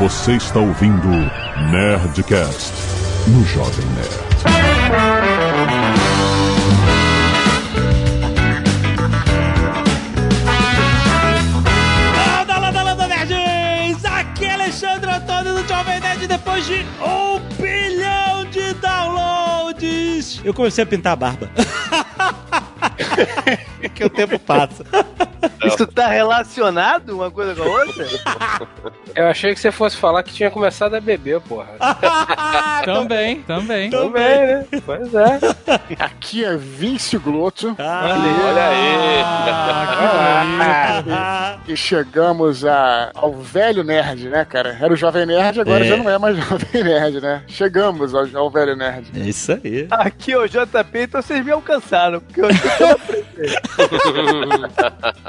Você está ouvindo Nerdcast no Jovem Nerd. Landa, landa, landa, nerds! Aqui é Alexandre Antônio do Jovem Nerd depois de um bilhão de downloads. Eu comecei a pintar a barba. que o tempo passa. Isso tá relacionado uma coisa com a outra? Eu achei que você fosse falar que tinha começado a beber, porra. Também, também. Também, né? Pois é. Aqui é Vince Glotto Olha aí. Ah, e chegamos a- ao velho nerd, né, cara? Era o jovem nerd, agora É. já não é mais jovem nerd, né? Chegamos ao, ao velho nerd. É isso aí. Aqui é o JP, então vocês me alcançaram, porque eu tô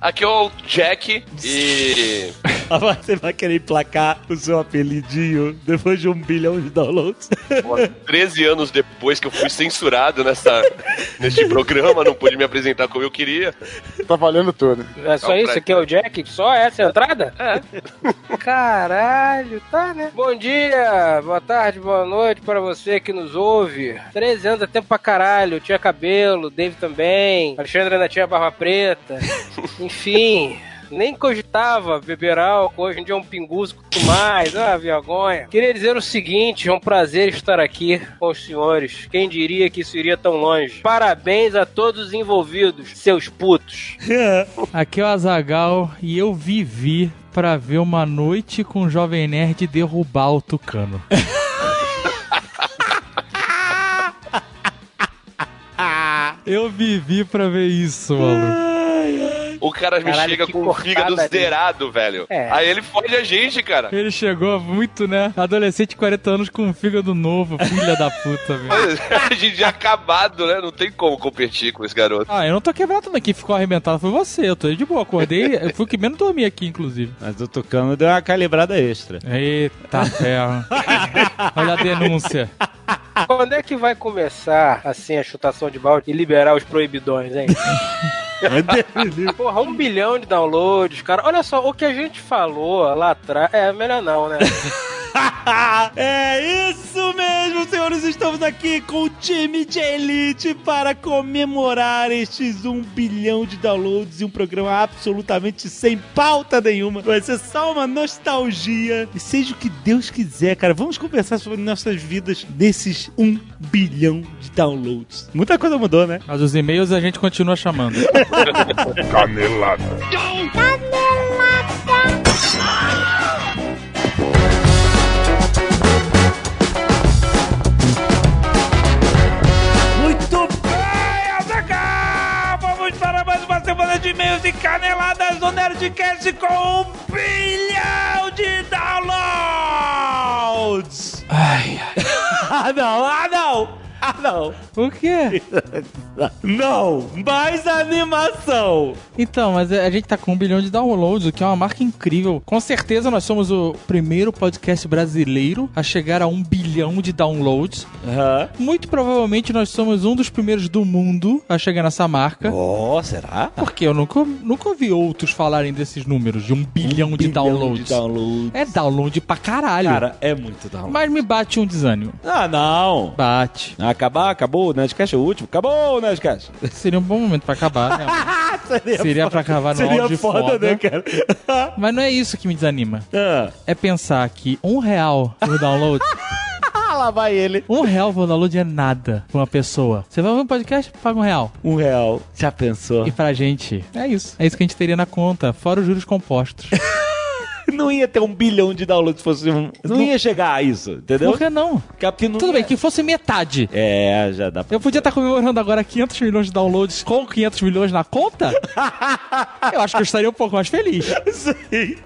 Aqui é o Jack e. Você vai querer emplacar o seu apelidinho depois de um bilhão de downloads? pô, 13 anos depois que eu fui censurado nessa, neste programa, não pude me apresentar como eu queria. Tá valendo tudo. É só Não, isso? pra- Aqui é o Jack? Só essa entrada? É. Caralho, tá, né? Bom dia, boa tarde, boa noite pra você que nos ouve. 13 anos é tempo pra caralho. Eu tinha cabelo, Dave também. Alexandre ainda tinha barba preta. Enfim. Nem cogitava beber álcool, hoje em dia é um pinguço com mais, ah, vergonha. Queria dizer o seguinte, é um prazer estar aqui com os senhores. Quem diria que isso iria tão longe? Parabéns a todos os envolvidos, seus putos. Aqui é o Azagal e eu vivi pra ver uma noite com o Jovem Nerd derrubar o Tucano. eu vivi pra ver isso, maluco. O cara me Caralho, chega que com o fígado dele. zerado, velho. É. Aí ele fode a gente, cara. Ele chegou muito, né? Adolescente de 40 anos com um fígado novo, filha da puta, velho. a gente já acabado, né? Não tem como competir com esse garoto. Ah, eu não tô quebrado não. Quem ficou arrebentado foi você. Eu tô de boa. Acordei, eu fui o que menos dormi aqui, inclusive. Mas o Tucano deu uma calibrada extra. Eita ferro. Olha a denúncia. Quando é que vai começar, assim, a chutação de balde e liberar os proibidões, hein? Porra, um bilhão de downloads, cara. Olha só, o que a gente falou lá atrás. É, melhor não, né? é isso mesmo, senhores. Estamos aqui com o time de elite para comemorar estes um bilhão de downloads e um programa absolutamente sem pauta nenhuma. Vai ser só uma nostalgia. E seja o que Deus quiser, cara. Vamos conversar sobre nossas vidas nesses um bilhão de downloads. Muita coisa mudou, né? Mas os e-mails a gente continua chamando. Canelada. Muito semana de e-mails e caneladas do Nerdcast com um bilhão de downloads! Ai, ai. Ah, não! Ah, não! Ah, não! O quê? Não! Mais animação! Então, mas a gente tá com um bilhão de downloads, o que é uma marca incrível. Com certeza nós somos o primeiro podcast brasileiro a chegar a um bilhão de downloads. Aham. Muito provavelmente nós somos um dos primeiros do mundo a chegar nessa marca. Oh, será? Porque eu nunca, nunca ouvi outros falarem desses números, de um bilhão, de, bilhão downloads. de downloads. É download pra caralho. Cara, é muito download. Mas me bate um desânimo. Ah, não! Bate. Acabar, acabou, o Nerdcast é o último. Acabou o Nerdcast. Seria um bom momento pra acabar, né? Seria pra acabar no Seria áudio foda, foda. né, cara? Mas não é isso que me desanima. ah. É pensar que um real por download. Lá vai ele. Um real por download é nada pra uma pessoa. Você vai ouvir um podcast, paga um real. Um real. Já pensou? E pra gente, é isso. É isso que a gente teria na conta, fora os juros compostos. Não ia ter um bilhão de downloads se fosse um... Não ia chegar a isso, entendeu? Por que não? Porque não Tudo ia- bem, que fosse metade. É, já dá pra... Eu podia estar comemorando agora 500 milhões de downloads com 500 milhões na conta? Eu acho que eu estaria um pouco mais feliz. Sim.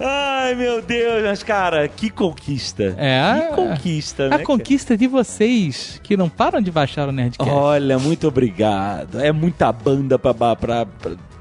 Ai, meu Deus, mas cara, que conquista. É. Que conquista, né? A conquista de vocês que não param de baixar o Nerdcast. Olha, muito obrigado. É muita banda pra, pra, pra-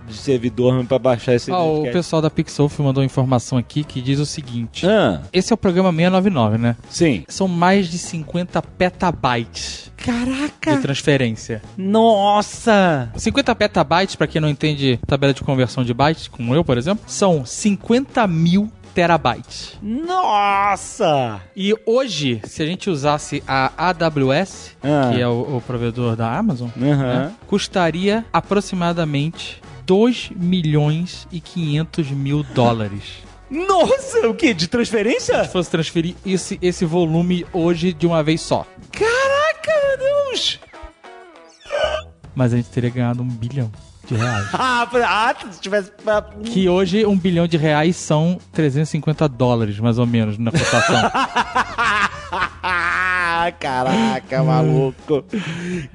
de servidor pra baixar esse Ó, o pessoal da Pixelf mandou uma informação aqui que diz o seguinte. Ah, Esse é o programa 699, né? sim. São mais de 50 petabytes Caraca! de transferência. Nossa! 50 petabytes, pra quem não entende tabela de conversão de bytes, como eu, por exemplo, são 50 mil terabytes. Nossa! E hoje, se a gente usasse a AWS, Ah. que é o, o provedor da Amazon, né, custaria aproximadamente 2 milhões e 500 mil dólares. Nossa, o quê? De transferência? Se fosse transferir esse, esse volume hoje de uma vez só. Caraca, meu Deus! Mas a gente teria ganhado um bilhão de reais. Ah, ah, se tivesse. que hoje um bilhão de reais são 350 dólares, mais ou menos, na cotação. Caraca, maluco.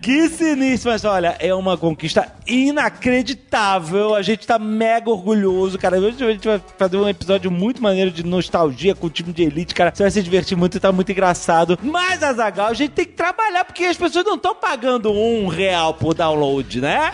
Que sinistro, mas olha, é uma conquista inacreditável. A gente tá mega orgulhoso, cara. Hoje a gente vai fazer um episódio muito maneiro de nostalgia com o time de elite, cara. Você vai se divertir muito e tá muito engraçado. Mas, Azagal, a gente tem que trabalhar porque as pessoas não estão pagando um real por download, né?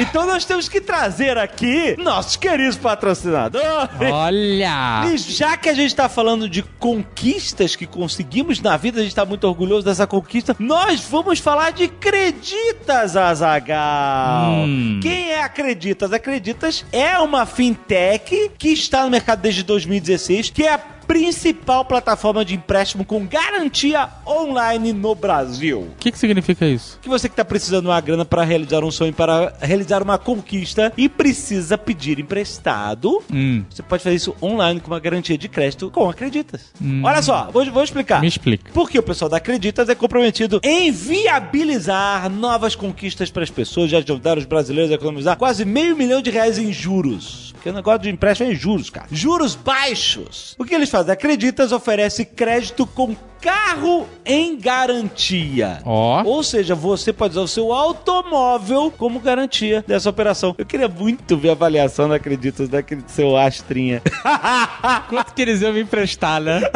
Então nós temos que trazer aqui nossos queridos patrocinadores. Olha! E já que a gente tá falando de conquistas que conseguimos na vida, a gente tá muito orgulhoso dessa conquista, nós vamos falar de Creditas, Azagal. Hum. Quem é Acreditas? Acreditas é uma fintech que está no mercado desde 2016, que é a principal plataforma de empréstimo com garantia online no Brasil. O que, que significa isso? Que você que está precisando de uma grana para realizar um sonho, para realizar uma conquista e precisa pedir emprestado, Hum, você pode fazer isso online com uma garantia de crédito com Acreditas. Olha só, vou, vou explicar. me explica. Porque o pessoal da Acreditas é comprometido em viabilizar novas conquistas para as pessoas, já ajudar os brasileiros a economizar quase meio milhão de reais em juros. Porque o negócio de empréstimo é em juros, cara. Juros baixos. O que eles fazem? A Acreditas oferece crédito com carro em garantia. Ó. Ou seja, você pode usar o seu automóvel como garantia dessa operação. Eu queria muito ver a avaliação da Acreditas daquele seu Astrinha. Quanto que eles iam me emprestar, né?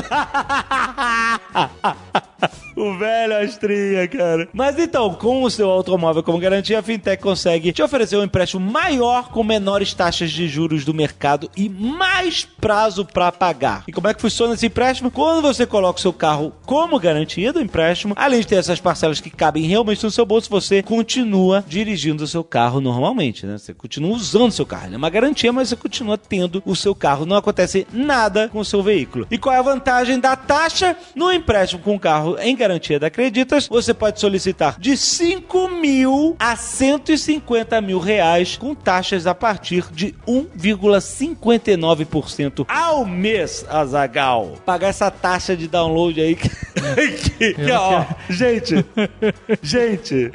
o velho Astrinha, cara. Mas então, com o seu automóvel como garantia, a Fintech consegue te oferecer um empréstimo maior com menores taxas de juros do mercado e mais prazo para pagar. E como é que funciona esse empréstimo? Quando você coloca o seu carro como garantia do empréstimo, além de ter essas parcelas que cabem realmente no seu bolso, você continua dirigindo o seu carro normalmente, né? Você continua usando o seu carro. Ele é uma garantia, mas você continua tendo o seu carro. Não acontece nada com o seu veículo. E qual é a vantagem da taxa? No empréstimo com carro em garantia da Creditas, você pode solicitar de 5 mil a 150 mil reais com taxas a partir de 1,59% ao mês, Azagal. Pagar essa taxa de download aí que, que- que, ó, gente, gente,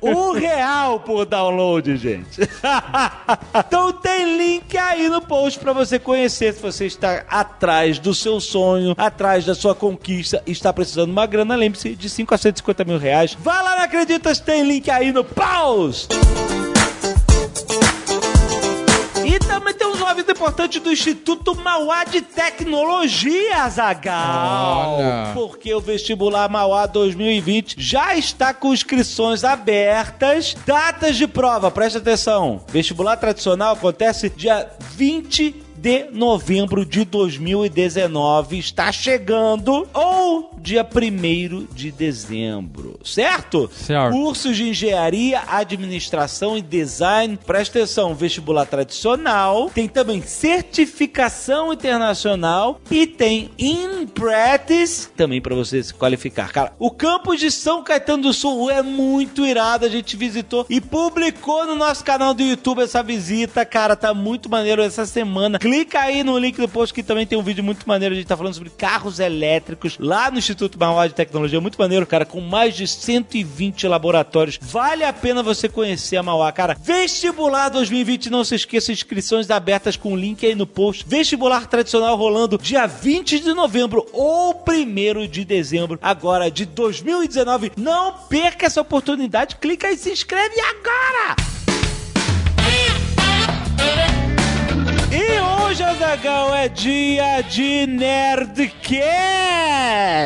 um real por download, gente. então tem link aí no post pra você conhecer se você está atrás do seu sonho, atrás da sua conquista, e está precisando de uma grana, lembre-se de 5 a 150 mil reais. Vai lá, não acreditas? Tem link aí no post. E também temos um aviso importante do Instituto Mauá de Tecnologia, Zagal. Olha. Porque o vestibular Mauá 2020 já está com inscrições abertas. Datas de prova, preste atenção. Vestibular tradicional acontece dia 20 de novembro de 2019 está chegando ou dia 1 de dezembro, certo? Certo. Cursos de engenharia, administração e design. Presta atenção, vestibular tradicional. Tem também certificação internacional e tem in practice também para você se qualificar. Cara, o campus de São Caetano do Sul é muito irado. A gente visitou e publicou no nosso canal do YouTube essa visita. Cara, tá muito maneiro essa semana. Clica aí no link do post que também tem um vídeo muito maneiro. A gente tá falando sobre carros elétricos lá no Instituto Mauá de Tecnologia. Muito maneiro, cara, com mais de 120 laboratórios. Vale a pena você conhecer a Mauá, cara. Vestibular 2020, não se esqueça, inscrições abertas com o link aí no post. Vestibular tradicional rolando dia 20 de novembro ou 1 de dezembro, agora de 2019. Não perca essa oportunidade. Clica e se inscreve agora! Hoje, Azagal, é dia de Nerdcast.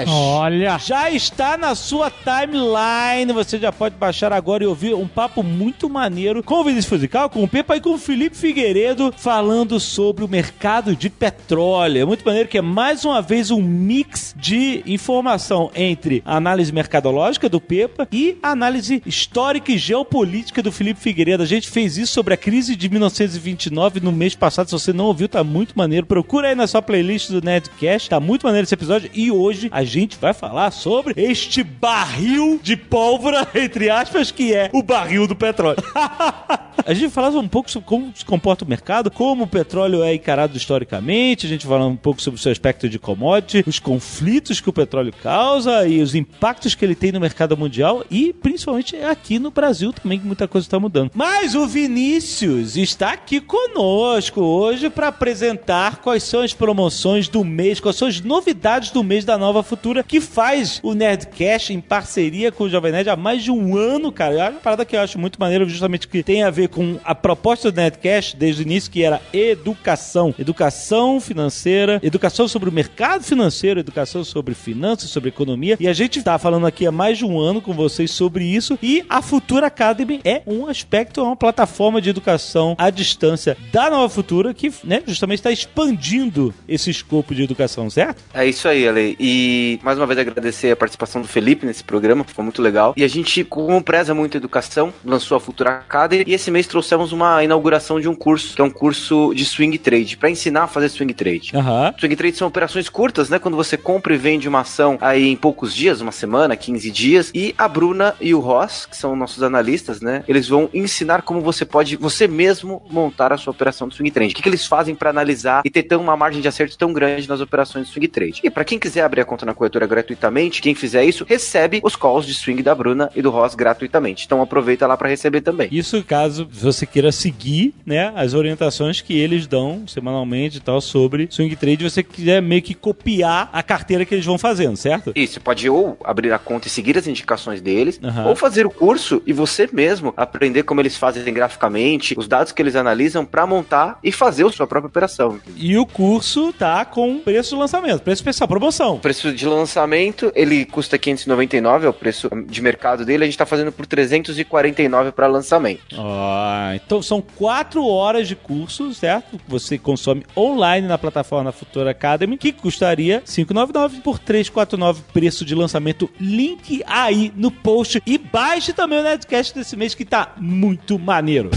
Olha! Já está na sua timeline. Você já pode baixar agora e ouvir um papo muito maneiro com o Vinícius Fusical, com o Pepa e com o Felipe Figueiredo falando sobre o mercado de petróleo. É muito maneiro que é mais uma vez um mix de informação entre análise mercadológica do Pepa e análise histórica e geopolítica do Felipe Figueiredo. A gente fez isso sobre a crise de 1929 no mês passado. Se você não ouviu, tá muito maneiro. Procura aí na sua playlist do Nerdcast. Tá muito maneiro esse episódio. E hoje a gente vai falar sobre este barril de pólvora, entre aspas, que é o barril do petróleo. A gente falar um pouco sobre como se comporta o mercado, como o petróleo é encarado historicamente, a gente falar um pouco sobre o seu aspecto de commodity, os conflitos que o petróleo causa e os impactos que ele tem no mercado mundial e principalmente aqui no Brasil também, que muita coisa está mudando. Mas o Vinícius está aqui conosco hoje para apresentar quais são as promoções do mês, quais são as novidades do mês da Nova Futura, que faz o Nerdcast em parceria com o Jovem Nerd há mais de um ano, cara. É uma parada que eu acho muito maneira, justamente que tem a ver com a proposta do Nerdcast desde o início, que era educação. Educação financeira, educação sobre o mercado financeiro, educação sobre finanças, sobre economia. E a gente está falando aqui há mais de um ano com vocês sobre isso. E a Futura Academy é um aspecto, é uma plataforma de educação à distância da Nova Futura que né, justamente está expandindo esse escopo de educação, certo? É isso aí, Ale. E mais uma vez agradecer a participação do Felipe nesse programa, foi muito legal. E a gente, como preza muito a educação, lançou a Futura Academy e esse mês trouxemos uma inauguração de um curso, que é um curso de swing trade, para ensinar a fazer swing trade. Aham. Swing trade são operações curtas, né? Quando você compra e vende uma ação aí em poucos dias, uma semana, 15 dias. E a Bruna e o Ross, que são nossos analistas, né? Eles vão ensinar como você pode, você mesmo, montar a sua operação de swing trade. O que, que eles fazem para analisar e ter tão uma margem de acerto tão grande nas operações de swing trade. E para quem quiser abrir a conta na corretora gratuitamente, quem fizer isso, recebe os calls de swing da Bruna e do Ross gratuitamente. Então aproveita lá para receber também. Isso caso você queira seguir, né, as orientações que eles dão semanalmente e tal sobre swing trade, você quiser meio que copiar a carteira que eles vão fazendo, certo? Isso, você pode ou abrir a conta e seguir as indicações deles, Aham. ou fazer o curso e você mesmo aprender como eles fazem graficamente, os dados que eles analisam para montar e fazer a sua própria operação. E o curso tá com preço do lançamento, preço especial, promoção. O preço de lançamento, ele custa 599, é o preço de mercado dele, a gente tá fazendo por 349 para lançamento. Ah, então são quatro horas de curso, certo? Você consome online na plataforma Futura Academy, que custaria 599 por 349 preço de lançamento. Link aí no post e baixe também o Nerdcast desse mês que tá muito maneiro.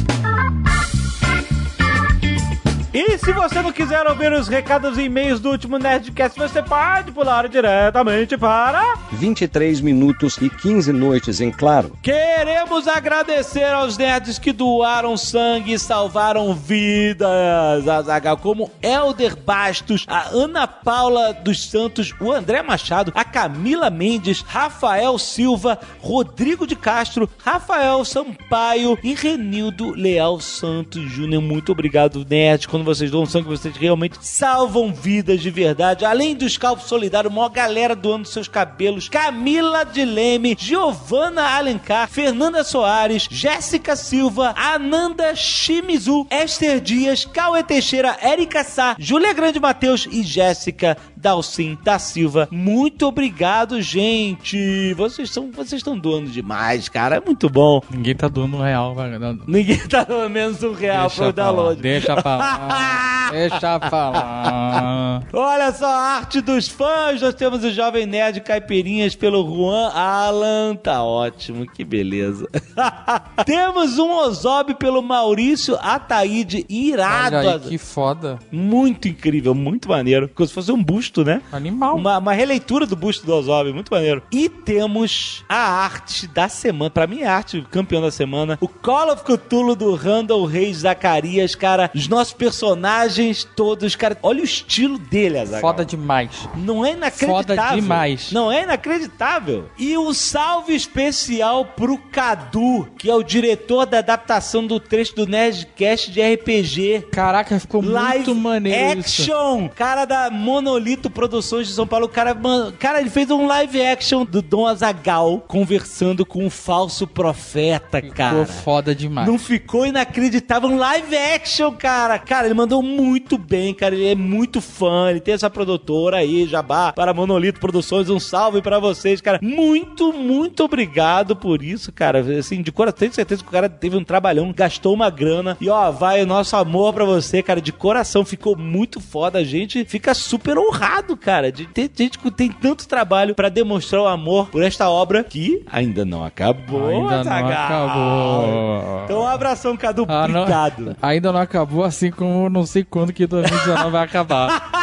E se você não quiser ouvir os recados e e-mails do último Nerdcast, você pode pular diretamente para 23 minutos e 15 noites em claro. Queremos agradecer aos nerds que doaram sangue e salvaram vidas, Azagal, como Elder Bastos, a Ana Paula dos Santos, o André Machado, a Camila Mendes, Rafael Silva, Rodrigo de Castro, Rafael Sampaio e Renildo Leal Santos Júnior. Muito obrigado, nerds. Quando vocês doam sangue, vocês realmente salvam vidas de verdade. Além do Scalpo Solidário, uma galera doando seus cabelos. Camila de Leme, Giovana Alencar, Fernanda Soares, Jéssica Silva, Ananda Shimizu, Esther Dias, Cauê Teixeira, Erika Sá, Júlia Grande Mateus e Jéssica Dalcin da Silva. Muito obrigado, gente. Vocês são, vocês estão doando demais, cara. É muito bom. Ninguém tá doando um real, vai. Ninguém tá dando menos um real deixa pro download. Deixa pra lá. deixa pra lá. Olha só a arte dos fãs. Nós temos o Jovem Nerd Caipirinhas pelo Juan Alan. Tá ótimo, que beleza. temos um Ozob pelo Maurício Ataíde. Irado. Olha aí, que foda. Muito incrível, muito maneiro. Como se fosse um busto, né? Animal. Uma, uma releitura do busto do Ozob, muito maneiro. E temos a arte da semana, pra mim é a arte campeão da semana, o Call of Cthulhu do Randall Reis Zacarias, cara, os nossos personagens todos, cara, olha o estilo dele, Azaghal. Foda demais. Não é inacreditável. Foda demais. Não é inacreditável. E um salve especial pro Cadu, que é o diretor da adaptação do trecho do Nerdcast de RPG. Caraca, ficou Live muito maneiro isso. Action! Cara da Monolith Produções de São Paulo. O cara, mano, cara, ele fez um live action do Dom Azagal conversando com um falso profeta, cara. Ficou foda demais. Não ficou inacreditável. Um live action, cara. Cara, ele mandou muito bem, cara. Ele é muito fã. Ele tem essa produtora aí, Jabá, para Monolito Produções. Um salve pra vocês, cara. Muito, muito obrigado por isso, cara. Assim, de coração, tenho certeza que o cara teve um trabalhão, gastou uma grana. E ó, vai o nosso amor pra você, cara. De coração, ficou muito foda. A gente fica super honrado, cara, de ter gente que tem tanto trabalho pra demonstrar o amor por esta obra que ainda não acabou. Ainda não acabou. Então, um abração, Cadu. Ah, não- Obrigado. Ainda não acabou, assim como não sei quando que 2019 vai acabar.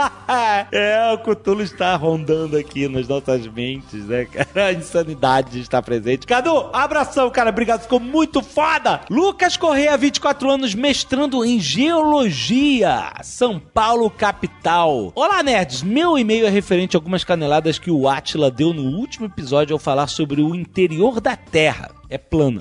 é, o Cthulhu está rondando aqui nas nossas mentes, né, cara? A insanidade está presente. Cadu, abração, cara. Obrigado, ficou muito foda. Lucas Correia, 24 anos, mestrando em Geologia, São Paulo, capital. Olá, nerds. Meu e-mail é referente a algumas caneladas que o Atila deu no último episódio ao falar sobre o interior da Terra. É plana.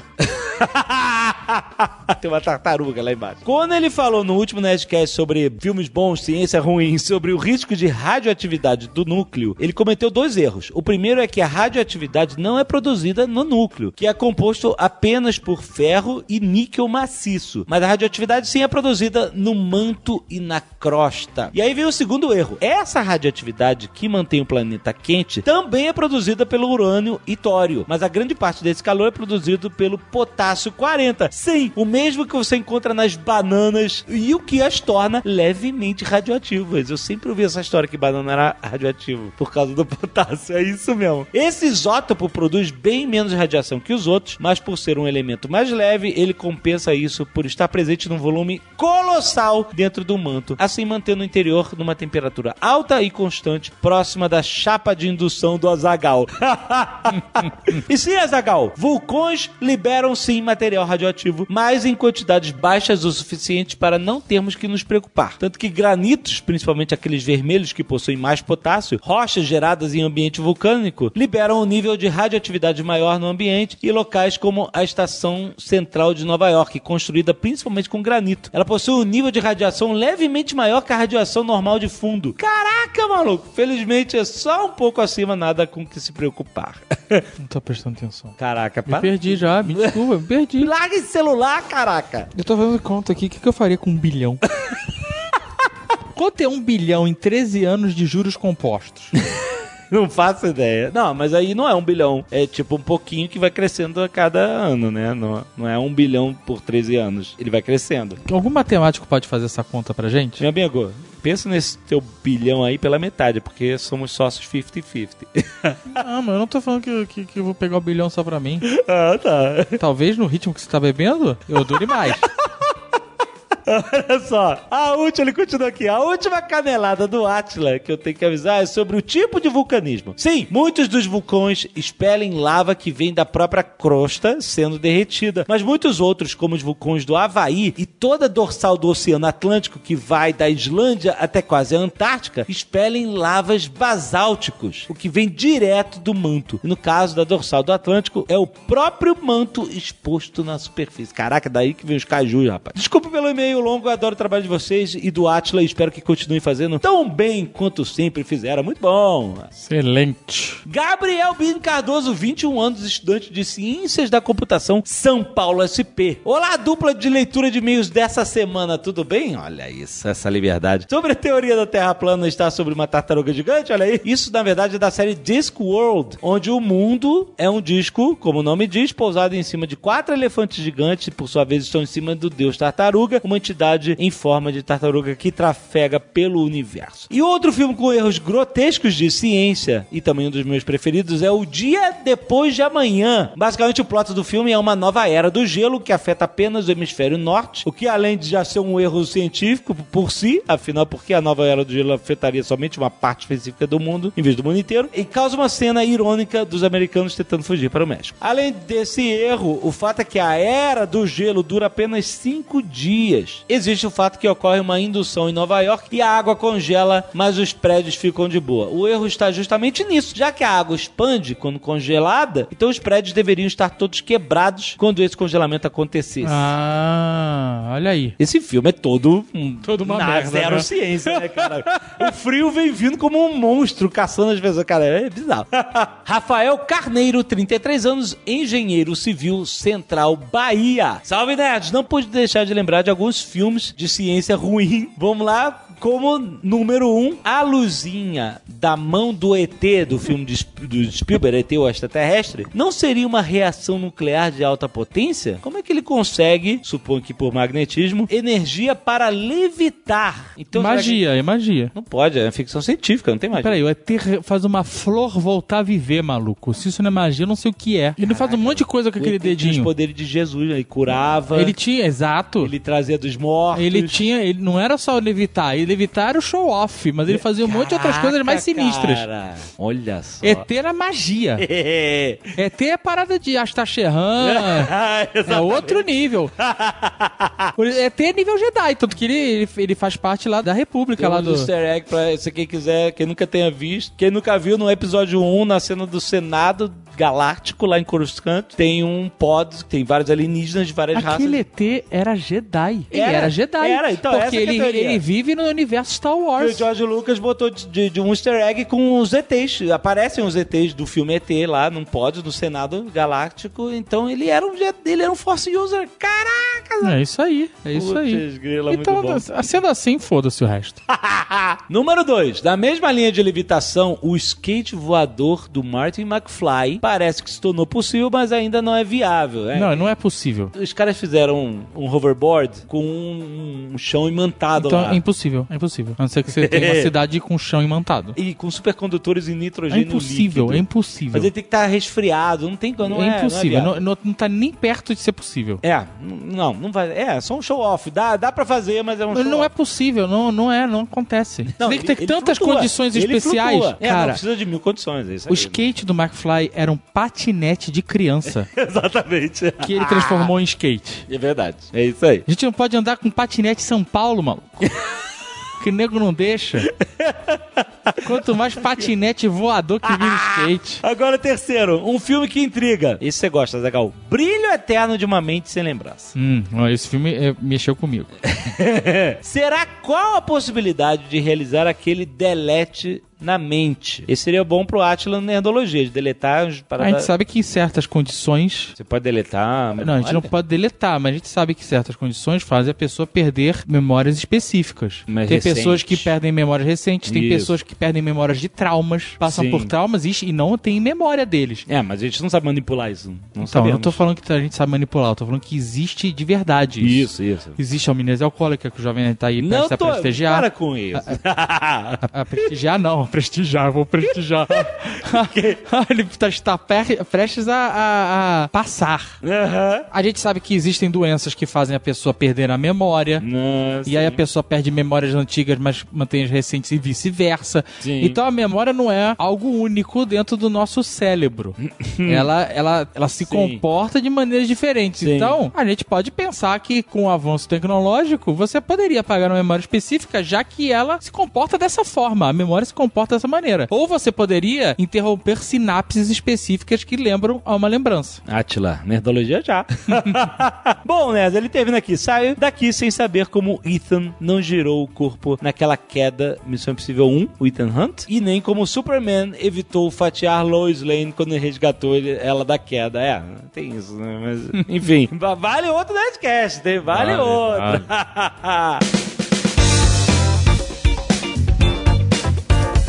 Tem uma tartaruga lá embaixo. Quando ele falou no último Nerdcast sobre filmes bons, ciência ruim, sobre o risco de radioatividade do núcleo, ele cometeu dois erros. O primeiro é que a radioatividade não é produzida no núcleo, que é composto apenas por ferro e níquel maciço. Mas a radioatividade sim é produzida no manto e na crosta. E aí vem o segundo erro. Essa radioatividade que mantém o planeta quente também é produzida pelo urânio e tório, mas a grande parte desse calor é produzido pelo potássio 40. Sim, o mesmo que você encontra nas bananas e o que as torna levemente radioativas. Eu sempre ouvi essa história que banana era radioativo por causa do potássio. É isso mesmo. Esse isótopo produz bem menos radiação que os outros, mas por ser um elemento mais leve, ele compensa isso por estar presente num volume colossal dentro do manto, assim mantendo o interior numa temperatura alta e constante, próxima da chapa de indução do Azagal. e sim, Azagal, vulcões liberam sim material radioativo, mas em quantidades baixas o suficiente para não termos que nos preocupar. Tanto que granitos, principalmente aqueles vermelhos que possuem mais potássio, rochas geradas em ambiente vulcânico, liberam um nível de radioatividade maior no ambiente e locais como a estação central de Nova York, construída principalmente com granito. Ela possui um nível de radiação levemente maior que a radiação normal de fundo. Caraca, maluco! Felizmente é só um pouco acima, nada com que se preocupar. Não tô prestando atenção. Caraca, pá. Perdi já, me desculpa, me perdi. Larga esse celular, caraca! Eu tô fazendo conta aqui, o que, que eu faria com um bilhão? Quanto é um bilhão em 13 anos de juros compostos? Não faço ideia. Não, mas aí não é um bilhão. É tipo um pouquinho que vai crescendo a cada ano, né? Não, não é um bilhão por 13 anos. Ele vai crescendo. Algum matemático pode fazer essa conta pra gente? Meu amigo, pensa nesse teu bilhão aí pela metade, porque somos sócios 50-50. Ah, mas eu não tô falando que, que, que eu vou pegar o bilhão só pra mim. ah, tá. Talvez no ritmo que você tá bebendo, eu dure mais. Olha só, a última, ele continua aqui. A última canelada do Atila que eu tenho que avisar é sobre o tipo de vulcanismo. Sim, muitos dos vulcões expelem lava que vem da própria crosta sendo derretida, mas muitos outros, como os vulcões do Havaí e toda a dorsal do Oceano Atlântico, que vai da Islândia até quase a Antártica, expelem lavas basálticos, o que vem direto do manto. E no caso da dorsal do Atlântico, é o próprio manto exposto na superfície. Caraca, daí que vem os cajus, rapaz. Desculpa pelo e-mail longo, eu adoro o trabalho de vocês e do Atila espero que continuem fazendo tão bem quanto sempre fizeram. Muito bom. Excelente. Gabriel Bini Cardoso, 21 anos, estudante de Ciências da Computação, São Paulo SP. Olá, dupla de leitura de e-mails dessa semana, tudo bem? Olha isso, essa liberdade. Sobre a teoria da Terra plana estar sobre uma tartaruga gigante, olha aí. Isso, na verdade, é da série Discworld, onde o mundo é um disco, como o nome diz, pousado em cima de quatro elefantes gigantes, por sua vez estão em cima do deus tartaruga, uma entidade em forma de tartaruga que trafega pelo universo. E outro filme com erros grotescos de ciência, e também um dos meus preferidos, é O Dia Depois de Amanhã. Basicamente, o plot do filme é uma nova era do gelo que afeta apenas o hemisfério norte, o que além de já ser um erro científico por si, afinal, porque a nova era do gelo afetaria somente uma parte específica do mundo, em vez do mundo inteiro, e causa uma cena irônica dos americanos tentando fugir para o México. Além desse erro, o fato é que a era do gelo dura apenas cinco dias. 2, existe o fato que ocorre uma indução em Nova York e a água congela, mas os prédios ficam de boa. O erro está justamente nisso. Já que a água expande quando congelada, então os prédios deveriam estar todos quebrados quando esse congelamento acontecesse. Ah, olha aí. Esse filme é todo um Todo uma na merda, zero né? ciência, né, cara? o frio vem vindo como um monstro caçando as pessoas, cara, é bizarro. Rafael Carneiro, 33 anos, engenheiro civil Central Bahia. Salve nerds, não pude deixar de lembrar de alguns filmes de ciência ruim. Vamos lá, como número um, a luzinha da mão do ET do filme de, do Spielberg, ET o extraterrestre, não seria uma reação nuclear de alta potência? Como é que ele consegue, suponho que por magnetismo, energia para levitar? Então, será que- magia, é magia. Não pode, é ficção científica, não tem magia. Peraí, o ET faz uma flor voltar a viver, maluco. Se isso não é magia, eu não sei o que é. Ele faz um monte de coisa com aquele ET tinha os dedinho. poderes de Jesus, né? ele curava, Ele tinha, exato. ele trazia dos mortos. Ele tinha, ele não era só levitar, ele levitar era o show off, mas ele fazia um monte de outras coisas mais Caraca, sinistras. Cara. Olha só. ET era magia. ET é parada de Astacheran. É outro nível. ET é nível Jedi, tanto que ele, ele, faz parte lá da República, lá Temos do. easter egg pra se quem quiser, quem nunca tenha visto. Quem nunca viu no episódio 1, na cena do Senado Galáctico, lá em Coruscant, tem um pod, tem vários alienígenas de várias Aquele raças. ET era Jedi. Ele Era, era, Jedi. era, então, porque que é ele, ele vive no universo Star E o Wars. George Lucas botou de, de- de um easter egg com os ETs. Aparecem os ETs do filme ET lá num pod do Senado Galáctico. Então ele era um, ele era um Force User. Caraca! É isso aí, é isso aí. Putz, grila, Então, bom. sendo assim, foda-se o resto. Número 2. Da mesma linha de levitação, o skate voador do Martin McFly parece que se tornou possível, mas ainda não é viável. né? Não, não é possível. Os caras fizeram um, um hoverboard com um, um chão imantado Então lá. é impossível, é impossível. A não ser que você tenha uma cidade com chão imantado. E com supercondutores em É nitrogênio impossível, líquido. é impossível. Mas ele tem que estar resfriado, não tem. Não é, é, impossível, Não, é, não, não, tá nem perto de ser possível. É, não, não vai. É, só um show off. Dá, dá pra fazer, mas é um Mas show não é off. possível, não, não é, não acontece. Não, tem que ter tantas flutua. condições Ele especiais. flutua. É, não Cara, precisa de mil condições. É o skate do McFly era um patinete de criança Exatamente. que ele transformou em skate. É verdade. É isso aí. A gente não pode andar com patinete em São Paulo, maluco. que nego não deixa. Quanto mais patinete voador que vira skate. Agora, terceiro, um filme que intriga. Esse você gosta, Zagal. Brilho Eterno de uma Mente Sem Lembrança. Hum, esse filme é, mexeu comigo. Será qual a possibilidade de realizar aquele delete na mente? Esse seria bom pro Atlas Nerdologia, de deletar as A paradas. gente sabe que em certas condições. Você pode deletar. Não, a gente não pode deletar, mas a gente sabe que certas condições fazem a pessoa perder memórias específicas. Mas tem recentes. pessoas que perdem memórias recentes, tem Isso. pessoas que perdem memórias de traumas, passam Sim. por traumas e, e não têm memória deles. É, mas a gente não sabe manipular isso. Não então, eu sabemos. não tô falando que a gente sabe manipular, eu tô falando que existe de verdade isso. Isso, isso. Existe a amnésia alcoólica que o jovem tá aí Não prestes a tô... prestigiar. Para com isso. A, a prestigiar não, a prestigiar, vou prestigiar. Ele tá- está prestes a, a- a passar. Aham. A gente sabe que existem doenças que fazem a pessoa perder a memória. Nossa. E aí a pessoa perde memórias antigas, mas mantém as recentes e vice-versa. Sim. Então a memória não é algo único dentro do nosso cérebro. ela, ela, ela se Sim. comporta de maneiras diferentes. Sim. Então, a gente pode pensar que com o avanço tecnológico, você poderia pagar uma memória específica, já que ela se comporta dessa forma. A memória se comporta dessa maneira. Ou você poderia interromper sinapses específicas que lembram a uma lembrança. Atila, nerdologia já. Bom, Nerd, ele termina aqui. Saiu daqui sem saber como Ethan não girou o corpo naquela queda Missão Impossível 1, o Ethan Hunt, e nem como Superman evitou fatiar Lois Lane quando resgatou ele- ela da queda. É, tem isso, né? Mas, enfim, va- vale outro Nerdcast, tem? Vale, Vale, outro.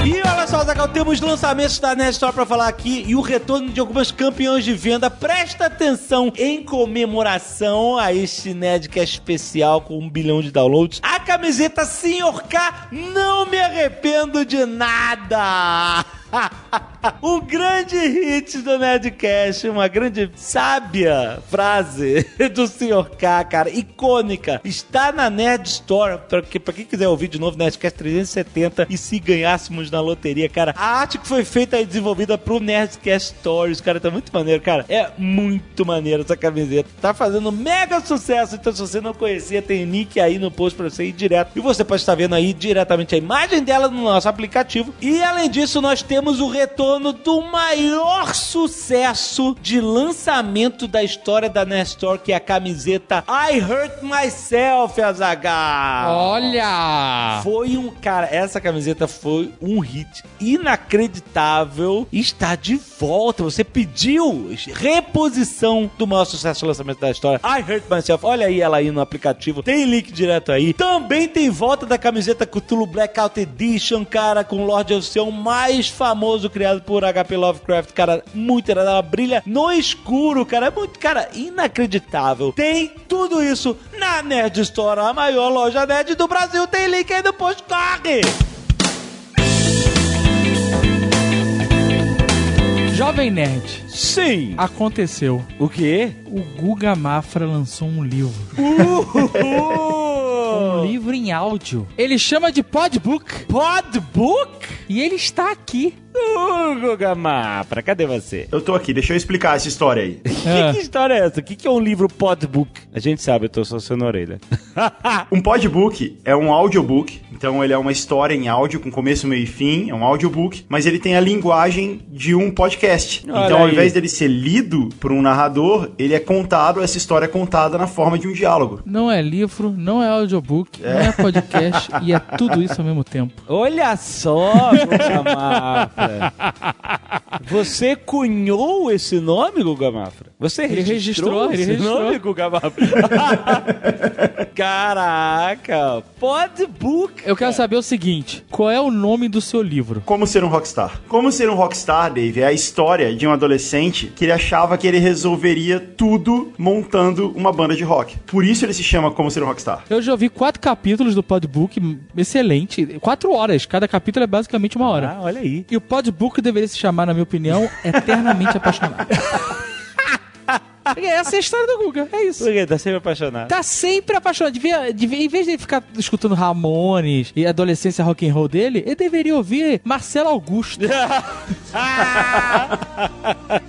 E olha só, Zagal, temos lançamentos da Nerd Store pra falar aqui e o retorno de algumas campeões de venda. Presta atenção em comemoração a este Nerdcast especial com um bilhão de downloads. A camiseta Senhor K, não me arrependo de nada! um grande hit do Nerdcast, uma grande sábia frase do Sr. K, cara, icônica. Está na Nerd Store, pra, que, pra quem quiser ouvir de novo, Nerdcast 370 e se ganhássemos na loteria, cara. A arte que foi feita e desenvolvida pro Nerdcast Stories, cara, tá muito maneiro, cara. É muito maneiro essa camiseta. Tá fazendo mega sucesso, então se você não conhecia, tem link aí no post pra você ir direto. E você pode estar vendo aí diretamente a imagem dela no nosso aplicativo. E além disso, nós temos o retorno do maior sucesso de lançamento da história da Nestor, que é a camiseta I Hurt Myself, Azaghal. Olha! Foi um. Cara, essa camiseta foi um hit inacreditável. Está de volta. Você pediu reposição do maior sucesso do lançamento da história. I Hurt Myself. Olha aí ela aí no aplicativo. Tem link direto aí. Também tem volta da camiseta Cthulhu Blackout Edition, cara, com Lord Ocean mais famoso criado por HP Lovecraft. Cara, muito irado. Ela brilha no escuro, cara. É muito, cara, inacreditável. Tem tudo isso na Nerd Store, a maior loja nerd do Brasil. Tem link aí no post. Corre! Jovem Nerd, Sim. aconteceu. O quê? O Guga Mafra lançou um livro. Um livro em áudio. Ele chama de Podbook. Podbook? E ele está aqui. Uh, Guga Mafra, cadê você? Eu tô aqui, deixa eu explicar essa história aí. Ah. Que, que história é essa? O que, que é um livro podbook? A gente sabe, eu tô só sendo orelha. Um podbook é um audiobook, então ele é uma história em áudio com começo, meio e fim, é um audiobook, mas ele tem a linguagem de um podcast. Olha então ao aí. invés dele ser lido por um narrador, ele é contado, essa história é contada na forma de um diálogo. Não é livro, não é audiobook, não é podcast e é tudo isso ao mesmo tempo. Olha só, Guga Mafra. Você cunhou esse nome, Guga Mafra? Você Ele registrou, registrou, ele registrou. nome, Guga Mafra? Caraca, podbook. Eu quero saber o seguinte: qual é o nome do seu livro? Como ser um rockstar? Como ser um rockstar, Dave, é a história de um adolescente que ele achava que ele resolveria tudo montando uma banda de rock. Por isso ele se chama Como ser um rockstar. Eu já ouvi quatro capítulos do Podbook, excelente. Quatro horas, cada capítulo é basicamente uma hora. Ah, olha aí. E o Podbook deveria se chamar, na minha opinião, Eternamente Apaixonado. E essa é a história do Guga, é isso. Por quê? Tá sempre apaixonado. Tá sempre apaixonado. Devia, devia, em vez de ele ficar escutando Ramones e adolescência rock and roll dele, ele deveria ouvir Marcelo Augusto.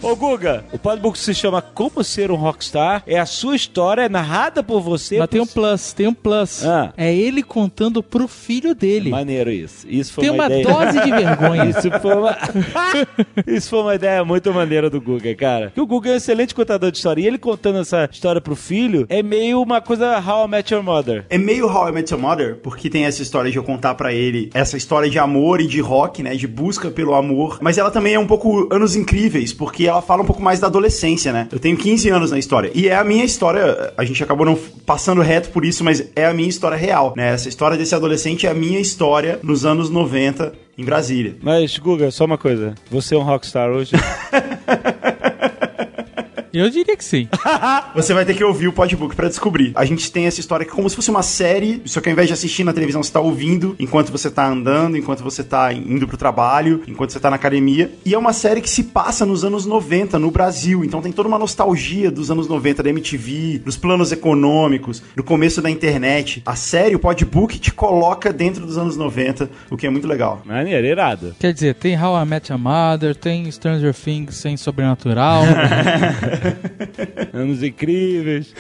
Ô Guga, o podbook se chama Como Ser um Rockstar. É a sua história, é narrada por você. Mas tem um plus, tem um plus. Ah. É ele contando pro filho dele. Maneiro isso. Isso foi Tem uma, uma ideia. dose de vergonha. Isso foi uma... Isso foi uma ideia muito maneira do Guga, cara. Porque o Guga é um excelente contador de história. E ele contando essa história pro filho é meio uma coisa How I Met Your Mother. É meio How I Met Your Mother, porque tem essa história de eu contar pra ele essa história de amor e de rock, né, de busca pelo amor, mas ela também é um pouco anos incríveis, porque ela fala um pouco mais da adolescência, né? Eu tenho 15 anos na história, e é a minha história, a gente acabou não passando reto por isso, mas é a minha história real, né? Essa história desse adolescente é a minha história nos anos 90 em Brasília. Mas, Guga, só uma coisa. Você é um rockstar hoje? Eu diria que sim. Você vai ter que ouvir o podbook pra descobrir. A gente tem essa história que é como se fosse uma série, só que ao invés de assistir na televisão, você tá ouvindo enquanto você tá andando, enquanto você tá indo pro trabalho, enquanto você tá na academia. E é uma série que se passa nos anos 90 no Brasil. Então tem toda uma nostalgia dos anos 90 da MTV, dos planos econômicos, do começo da internet. A série, o podbook, te coloca dentro dos anos 90, o que é muito legal. Maneiro, irado. Quer dizer, tem How I Met Your Mother, tem Stranger Things sem sobrenatural. Anos incríveis.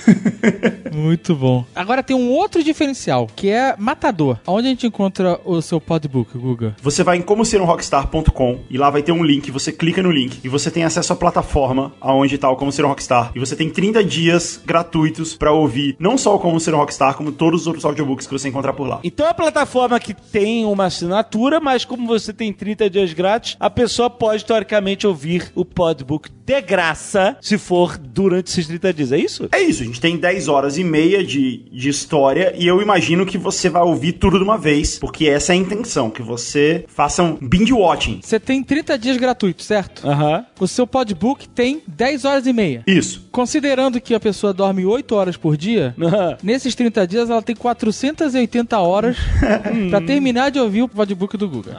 Muito bom. Agora tem um outro diferencial, que é Matador. Onde a gente encontra o seu podbook, Guga? Você vai em como ser um rockstar.com e lá vai ter um link, você clica no link e você tem acesso à plataforma aonde tá o Como Ser um Rockstar. E você tem 30 dias gratuitos pra ouvir não só o Como Ser um Rockstar, como todos os outros audiobooks que você encontrar por lá. Então é a plataforma que tem uma assinatura, mas como você tem 30 dias grátis, a pessoa pode, teoricamente, ouvir o podbook de graça se for durante esses 30 dias. É isso? É isso, a gente tem 10 horas e meia de, de história e eu imagino que você vai ouvir tudo de uma vez, porque essa é a intenção, que você faça um binge watching. Você tem 30 dias gratuitos, certo? Aham. O seu podbook tem 10 horas e meia. Isso. Considerando que a pessoa dorme 8 horas por dia, Aham. nesses 30 dias ela tem 480 horas pra terminar de ouvir o podbook do Google.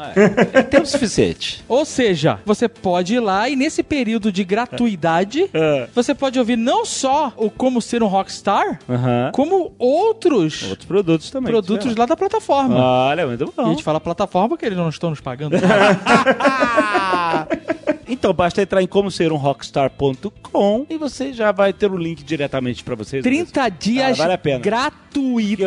É tempo suficiente. Ou seja, você pode ir lá e nesse período de gratuidade, É. você pode ouvir não só o Como Ser um Rockstar, Aham. como outros Outros produtos também. produtos lá da plataforma. Olha, muito E a bom. gente fala plataforma porque eles não estão nos pagando. Então basta entrar em como ser um rockstar.com e você já vai ter o link diretamente pra vocês. 30 dias Ah, vale a pena. gratuito.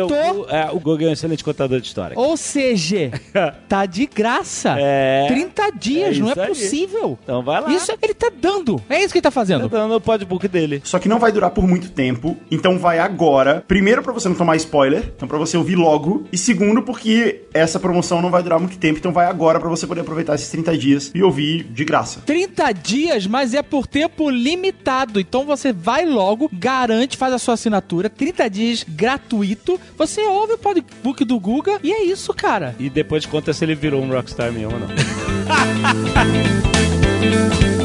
Porque o, é, o Google é um excelente contador de história. Ou seja, tá de graça. É. 30 dias, É não é aí. possível. Então vai lá. Isso ele tá dando. É isso que ele tá Tá fazendo. dando o podbook dele. Só que não vai durar por muito tempo, então vai agora. Primeiro, pra você não tomar spoiler, então pra você ouvir logo. E segundo, porque essa promoção não vai durar muito tempo, então vai agora pra você poder aproveitar esses 30 dias e ouvir de graça. 30 dias, mas é por tempo limitado. Então você vai logo, garante, faz a sua assinatura, 30 dias gratuito. Você ouve o podbook do Guga e é isso, cara. E depois conta se ele virou um rockstar mesmo ou não.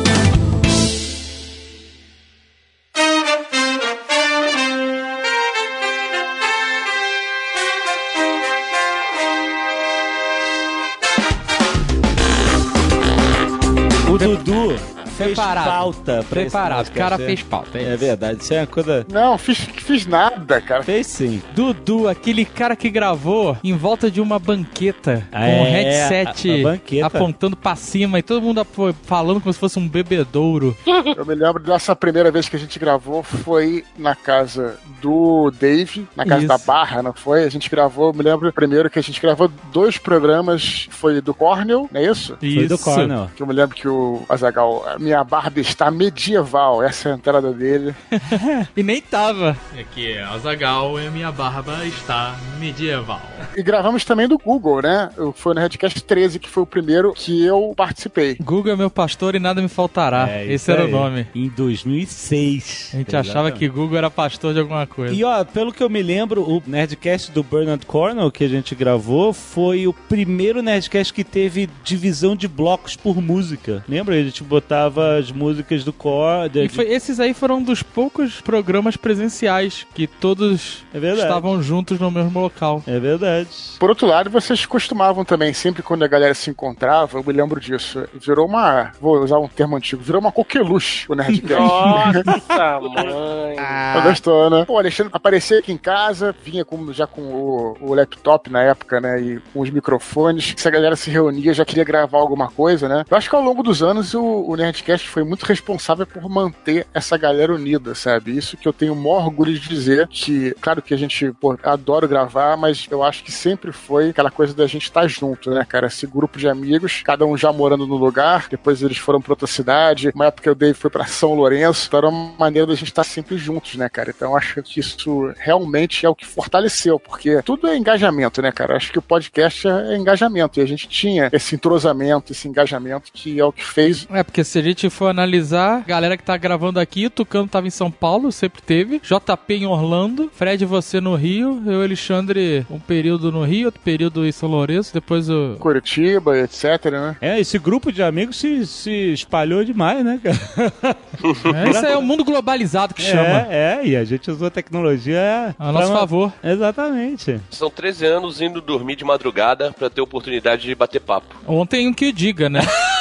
Dudu fez Preparado. pauta pra Preparado, o cara é. fez pauta. É verdade, isso é uma coisa... Não, fiz, fiz nada, cara. Fez sim. Dudu, aquele cara que gravou em volta de uma banqueta, Ah, com um é, headset a- a banqueta. apontando pra cima e todo mundo falando como se fosse um bebedouro. Eu me lembro dessa primeira vez que a gente gravou foi na casa do Dave, na casa Isso. da Barra, não foi? A gente gravou, eu me lembro primeiro que a gente gravou dois programas, foi do Cornell, não é isso? Foi do Cornell. Que eu me lembro que o Azagal, minha barba está medieval, essa é a entrada dele. E nem tava. É que Azagal e minha barba está medieval. E gravamos também do Google, né? Foi no Redcast 13, que foi o primeiro que eu participei. Google é meu pastor e nada me faltará. É, Esse era o aí. nome. Em 2006. A gente achava que Google era pastor de alguma coisa. E ó, pelo que eu me lembro, o Nerdcast do Bernard Cornell que a gente gravou foi o primeiro Nerdcast que teve divisão de blocos por música. Lembra? A gente botava as músicas do Core. de- E foi- esses aí foram um dos poucos programas presenciais que todos É estavam juntos no mesmo local. É verdade. Por outro lado, vocês costumavam também, sempre quando a galera se encontrava, eu me lembro disso, virou uma, vou usar um termo antigo, virou uma coqueluche o Nerdcast. Nossa, mãe. Eu gostou, né? Pô, o Alexandre aparecia aqui em casa, vinha com- já com o, o laptop na época, né? E com os microfones. Se a galera se reunia, já queria gravar alguma coisa, né? Eu acho que ao longo dos anos o, o Nerdcast foi muito responsável por manter essa galera unida, sabe? Isso que eu tenho o maior orgulho de dizer. Que, claro que a gente, pô, adoro gravar, mas eu acho que sempre foi aquela coisa da gente estar junto, né, cara? Esse grupo de amigos, cada um já morando no lugar, depois eles foram pra outra cidade. Uma época o Dave foi pra São Lourenço. Então era uma maneira da gente estar sempre juntos, né, cara? Então eu acho que isso realmente é o que fortaleceu, porque tudo é engajamento, né, cara? Eu acho que o podcast é engajamento. E a gente tinha esse entrosamento, esse engajamento que é o que fez É, porque se a gente for analisar, a galera que tá gravando aqui, o Tucano tava em São Paulo, sempre teve. JP em Orlando, Fred você no Rio, eu e Alexandre um período no Rio, outro período em São Lourenço, depois o. Curitiba, etc, né? É, esse grupo de amigos se, se espalhou demais, né, cara? É, isso aí é o mundo globalizado que chama. É, é, e a gente usou a tecnologia A nosso pra- favor. Exatamente. São 13 anos indo dormir de madrugada pra ter oportunidade de bater papo. Ontem um que o diga, né?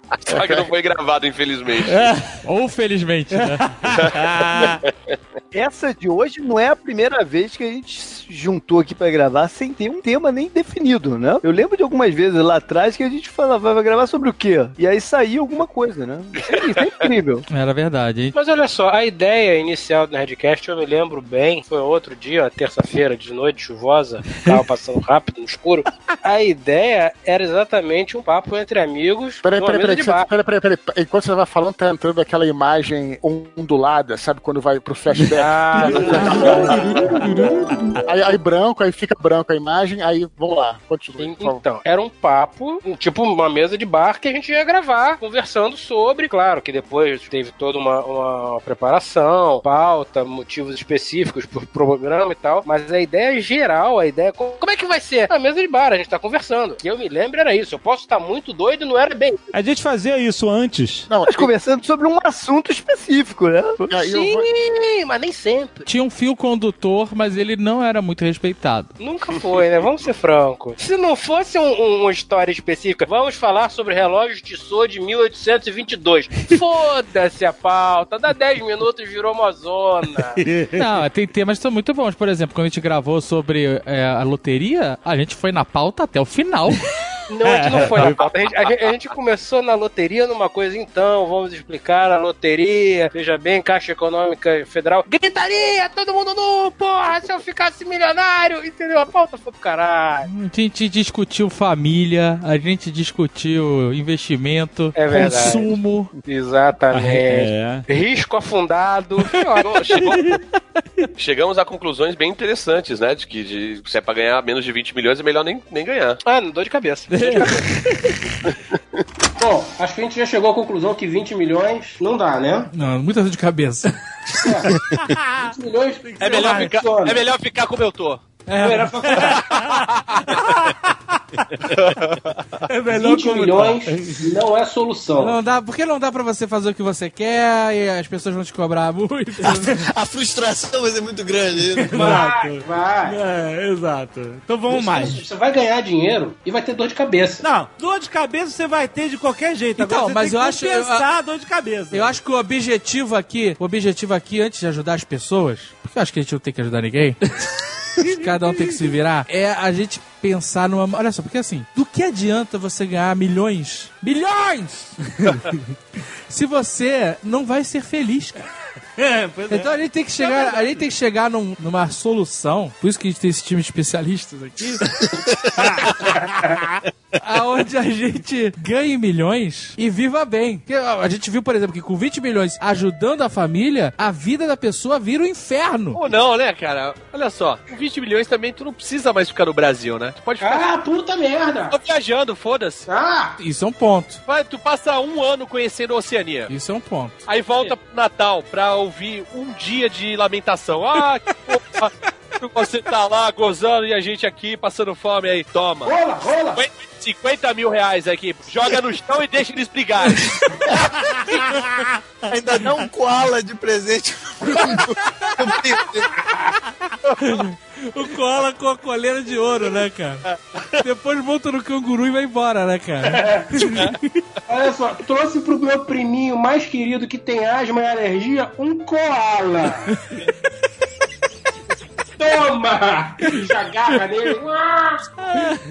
Só que não foi gravado, infelizmente. Ou felizmente, né? Essa de hoje não é a primeira vez que a gente se juntou aqui pra gravar sem ter um tema nem definido, né? Eu lembro de algumas vezes lá atrás que a gente falava, vai gravar sobre o quê? E aí saía alguma coisa, né? Isso é, isso é incrível. Era verdade, hein? Mas olha só, a ideia inicial do Nerdcast, eu me lembro bem, foi outro dia, uma terça-feira de noite chuvosa, tava passando rápido no escuro. A ideia era exatamente um papo entre amigos Peraí, peraí, peraí, que você- peraí, peraí, peraí. Enquanto você tava falando, tá entrando aquela imagem ondulada, sabe? Quando vai pro flashback. Ah, Aí, aí branco, aí fica branco a imagem, aí vamos lá, favor. Então, era um papo, um- tipo uma mesa de bar que a gente ia gravar, conversando sobre. Claro que depois teve toda uma, uma preparação, pauta, motivos específicos pro programa e tal. Mas a ideia geral, a ideia. co- Como é que vai ser? A mesa de bar, a gente tá conversando. Que eu me lembro era isso. Eu posso estar muito doido e não era bem. A gente fazia isso antes. Não, Mas conversando sobre um assunto específico, né? Sim, vou- mas nem sempre. Tinha um fio condutor, mas ele não era muito respeitado. Nunca foi, né? Vamos ser francos. Se não fosse um- um- uma história específica, vamos falar sobre relógios Tissot de 1822. Foda-se a pauta. Dá 10 minutos virou uma zona. Não, tem temas que são muito bons. Por exemplo, quando a gente gravou sobre é, a loteria, a gente foi na pauta até o final. Não, a gente não foi na pauta. A gente, a gente- a gente começou na loteria numa coisa, então, vamos explicar a loteria. Veja bem, Caixa Econômica Federal. Gritaria, todo mundo nu, porra, se eu ficasse milionário, entendeu? A pauta foi pro caralho. A gente discutiu família, a gente discutiu investimento, É verdade. consumo. Exatamente. É. Risco afundado. Chegou- chegou- Chegamos a conclusões bem interessantes, né? De que de- se é pra ganhar menos de 20 milhões, é melhor nem, nem ganhar. Ah, não dor de cabeça. Bom, acho que a gente já chegou à conclusão que 20 milhões não dá, né? Não, muita dor de cabeça. 20 milhões É melhor, ficar, é melhor ficar como eu tô. É melhor É melhor 20 como milhões não é solução. Não dá, porque não dá pra você fazer o que você quer e as pessoas vão te cobrar muito. A frustração vai ser muito grande. Vai, vai. É, exato. Então vamos mais. Você vai ganhar dinheiro e vai ter dor de cabeça. Não, dor de cabeça você vai ter de qualquer jeito. Então, Agora você mas tem eu acho- eu- a dor de cabeça. Eu acho que o objetivo aqui, o objetivo aqui, antes de ajudar as pessoas, porque eu acho que a gente não tem que ajudar ninguém. Cada um tem que se virar. É a gente pensar numa. Olha só, porque assim, do que adianta você ganhar milhões? Milhões! se você não vai ser feliz, cara. É, é. Então a gente tem que chegar, a gente tem que chegar num- numa solução. Por isso que a gente tem esse time de especialistas aqui. aonde a gente ganhe milhões e viva bem. Porque a gente viu, por exemplo, que com 20 milhões ajudando a família, a vida da pessoa vira um inferno. Ou não, né, cara? Olha só, com 20 milhões também tu não precisa mais ficar no Brasil, né? Tu pode ficar Ah, puta merda! só viajando, foda-se. Ah! Isso é um ponto. Vai, tu passa um ano conhecendo a Oceania. Isso é um ponto. Aí volta pro Natal pra ouvir um dia de lamentação. Ah, que porra. Você tá lá gozando e a gente aqui passando fome aí. Toma. Rola, rola! 50, 50 mil reais aqui. Joga no chão e deixa eles brigarem. Ainda dá um koala de presente. O cola com a coleira de ouro, né, cara? Depois monta no canguru e vai embora, né, cara? Olha só, trouxe pro meu priminho mais querido que tem asma e alergia um koala. Toma! Agarra nele.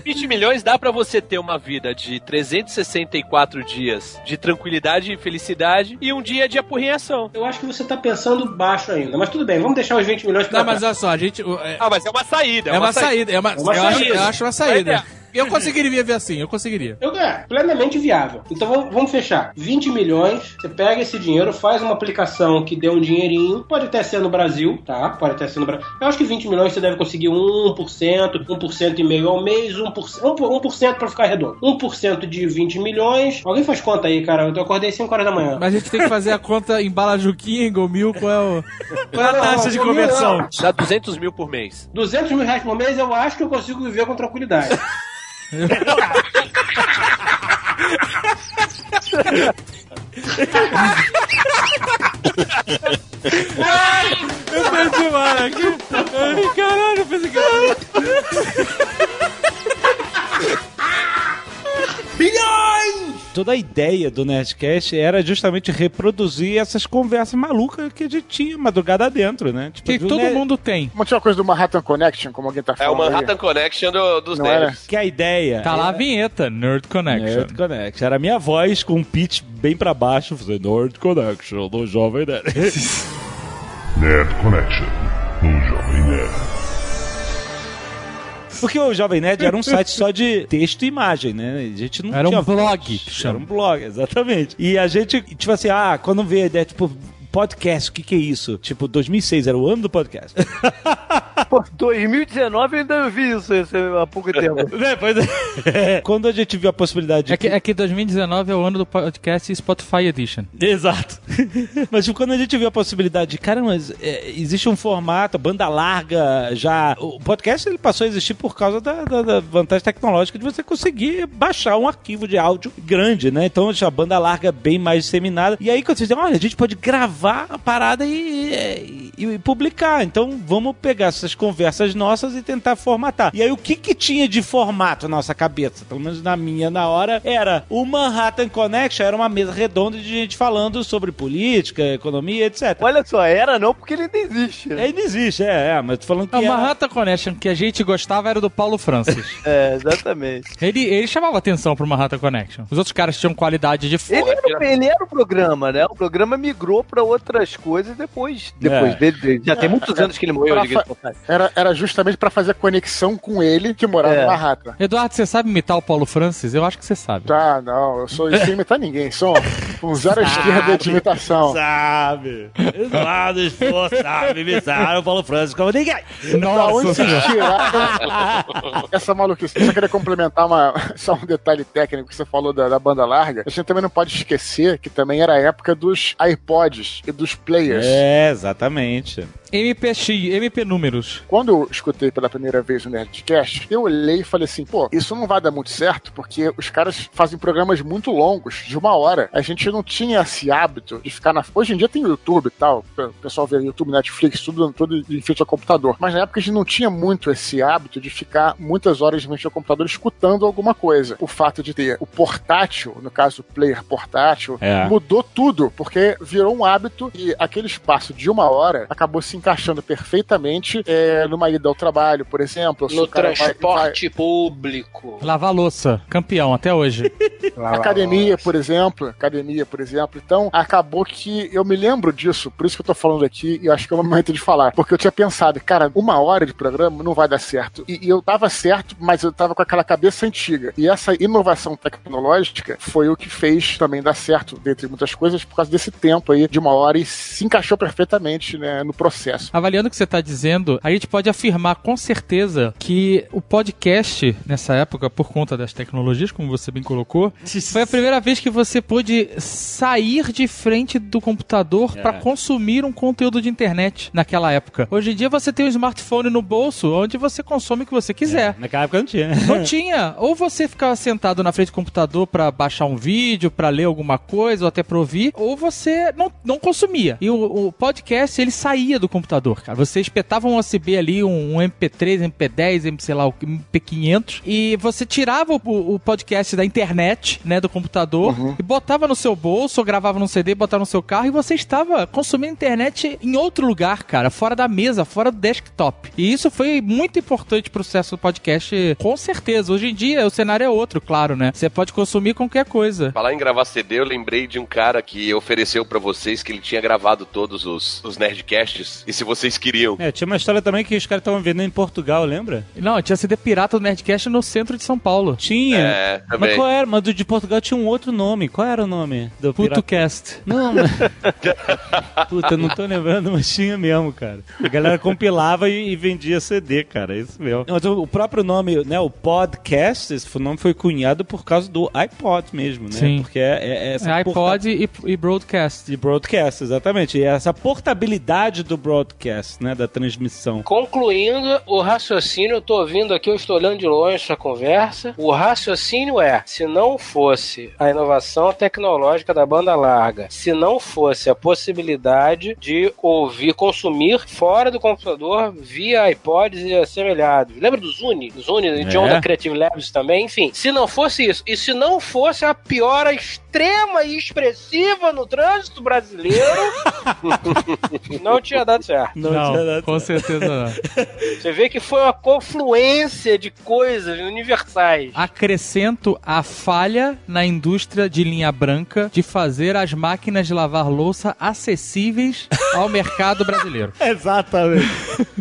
20 milhões dá pra você ter uma vida de 364 dias de tranquilidade e felicidade e um dia de apurrinhação. Eu acho que você tá pensando baixo ainda, mas tudo bem, vamos deixar os 20 milhões pra Não, mas olha só, a gente. É, Ah, mas é uma saída. é uma saída, é uma, uma eu, acho, saída. eu acho uma saída. Eu conseguiria viver assim, eu conseguiria. Eu, é, plenamente viável. Então vamos, fechar. 20 milhões, você pega esse dinheiro, faz uma aplicação que dê um dinheirinho. Pode até ser no Brasil, tá? Pode até ser no Brasil. Eu acho que 20 milhões você deve conseguir 1%, 1% e meio ao mês, 1%, 1% pra ficar redondo. 1% de 20 milhões. Alguém faz conta aí, cara. Eu acordei 5 horas da manhã. Mas a gente tem que fazer a conta em bala Juquinha, em Gomil, qual é, o, qual é a não, taxa de não, não, conversão? Dá 200 mil por mês. 200 mil reais por mês, eu acho que eu consigo viver com tranquilidade. Eu perdi, mano. aqui. Ai, caralho, eu pensei que... Toda a ideia do Nerdcast era justamente reproduzir essas conversas malucas que a gente tinha madrugada dentro, né? Tipo, Que do todo Nerd- mundo tem. Não tinha uma coisa do Manhattan Connection, como alguém tá É o falando aí? Manhattan Connection do- dos Não era? nerds. Que a ideia. Tá lá a era- vinheta, Nerd Connection. Nerd Connection. Era a minha voz com um pitch bem pra baixo, fazendo Nerd Connection do Jovem Nerd. Nerd Connection, no Jovem Nerd. Porque o Jovem Nerd era um site só de texto e imagem, né? A gente não Era um tinha blog, Era um blog, exatamente. E a gente, tipo assim, ah, quando veio a ideia, tipo, podcast, o que que é isso? Tipo, 2006 era o ano do podcast. Pô, 2019 eu ainda vi isso, isso há pouco tempo. Né, pois é. Quando a gente viu a possibilidade de É que, é que 2019 é o ano do podcast Spotify Edition. Exato. Mas tipo, quando a gente viu a possibilidade de, cara, mas é, existe um formato, banda larga, já. O podcast ele passou a existir por causa da, da- da vantagem tecnológica de você conseguir baixar um arquivo de áudio grande, né? Então, já a banda larga bem mais disseminada. E aí, quando vocês dizem, olha, a gente pode gravar a parada e, e- e publicar. Então, vamos pegar essas conversas nossas e tentar formatar. E aí, o que que tinha de formato na nossa cabeça? Pelo menos na minha, na hora, era o Manhattan Connection, era uma mesa redonda de gente falando sobre política, economia, etc. Olha só, era não porque ele ainda existe. né? Ainda existe, é, é, mas tô falando que A era- Manhattan Connection que a gente gostava era do Paulo Francis. É, exatamente. ele, ele chamava atenção pro Manhattan Connection. Os outros caras tinham qualidade de Ele foda. era, o- ele era o programa, né? O programa migrou pra outras coisas depois, depois É. dele, dele. Já tem muitos anos que ele morreu. Era, era justamente pra fazer conexão com ele que morava É. na Manhattan. Eduardo, você sabe imitar o Paulo Francis? Eu acho que você sabe. Tá, não, eu sou sem imitar ninguém, sou um zero esquerda de imitação. Sabe. Eduardo Esforço sabe imitar o Paulo Francis como ninguém. Da onde vocês tiraram essa maluquice? Eu só queria complementar uma, só um detalhe técnico que você falou da, da banda larga. A gente também não pode esquecer que também era a época dos iPods e dos players. É, exatamente. MPX, MP números. Quando eu escutei pela primeira vez o Nerdcast, eu olhei e falei assim, pô, isso não vai dar muito certo, porque os caras fazem programas muito longos, de uma hora. A gente não tinha esse hábito de ficar na... Hoje em dia tem o YouTube e tal, o pessoal vê YouTube, Netflix, tudo, tudo em frente ao computador. Mas na época a gente não tinha muito esse hábito de ficar muitas horas em frente ao computador escutando alguma coisa. O fato de ter o portátil, no caso o player portátil, É. mudou tudo, porque virou um hábito e aquele espaço de uma hora acabou se encaixando perfeitamente é, numa ida ao trabalho, por exemplo. No cara vai- transporte público. Lavar louça. Campeão até hoje. academia, por exemplo, academia, por exemplo. Então, acabou que eu me lembro disso, por isso que eu tô falando aqui, e eu acho que é o momento de falar. Porque eu tinha pensado, cara, uma hora de programa não vai dar certo. E, e eu tava certo, mas eu tava com aquela cabeça antiga. E essa inovação tecnológica foi o que fez também dar certo, dentre muitas coisas, por causa desse tempo aí de uma hora e se encaixou perfeitamente né, no processo. Avaliando o que você está dizendo, a gente pode afirmar com certeza que o podcast, nessa época, por conta das tecnologias, como você bem colocou, foi a primeira vez que você pôde sair de frente do computador É. para consumir um conteúdo de internet naquela época. Hoje em dia você tem um smartphone no bolso onde você consome o que você quiser. Naquela época não tinha. Não tinha. Ou você ficava sentado na frente do computador pra baixar um vídeo, pra ler alguma coisa, ou até pra ouvir, ou você não, não consumia. E o, o podcast, ele saía do computador, cara. Você espetava um USB ali, um, um MP3, MP10, MP, sei lá, o MP500, e você tirava o, o podcast da internet, né, do computador, e botava no seu bolso, ou gravava num CD, botava no seu carro, e você estava consumindo internet em outro lugar, cara, fora da mesa, fora do desktop. E isso foi muito importante pro sucesso do podcast, com certeza. Hoje em dia o cenário é outro, claro, né? Você pode consumir qualquer coisa. Falar em gravar CD, eu lembrei de um cara que ofereceu pra vocês que ele tinha gravado todos os, os Nerdcasts. E se vocês queriam. É, tinha uma história também que os caras estavam vendendo em Portugal, lembra? Não, tinha CD pirata do Nerdcast no centro de São Paulo. Tinha. É, também. Mas qual era? Mas do de Portugal tinha um outro nome. Qual era o nome? Do pirata? PutoCast. Não, mas... Puta, não tô lembrando, mas tinha mesmo, cara. A galera compilava e, e vendia CD, cara. Isso mesmo. Mas o, o próprio nome, né? O podcast, esse nome foi cunhado por causa do iPod mesmo, né? Sim. Porque é, é- é essa É porta- iPod e, e Broadcast. de broadcast, exatamente. E essa portabilidade do broadcast, né? Da transmissão. Concluindo o raciocínio, eu tô ouvindo aqui, eu estou olhando de longe essa conversa. O raciocínio é: se não fosse a inovação tecnológica da banda larga, se não fosse a possibilidade de ouvir, consumir fora do computador via iPods e assemelhados. Lembra do Zune? Zune de É. Onda Creative Labs também? Enfim, se não fosse isso, e se não fosse a piora extrema e expressiva no trânsito brasileiro, não tinha dado dado certo. Não, Não, tinha dado com certo. certeza não. Você vê que foi uma confluência de coisas universais. Acrescento a falha na indústria de linha branca de fazer as máquinas de lavar louça acessíveis ao mercado brasileiro. Exatamente.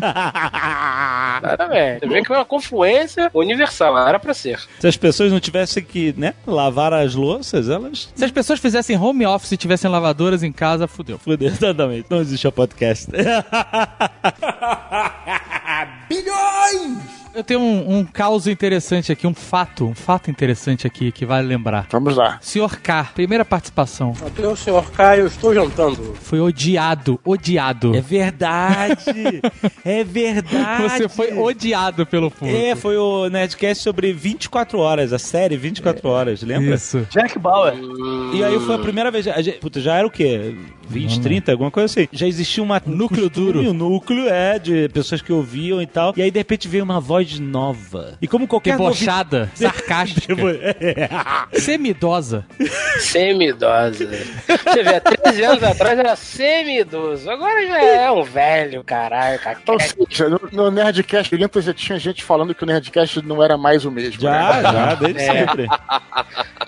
Exatamente. Você vê que foi uma confluência universal. Era pra ser. Se as pessoas não tivessem que, né, lavar as louças, elas Se as pessoas fizessem home office e tivessem lavadoras em casa, fudeu. Fudeu, exatamente. Não existe o podcast. Bilhões! Eu tenho um, um caos interessante aqui, um fato, um fato interessante aqui que vale lembrar. Vamos lá. Senhor K, primeira participação. Até o senhor Caio, eu estou jantando. Foi odiado, odiado. É verdade! É verdade! Você foi odiado pelo público. É, foi o Nerdcast sobre 24 horas, a série 24 horas, lembra? Isso. Jack Bauer. E aí foi a primeira vez. a gente- puta, já era o quê? 20, 30, alguma coisa assim. Já existia uma núcleo duro. Um núcleo, é, de pessoas que ouviam e tal. E aí, de repente, veio uma voz nova. E como qualquer Debochada, novi- sarcástica, semidosa. Semi-idosa. Você vê, há 13 anos atrás era semi-idoso. Agora já é um velho, caralho. Ou caquete. seja, no, no Nerdcast, eu lembro que já tinha gente falando que o Nerdcast não era mais o mesmo. Já, né? já, desde É. sempre.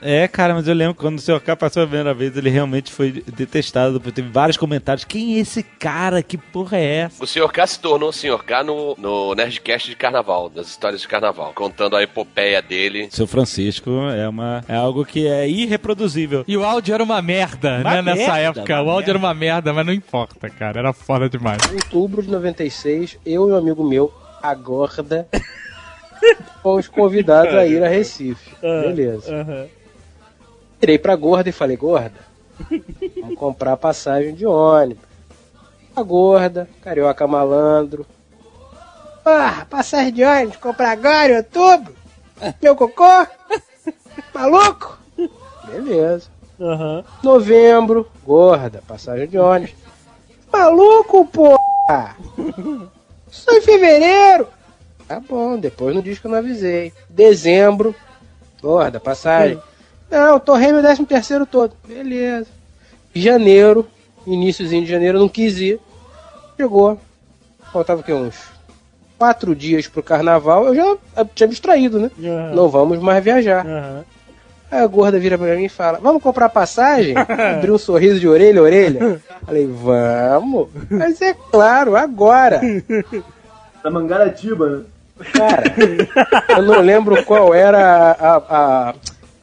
É, cara, mas eu lembro quando o Sr. K passou a primeira vez, ele realmente foi detestado. porque Teve vários comentários. Quem é esse cara? Que porra é essa? O Sr. K se tornou o Sr. K no, no Nerdcast de carnaval, das histórias de carnaval, contando a epopeia dele. Seu Francisco é, uma, é algo que é irreproduzível. E o áudio era uma merda, Uma né? Nessa merda, época. O áudio era uma merda, mas não importa, cara. Era foda demais. Em outubro de 96, eu e um amigo meu, a Gorda, fomos convidados a ir a Recife. Beleza. Virei pra Gorda e falei, Gorda, vamos comprar passagem de ônibus. A Gorda, Carioca Malandro. Ah, passagem de ônibus, comprar agora em outubro? Meu cocô? Maluco? Beleza. Novembro, Gorda, passagem de ônibus. Maluco, porra! Só em fevereiro. Tá bom, depois não diz que eu não avisei. Dezembro, gorda, passagem. Não, torrei meu décimo terceiro todo. Beleza. Janeiro, iníciozinho de janeiro, não quis ir. Chegou. Faltava o quê? Uns quatro dias pro carnaval. Eu já eu tinha me distraído, né? Não vamos mais viajar. Aí a gorda vira pra mim e fala: Vamos comprar passagem? Abriu um sorriso de orelha a orelha. Falei: Vamos. Mas é claro, agora. Da Mangaratiba, né? Cara, eu não lembro qual era a, a- a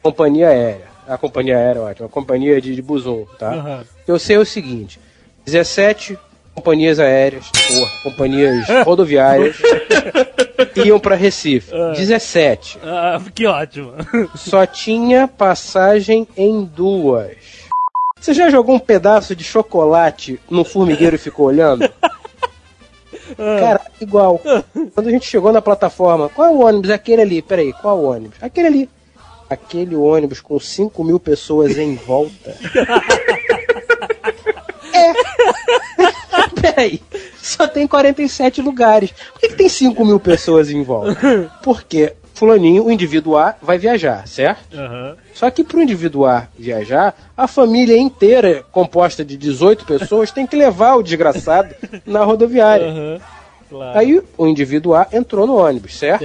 companhia aérea. A companhia aérea, ótimo. A companhia de, de Buzum, tá? Eu sei o seguinte: 17 companhias aéreas, porra, companhias rodoviárias iam pra Recife. 17. Ah, que ótimo. Só tinha passagem em duas. Você já jogou um pedaço de chocolate no formigueiro e ficou olhando? Cara, igual. Quando a gente chegou na plataforma, qual é o ônibus? Aquele ali. Peraí, qual é o ônibus? Aquele ali. Aquele ônibus com 5 mil pessoas em volta. é. Peraí. Só tem 47 lugares. Por que, que tem 5 mil pessoas em volta? Porque fulaninho, o indivíduo A, vai viajar, certo? Só que pro indivíduo A viajar, a família inteira, composta de 18 pessoas, tem que levar o desgraçado na rodoviária. Aí o indivíduo A entrou no ônibus, certo?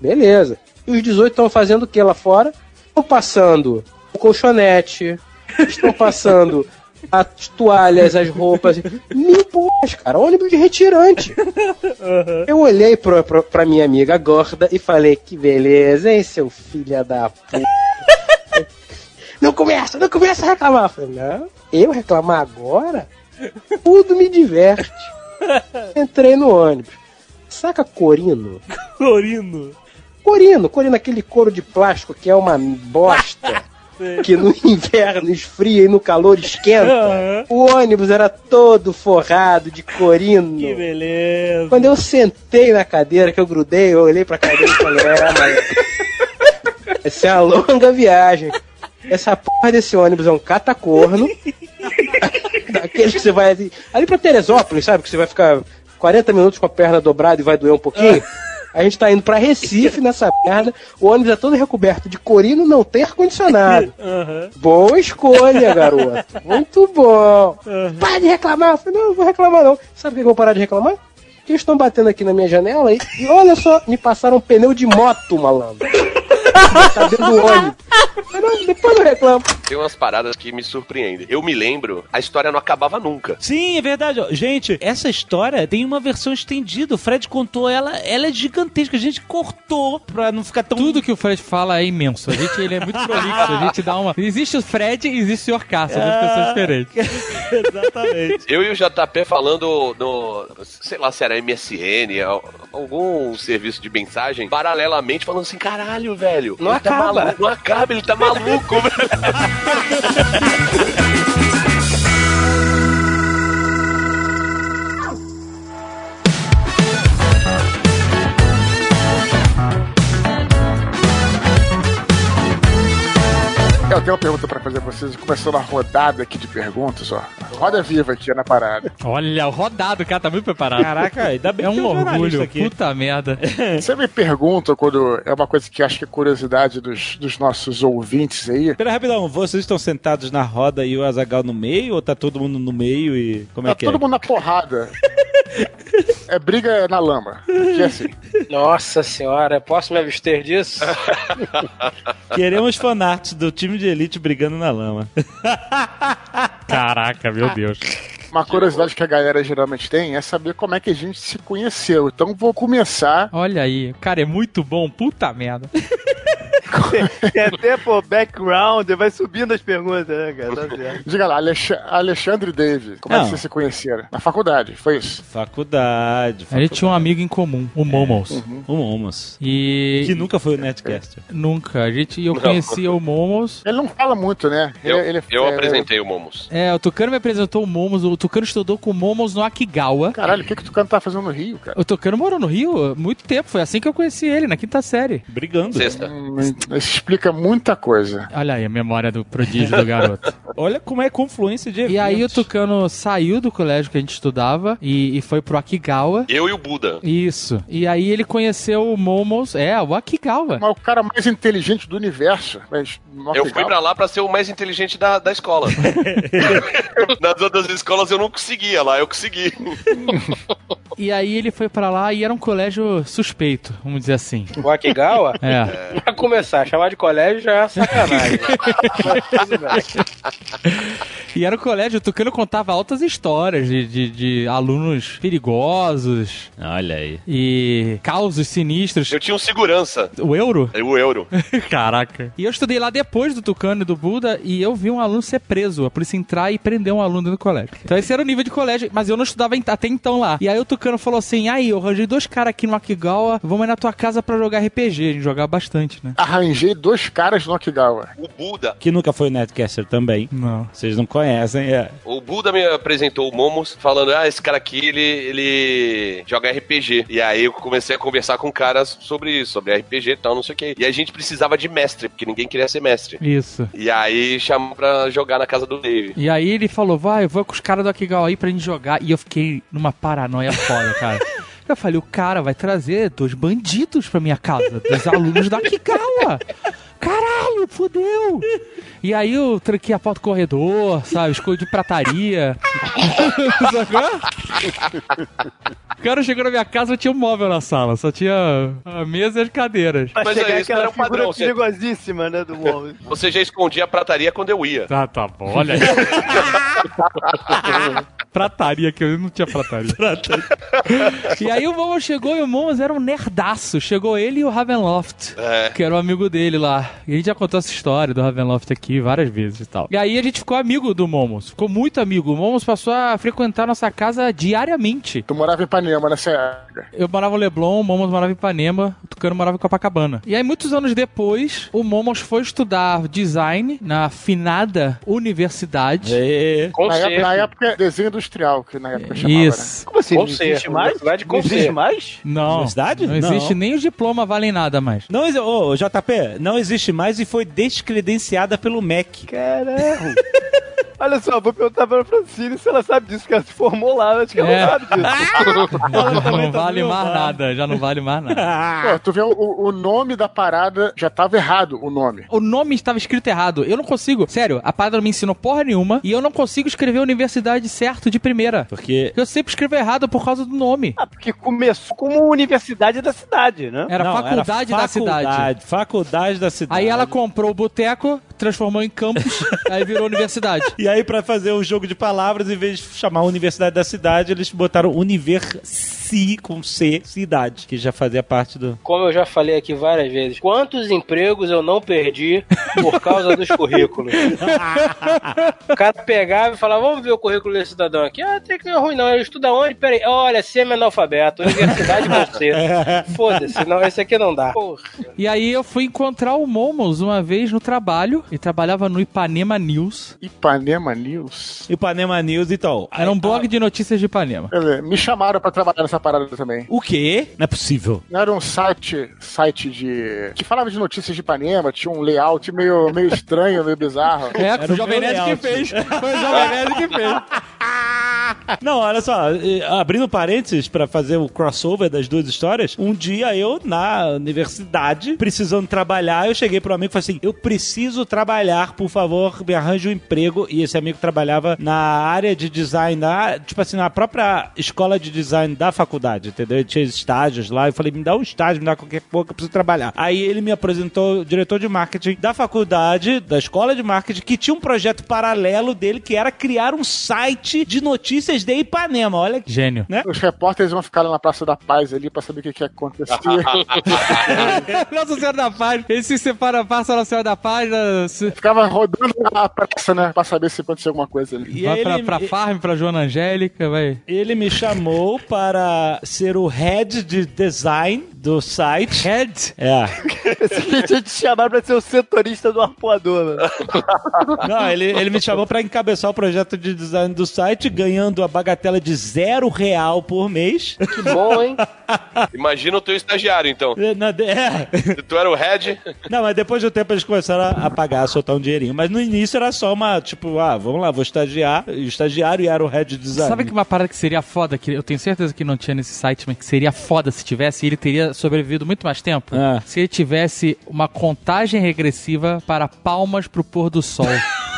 Beleza. E os 18 estão fazendo o que lá fora? Estão passando o colchonete, estão passando as toalhas, as roupas. Mil porras, cara. Ônibus de retirante. Eu olhei pra, pra, pra minha amiga gorda e falei: Que beleza, hein, seu filho da puta. Não começa, não começa a reclamar. Eu falei, não, eu reclamar agora? Tudo me diverte. Entrei no ônibus. Saca Corino? Corino. Corino, Corino, aquele couro de plástico que é uma bosta. Que no inverno esfria e no calor esquenta. O ônibus era todo forrado de corino. Que beleza. Quando eu sentei na cadeira, que eu grudei, eu olhei pra cadeira e falei, é, mas... Essa é uma longa viagem. Essa porra desse ônibus é um catacorno. Daqueles que você vai ali, ali pra Teresópolis, sabe? Que você vai ficar 40 minutos com a perna dobrada e vai doer um pouquinho. A gente tá indo pra Recife nessa merda. O ônibus é todo recoberto de corino, não tem ar-condicionado. Boa escolha, garoto. Muito bom. Para de reclamar. Eu falei, não, não vou reclamar não. Sabe por que eu vou parar de reclamar? Porque eles estão batendo aqui na minha janela e, e olha só, me passaram um pneu de moto, malandro. Tá dentro do ônibus. Eu falei, não, depois eu reclamo. Tem umas paradas que me surpreendem. Eu me lembro, a história não acabava nunca. Sim, é verdade. Gente, essa história tem uma versão estendida. O Fred contou ela, ela é gigantesca. A gente cortou pra não ficar tão. Tudo que o Fred fala é imenso. A gente, ele é muito prolixo. A gente dá uma. Existe o Fred e existe o Sr. K. São duas Ah. pessoas diferentes. Exatamente. Eu e o JP falando no, sei lá se era MSN, al- algum serviço de mensagem, paralelamente falando assim, caralho, velho. Não ele tá acaba. maluco, não acaba, ele tá maluco, velho. Eu tenho uma pergunta pra fazer pra vocês, começando a rodada aqui de perguntas, ó. Roda viva aqui na parada. Olha, o rodado, o cara tá muito preparado. Caraca, ainda bem É que um orgulho. aqui. Puta merda. Você me pergunta quando é uma coisa que acho que é curiosidade dos, dos nossos ouvintes aí. Pera rapidão, vocês estão sentados na roda e o Azagal no meio? Ou tá todo mundo no meio e. Como é Tá que todo é? mundo na porrada. É briga na lama. Que é assim. Nossa senhora, posso me abster disso? Queremos fanarts do time de elite brigando na lama. Caraca, meu Deus. Uma curiosidade que a galera geralmente tem é saber como é que a gente se conheceu. Então vou começar. Olha aí, cara, é muito bom. Puta merda. Tem até, pô, background, vai subindo as perguntas, né, cara? Tá certo. Diga lá, Alex- Alexandre e Dave. Como é Não. que vocês se conheceram? Na faculdade, foi isso? Faculdade. A gente tinha um amigo em comum, o Momos. O Momos. E. Que nunca foi o Netcaster. Nunca. A gente, eu conhecia o Momos. Ele não fala muito, né? Eu, Ele- ele- eu é- apresentei o Momos. É, o Tucano me apresentou o Momos. O Tucano estudou com o Momos no Akigawa. Caralho, o que, que tu tá fazendo no Rio, cara? O Tucano morou no Rio há muito tempo. Foi assim que eu conheci ele, na quinta série. Brigando. Sexta. Hum, Isso explica muita coisa. Olha aí a memória do prodígio do garoto. Olha como é confluência de E aí o eventos. Tucano saiu do colégio que a gente estudava e, e foi pro Akigawa. Eu e o Buda. Isso. E aí ele conheceu o Momos. É, o Akigawa. Mas o cara mais inteligente do universo. Mas, Eu fui pra lá pra ser o mais inteligente da, da escola. Nas outras escolas eu não conseguia, lá eu consegui. E aí ele foi pra lá e era um colégio suspeito, vamos dizer assim. O Akigawa? É. Pra começar, chamar de colégio já é sacanagem. E era um colégio, o Tucano contava altas histórias de, de, de alunos perigosos Olha aí. e causos sinistros. Eu tinha um segurança. O euro? O euro. Caraca. E eu estudei lá depois do Tucano e do Buda e eu vi um aluno ser preso, a polícia entrar e prender um aluno dentro do colégio. Então esse era o nível de colégio, mas eu não estudava em- até então lá. E aí o Tucano falou assim: aí, eu arranjei dois caras aqui no Akigawa, vamos aí na tua casa pra jogar RPG. A gente jogava bastante, né? Arranjei dois caras no Akigawa. O Buda. Que nunca foi o Netcaster também. Não. Vocês não conhecem, é. O Buda me apresentou o Momos falando: Ah, esse cara aqui, ele, ele joga RPG. E aí eu comecei a conversar com caras sobre isso, sobre RPG e tal, não sei o que. E a gente precisava de mestre, porque ninguém queria ser mestre. Isso. E aí chamou pra jogar na casa do Dave. E aí ele falou, vai, eu vou com os caras do Akigawa aí pra gente jogar. E eu fiquei numa paranoia foda, cara. Eu falei, o cara vai trazer dois bandidos pra minha casa, dois alunos da Akigawa. Caralho, fudeu. E aí eu tranquei a porta do corredor, sabe, escondi prataria. Sacou? O cara chegou na minha casa, não tinha um móvel na sala, só tinha a mesa e as cadeiras. Pra Mas chegar é isso, aquela era um padrão, você- perigosíssima, né, do móvel. Você já escondia a prataria quando eu ia. Tá, tá bom, olha aí. prataria, que eu não tinha prataria. e aí o Momo chegou e o Momos era um nerdaço. Chegou ele e o Ravenloft, É. que era um amigo dele lá. E a gente já contou essa história do Ravenloft aqui várias vezes e tal. E aí a gente ficou amigo do Momos. Ficou muito amigo. O Momos passou a frequentar nossa casa diariamente. Tu morava em Ipanema nessa época. Eu morava no Leblon, o Momos morava em Ipanema, o Tucano morava em Copacabana. E aí, muitos anos depois, o Momos foi estudar design na finada universidade. É. Na época, na época, desenho industrial, que na época chamava, né? Isso. Como assim? Não existe mais? Não existe mais? Não, Universidade? não existe Não. nem os diplomas valem nada mais. Não, ô, JP, não existe mais e foi descredenciada pelo MEC. Caralho. Olha só, vou perguntar pra Francine se ela sabe disso, que ela se formou lá. Acho que ela É. não sabe disso. não vale mais nada, já não vale mais nada. Pô, tu vê o, o nome da parada já tava errado, o nome. O nome estava escrito errado. Eu não consigo. Sério, a parada não me ensinou porra nenhuma. E eu não consigo escrever universidade certo de primeira. Porque. Eu sempre escrevo errado por causa do nome. Ah, porque começou como universidade da cidade, né? Era Não, faculdade da cidade. faculdade, Faculdade da cidade. Aí ela comprou o boteco, transformou em campus, aí virou universidade. E aí, pra fazer o jogo de palavras, em vez de chamar Universidade da Cidade, eles botaram Universi com C, cidade, que já fazia parte do. Como eu já falei aqui várias vezes, quantos empregos eu não perdi por causa dos currículos? o cara pegava e falava, vamos ver o currículo desse cidadão aqui. Ah, tem que não é ruim não. Ele estuda onde? Peraí. Olha, semi-analfabeto, universidade você. Foda-se, não, esse aqui não dá. Porra. E aí eu fui encontrar o Momos uma vez no trabalho. Ele trabalhava no Ipanema News. Ipanema News. Ipanema News, então. Era um blog de notícias de Ipanema. Quer dizer, Me chamaram pra trabalhar nessa parada também. O quê? Não é possível. Não era um site, site de. que falava de notícias de Ipanema, tinha um layout meio, meio estranho, meio bizarro. É, Era foi o Jovem Nerd que fez. Foi o Jovem Nerd que fez. Não, olha só, abrindo parênteses pra fazer o crossover das duas histórias, um dia eu, na universidade, precisando trabalhar, eu cheguei pro amigo e falei assim: eu preciso trabalhar, por favor, me arranje um emprego. E esse amigo trabalhava na área de design, na, tipo assim, na própria escola de design da faculdade, entendeu? Ele tinha estágios lá. Eu falei: me dá um estágio, me dá qualquer coisa que eu preciso trabalhar. Aí ele me apresentou diretor de marketing da faculdade, da escola de marketing, que tinha um projeto paralelo dele que era criar um site de notícias de Ipanema. Olha que Gênio. né? Os repórteres vão ficar lá na Praça da Paz ali pra saber o que, que acontecia. Nossa Senhora da Paz. Ele se separa, passa Nossa Senhora da Paz, né, se- Ficava rodando a praça, né? Pra saber se acontecia alguma coisa ali. E vai aí pra, ele- pra Farm, pra Joana Angélica, vai. Ele me chamou para ser o head de design do site. Head? É. Tinha te chamado pra ser o setorista do arpoador, mano. Não, ele, ele me chamou para encabeçar o projeto de design do site, ganhando a bagatela de zero real por mês. Que bom, hein? Imagina o teu estagiário, então. Na- é. Tu era o head. Não, mas depois do tempo eles começaram a, a pagar, a soltar um dinheirinho. Mas no início era só uma, tipo, ah, vamos lá, vou estagiar. E o estagiário era o head de design. Sabe que uma parada que seria foda, que eu tenho certeza que não tinha nesse site, mas que seria foda se tivesse, e ele teria sobrevivido muito mais tempo? Ah. Se ele tivesse uma contagem regressiva para palmas pro pôr do sol.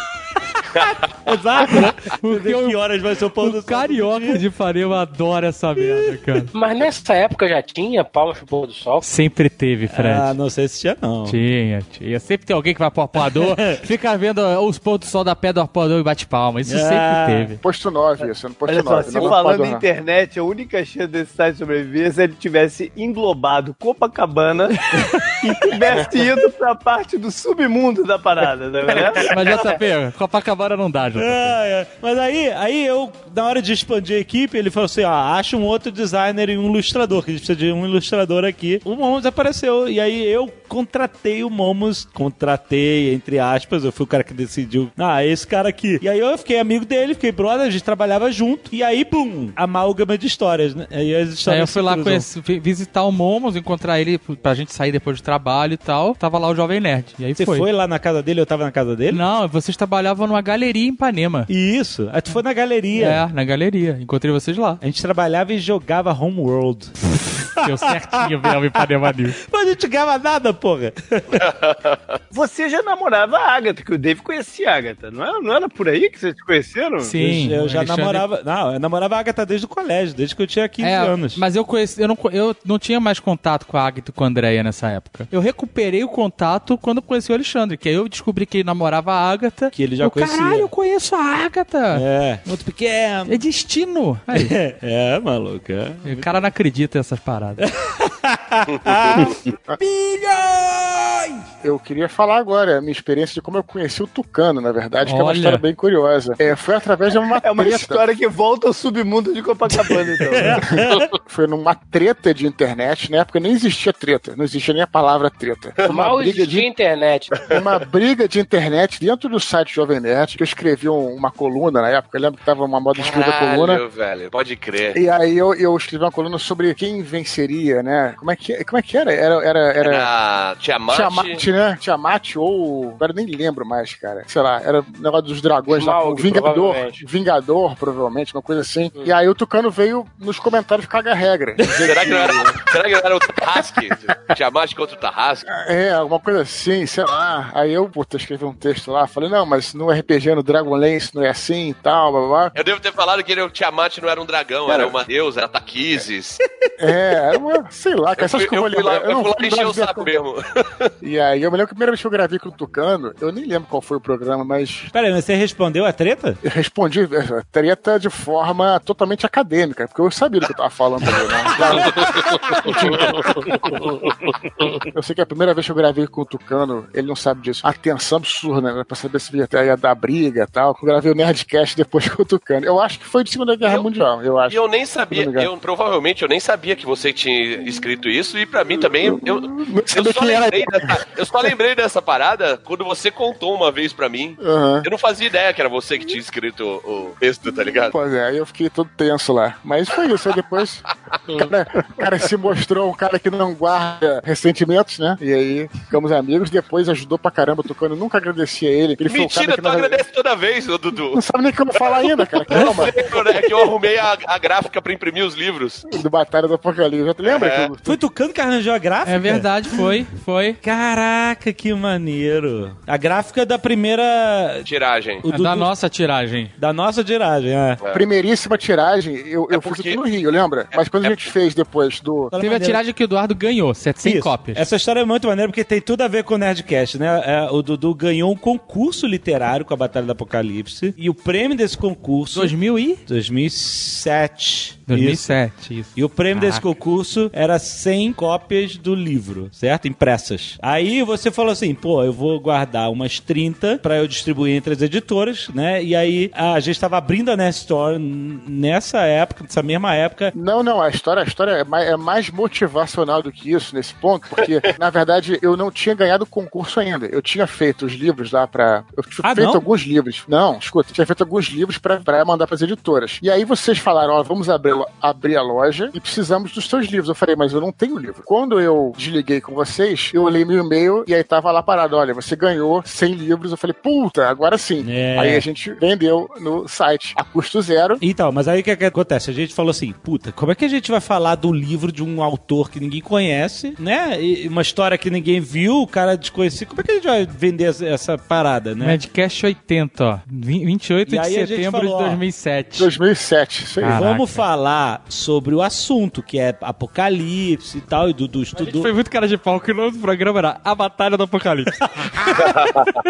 Exato, né? Porque que horas vai ser o pão do o carioca de Ipanema adora essa merda, cara. Mas nessa época já tinha palmas pro pôr do sol? Sempre teve, Fred. Ah, não sei se tinha, não. Tinha, tinha. Sempre tem alguém que vai pro arpoador, fica vendo os pontos do sol da pé do arpoador e bate palma. Isso Ah. sempre teve. Posto 9, isso, no posto Olha só, 9. se falando não. internet, a única chance desse site sobreviver é se ele tivesse englobado Copacabana e tivesse ido pra parte do submundo da parada, tá vendo? Mas JP, Copacabana não dá, JP. É, é. Mas aí, aí eu, na hora de expandir a equipe, ele falou assim: ó, acha um outro designer e um ilustrador, que a gente precisa de um ilustrador aqui. O Momos apareceu. E aí eu contratei o Momos, contratei, entre aspas, eu fui o cara que decidiu, ah, esse cara aqui. E aí eu fiquei amigo dele, fiquei brother, a gente trabalhava junto. E aí, bum, amálgama de histórias, né? Aí as histórias Aí eu fui lá conhecer, vi- visitar o Momos, encontrar ele pra gente sair depois do trabalho e tal. Tava lá o Jovem Nerd. E aí Você foi. foi lá na casa dele, eu tava na casa dele? Não, vocês trabalhavam numa galeria em Ipanema. Isso. Aí tu foi na galeria. É, na galeria. Encontrei vocês lá. A gente trabalhava e jogava Homeworld. Deu certinho mesmo Ipanema News. Mas a gente ganhava nada, porra. Você já namorava a Agatha, que o Dave conhecia a Agatha, não era, não era por aí que vocês conheceram? Sim. eu, eu já Alexandre- namorava. Não, eu namorava a Agatha desde o colégio, desde que eu tinha 15 É, anos. mas eu conheci, eu não, eu não tinha mais contato com a Agatha e com a Andrea nessa época. Eu recuperei o contato quando eu conheci o Alexandre, que aí eu descobri que ele namorava a Agatha. Que ele já eu, conhecia. Caralho, eu conheço a Agatha. É, muito pequeno. É destino. Aí, É, maluco. É. o cara não acredita nessas paradas. Eu queria falar agora a minha experiência de como eu conheci o Tucano, na verdade, que é uma história bem curiosa. É, foi através de uma É uma treta. história que volta ao submundo de Copacabana, então. né? Foi numa treta de internet. Na época nem existia treta, não existia nem a palavra treta. Foi uma Mal briga de internet. uma briga de internet dentro do site Jovem Nerd, que eu escrevi um- uma coluna na época. Eu lembro que tava uma moda de escrever coluna. Caralho, velho. Pode crer. E aí eu, eu escrevi uma coluna sobre quem venceria, né? Como é que, como é que era? Era, era, era... Era Tiamat, Tiamat né? Tiamat ou. Agora eu nem lembro mais, cara. Sei lá, era o negócio dos dragões lá. O Smaug, Vingador. provavelmente. Vingador, provavelmente, uma coisa assim. E aí o Tucano veio nos comentários caga regra. Será que não era, será que era o Tarrasque? Tiamat contra o Tarrasque? É, alguma coisa assim, sei lá. Aí eu, puta, escrevi um texto lá, falei, não, mas no RPG, no Dragonlance, não é assim e tal, blá blá blá. Eu devo ter falado que ele, o Tiamat não era um dragão, Cara. era uma deusa, era Taquises. É, era uma, sei lá, cara, Eu essas que eu vou eu lembrar. eu não fui lá encher o saco mesmo. E aí, eu me lembro que a primeira vez que eu gravei com o Tucano, eu nem lembro qual foi o programa, mas Peraí, mas você respondeu a treta? eu respondi eh, treta de forma totalmente acadêmica, porque eu sabia do que eu tava falando ali, né? Eu sei que a primeira vez que eu gravei com o Tucano, ele não sabe disso. A tensão absurda, né? Pra saber se ia, ia dar briga e tal. Que eu gravei o Nerdcast depois com o Tucano. Eu acho que foi de Segunda Guerra Mundial, eu acho. E eu nem sabia, eu, provavelmente eu nem sabia que você tinha escrito isso, e pra mim também, eu, eu, só lembrei dessa, eu só lembrei dessa parada quando você contou uma vez pra mim. Aham. Eu não fazia ideia que era você que tinha escrito o, texto, tá ligado? Pois é, aí eu fiquei todo tenso lá. Mas foi isso, aí depois o cara, cara se mostrou um cara que não guarda ressentimentos, né? E aí ficamos amigos, depois ajudou pra caramba tocando. Nunca agradeci a ele. Ele Mentira, tu não, agradece toda vez, ô Dudu. não sabe nem o que eu vou falar ainda, cara. Calma. Eu lembro, né, que eu arrumei a, a gráfica pra imprimir os livros. Do Batalha do Apocalipse. Já te lembra? É. que eu- Foi Tucano que arranjou a gráfica? É verdade, foi, foi. Caraca, que maneiro. A gráfica da primeira. Tiragem. o É do- da do- nossa tiragem. da nossa tiragem, é. Primeiríssima tiragem, eu, eu fiz porque- aqui no Rio, lembra? Mas quando a gente fez depois do. Teve a tiragem que o Eduardo ganhou, 700 Isso. cópias. Essa história é muito maneira porque tem tudo a ver com o Nerdcast, né? É, o Dudu ganhou um concurso literário com a Batalha do Apocalipse e o prêmio desse concurso. 2000 e? 2007. 2007, isso. E o prêmio desse Caraca. concurso era 100 cópias do livro, certo? Impressas. Aí você falou assim, pô, eu vou guardar umas 30 pra eu distribuir entre as editoras, né? E aí a gente tava abrindo a Nerd Store nessa época, nessa mesma época. Não, não, a história, a história é, mais, é mais motivacional do que isso nesse ponto, porque, na verdade, eu não tinha ganhado o concurso ainda. Eu tinha feito os livros lá pra. Eu tinha Ah, feito não? alguns livros. Não, escuta, eu tinha feito alguns livros pra, pra mandar pras editoras. E aí vocês falaram: ó, vamos abrir, abrir a loja e precisamos dos seus livros. Eu falei, mas eu não tenho livro. Quando eu desliguei com vocês, eu olhei meu e-mail e aí tava lá parado: olha, você ganhou 100 livros. Eu falei, puta, agora sim. É. Aí a gente vendeu no site a custo zero. Então, mas aí o que, que acontece? A gente falou assim, puta, como é que a gente vai falar do livro de um autor que ninguém conhece, né? E uma história que ninguém viu, o cara desconhecido. Como é que a gente vai vender essa, parada, né? Madcast 80, ó. Vi- 28 E de setembro falou, de 2007. 2007, isso aí. Caraca. Vamos falar sobre o assunto, que é apocalipse e tal, e Dudu estudou. foi muito cara de pau que o nome do programa era A Batalha do Apocalipse.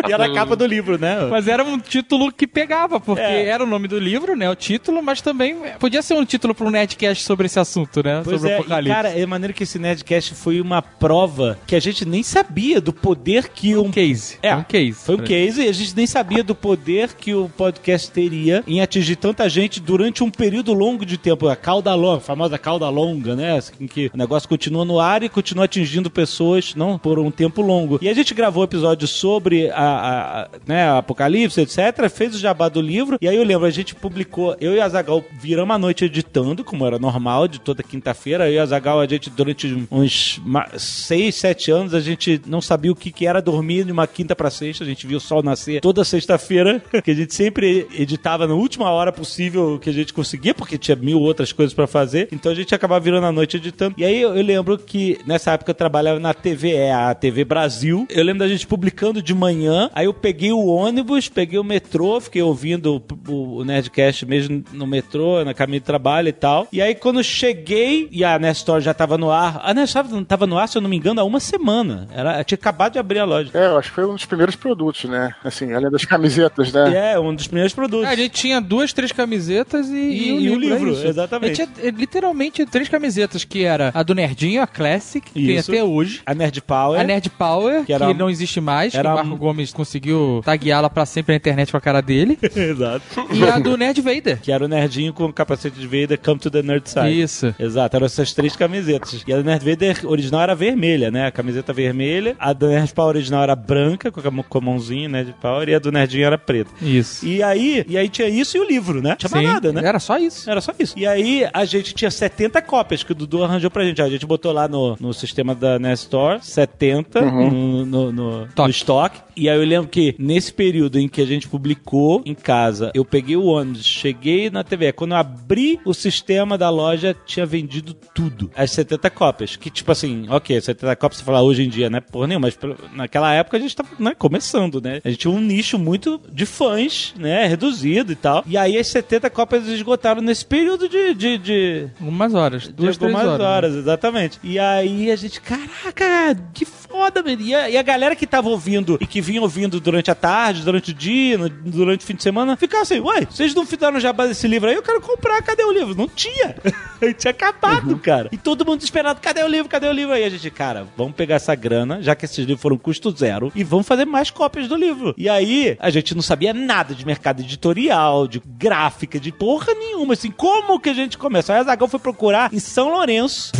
E era a capa do livro, né? mas era um título que pegava, porque É. era o nome do livro, né? O título, mas também podia ser um título para um Nerdcast sobre esse assunto, né? Pois sobre o é, e, Apocalipse. cara, é maneiro que esse Nerdcast foi uma prova que a gente nem sabia do poder que um... um case. É, um case. Foi um case e a gente nem sabia do poder que o podcast teria em atingir tanta gente durante um período longo de tempo. A cauda longa, a famosa cauda longa, né? Em que o negócio continua no ar e continua atingindo pessoas, não por um tempo longo. E a gente gravou episódio sobre a, a- né, a Apocalipse, etc. Fez o jabá do livro. E aí eu lembro, a gente publicou, eu e a Zagal viramos a noite editando, como era normal, de toda quinta-feira. Eu e a Zagal, a gente, durante uns seis, sete anos, a gente não sabia o que, que era dormir de uma quinta pra sexta. A gente viu o sol nascer toda sexta-feira, que a gente sempre editava na última hora possível que a gente conseguia, porque tinha mil outras coisas pra fazer. Então a gente acabava virando a noite editando. E aí eu, eu lembro que nessa época eu trabalhava na TVE, a TV Brasil. Eu lembro da gente publicando de manhã. Aí eu peguei o ônibus, peguei o metrô, fiquei ouvindo o, o Nerdcast mesmo no metrô, na caminho de trabalho e tal. E aí quando eu cheguei e a Nestor já tava no ar, a Nestor tava no ar, se eu não me engano, há uma semana. Era, tinha acabado de abrir a loja. É, eu acho que foi um dos primeiros produtos, né? Assim, além das camisetas, né? É, um dos primeiros produtos. É, a gente tinha duas, três camisetas e, E- um e o livro, livro, é isso. Exatamente. Tinha literalmente três camisetas, que era a do Nerdinho, a Classic, que tem Isso. até hoje. A Nerd Power. A Nerd Power, que, Que era- não existe mais, era- que o Marco Gomes conseguiu tagueá-la pra sempre na internet com a cara dele. Exato. e a do Nerd Vader. Que era o nerdinho com o capacete de Vader, Come to the Nerd Side. Isso. Exato, eram essas três camisetas. E a do Nerd Vader original era vermelha, né? A camiseta vermelha. A do Nerd Power original era branca, com a, mãozinha, Nerd Power. E a do Nerdinho era preta. Isso. E aí, e aí tinha isso e o livro, né? Tinha mais nada, né? Era só isso. Era só isso. E aí a gente tinha 70 cópias que o Dudu arranjou pra gente. A gente botou lá no, no sistema da Nestor 70 Uhum. no, no, no- estoque. E aí eu lembro que nesse período em que a gente publicou em casa, eu peguei o ônibus, cheguei na TV. Quando eu abri o sistema da loja, tinha vendido tudo. As 70 cópias. Que tipo assim, ok, 70 cópias você fala hoje em dia, né? Porra nenhuma, mas naquela época a gente tava né, começando, né? A gente tinha um nicho muito de fãs, né? Reduzido e tal. E aí as 70 cópias esgotaram nesse período de. De, de Algumas horas. Duas, de algumas horas. horas, né? exatamente. E aí a gente, caraca, que foda, velho. E a, e a galera que tava ouvindo e que vinha ouvindo durante a tarde, durante o dia, no- durante o fim de semana, ficava assim, ué, vocês não fizeram jabá desse livro aí? Eu quero comprar, cadê o livro? Não tinha. tinha acabado, cara. E todo mundo esperando, cadê o livro, cadê o livro? Aí a gente, cara, vamos pegar essa grana, já que esses livros foram custo zero, e vamos fazer mais cópias do livro. E aí, a gente não sabia nada de mercado editorial, de gráfica, de porra nenhuma, assim, como que a gente começa? Aí a Zagão foi procurar em São Lourenço,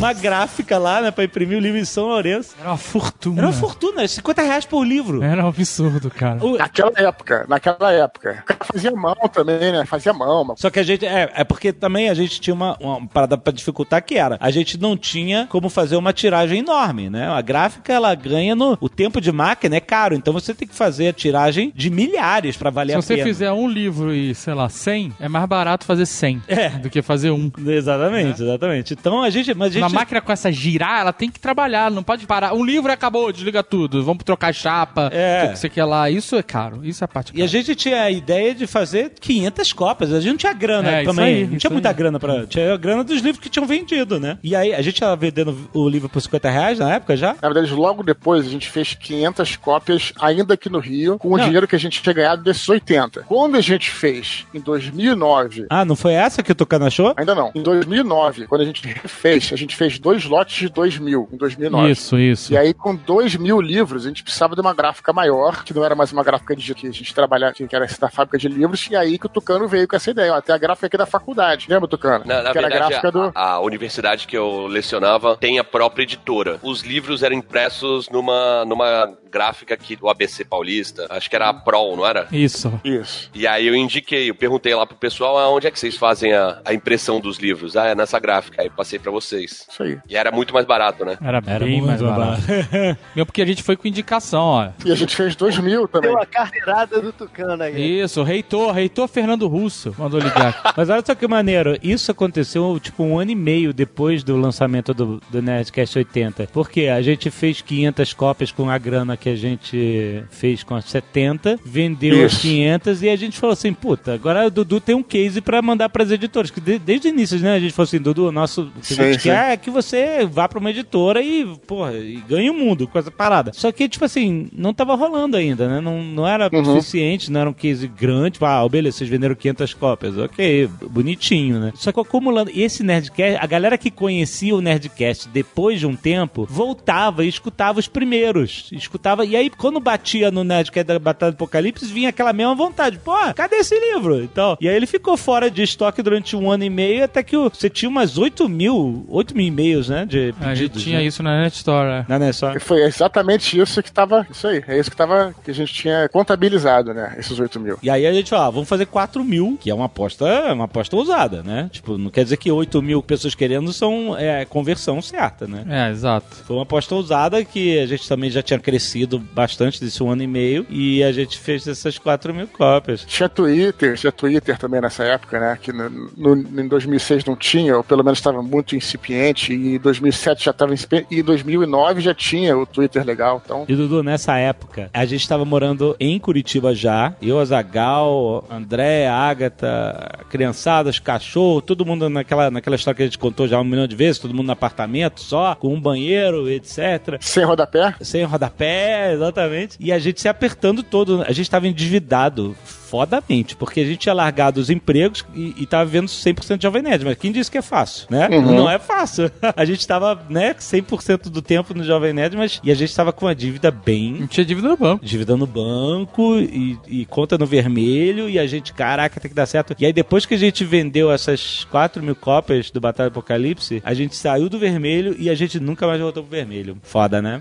uma gráfica lá, né, pra imprimir o livro em São Lourenço. Era uma fortuna. Era uma fortuna, 50 reais por livro. Era um absurdo, cara. Naquela época, naquela época. O cara fazia mão também, né? Fazia mão. mas- Só que a gente. É, é porque também a gente tinha uma, uma parada pra dificultar que era. A gente não tinha como fazer uma tiragem enorme, né? A gráfica ela ganha no. O tempo de máquina é caro, então você tem que fazer a tiragem de milhares pra valer Se a você pena. fizer um livro e, sei lá, 100, é mais barato fazer 100 É. do que fazer um. Exatamente, exatamente. Então a gente. Mas a gente Na máquina com essa girar, ela tem que trabalhar, não pode parar. Um livro acabou, desliga tudo. Vamos trocar chapa, É. o que você quer lá. Isso é caro, isso é a parte E a gente tinha a ideia de fazer 500 cópias. A gente não tinha grana É, também. aí, não tinha muita aí. grana pra. Tinha a grana dos livros que tinham vendido, né? E aí, a gente tava vendendo o livro por 50 reais na época já? Na verdade, logo depois, a gente fez 500 cópias, ainda aqui no Rio, com o Não. dinheiro que a gente tinha ganhado desses 80. Quando a gente fez, em 2009... Ah, não foi essa que o Tucano achou? Ainda não. Em 2009, quando a gente refez, a gente fez dois lotes de 2 mil, em 2009. Isso, isso. E aí, com 2 mil livros, a gente precisava de uma gráfica maior, que não era mais uma gráfica de que a gente trabalhava, que era essa da fábrica de livros, e aí que o Tucano veio com essa ideia. Ó, Até a gráfica aqui da faculdade. Lembra, Tucano? Na, na que era a verdade, gráfica do. a, a universidade que eu lecionava tem a própria editora. Os livros eram impressos numa, numa gráfica aqui do ABC Paulista. Acho que era a Prol, não era? Isso. Isso. E aí eu indiquei, eu perguntei lá pro pessoal, ah, onde é que vocês fazem a, a impressão dos livros? Ah, é nessa gráfica. Aí passei pra vocês. Isso aí. E era muito mais barato, né? Era, bem mais barato. Mesmo porque a gente foi com indicação, ó. E a gente fez 2 mil também. Deu a carteirada do Tucano aí. Isso, reitor, reitor Fernando Russo mandou ligar. Mas olha só que maneiro, isso aconteceu tipo um ano e meio depois do lançamento do, do Nerdcast 80. Porque a gente fez 500 cópias com a grana que a gente fez com as 70, vendeu as Isso. 500 e a gente falou assim, puta, agora o Dudu tem um case pra mandar pras editoras. Que de- desde o início, né, a gente falou assim, Dudu, nosso, Sim, gente sim. quer é que você vá pra uma editora e, porra, e ganhe o mundo com essa parada. Só que, tipo assim, não tava rolando ainda, né? Não, não era Uhum. suficiente, não era um case grande. Tipo, ah, beleza, vocês venderam 500 cópias. Ok, bonitinho, né? Só que acumulando. E esse Nerdcast, a galera que conhecia o Nerdcast depois de um tempo, voltava e escutava os primeiros. Escutava. E aí, quando batia no Nerdcast da Batalha do Apocalipse, vinha aquela mesma vontade. Pô, cadê esse livro? Então, e aí ele ficou fora de estoque durante um ano e meio, até que você tinha umas 8 mil, 8 mil e-mails, né? De A gente pedidos, tinha né? isso na Net Store. é. Na Netstar. E foi exatamente isso que tava. Isso aí. É isso que tava. Que a gente tinha contabilizado, né? Esses 8 mil. E aí a gente falou, ah, vamos fazer 4 mil, que é uma aposta, uma aposta ousada, né? Tipo, não quer dizer que 8 mil pessoas querendo são é, conversão certa, né? É, exato. Foi uma aposta ousada que a gente também já tinha crescido bastante desse um ano e meio e a gente fez essas 4 mil cópias. Tinha Twitter, tinha Twitter também nessa época, né? Que no, no- em 2006 não tinha, ou pelo menos estava muito incipiente, e em 2007 já estava e em 2009 já tinha o Twitter legal, então... E Dudu, nessa época, a gente estava morando em Curitiba já. Eu, Azagal, André, Agatha, criançadas, cachorro, todo mundo naquela, naquela história que a gente contou já um milhão de vezes, todo mundo no apartamento só, com um banheiro, etc. Sem rodapé? Sem rodapé, exatamente. E a gente se apertando todo. A gente estava endividado fodamente, porque a gente tinha largado os empregos e, e tava vivendo 100% de Jovem Nerd. Mas quem disse que é fácil, né? Uhum. Não é fácil. A gente tava, né, 100% do tempo no Jovem Nerd, mas e a gente tava com uma dívida bem... Não tinha dívida no banco. Dívida no banco e, e conta no vermelho e a gente, caraca, tem que dar certo. E aí depois que a gente vendeu essas 4 mil cópias do Batalha do Apocalipse, a gente saiu do vermelho e a gente nunca mais voltou pro vermelho. Foda, né?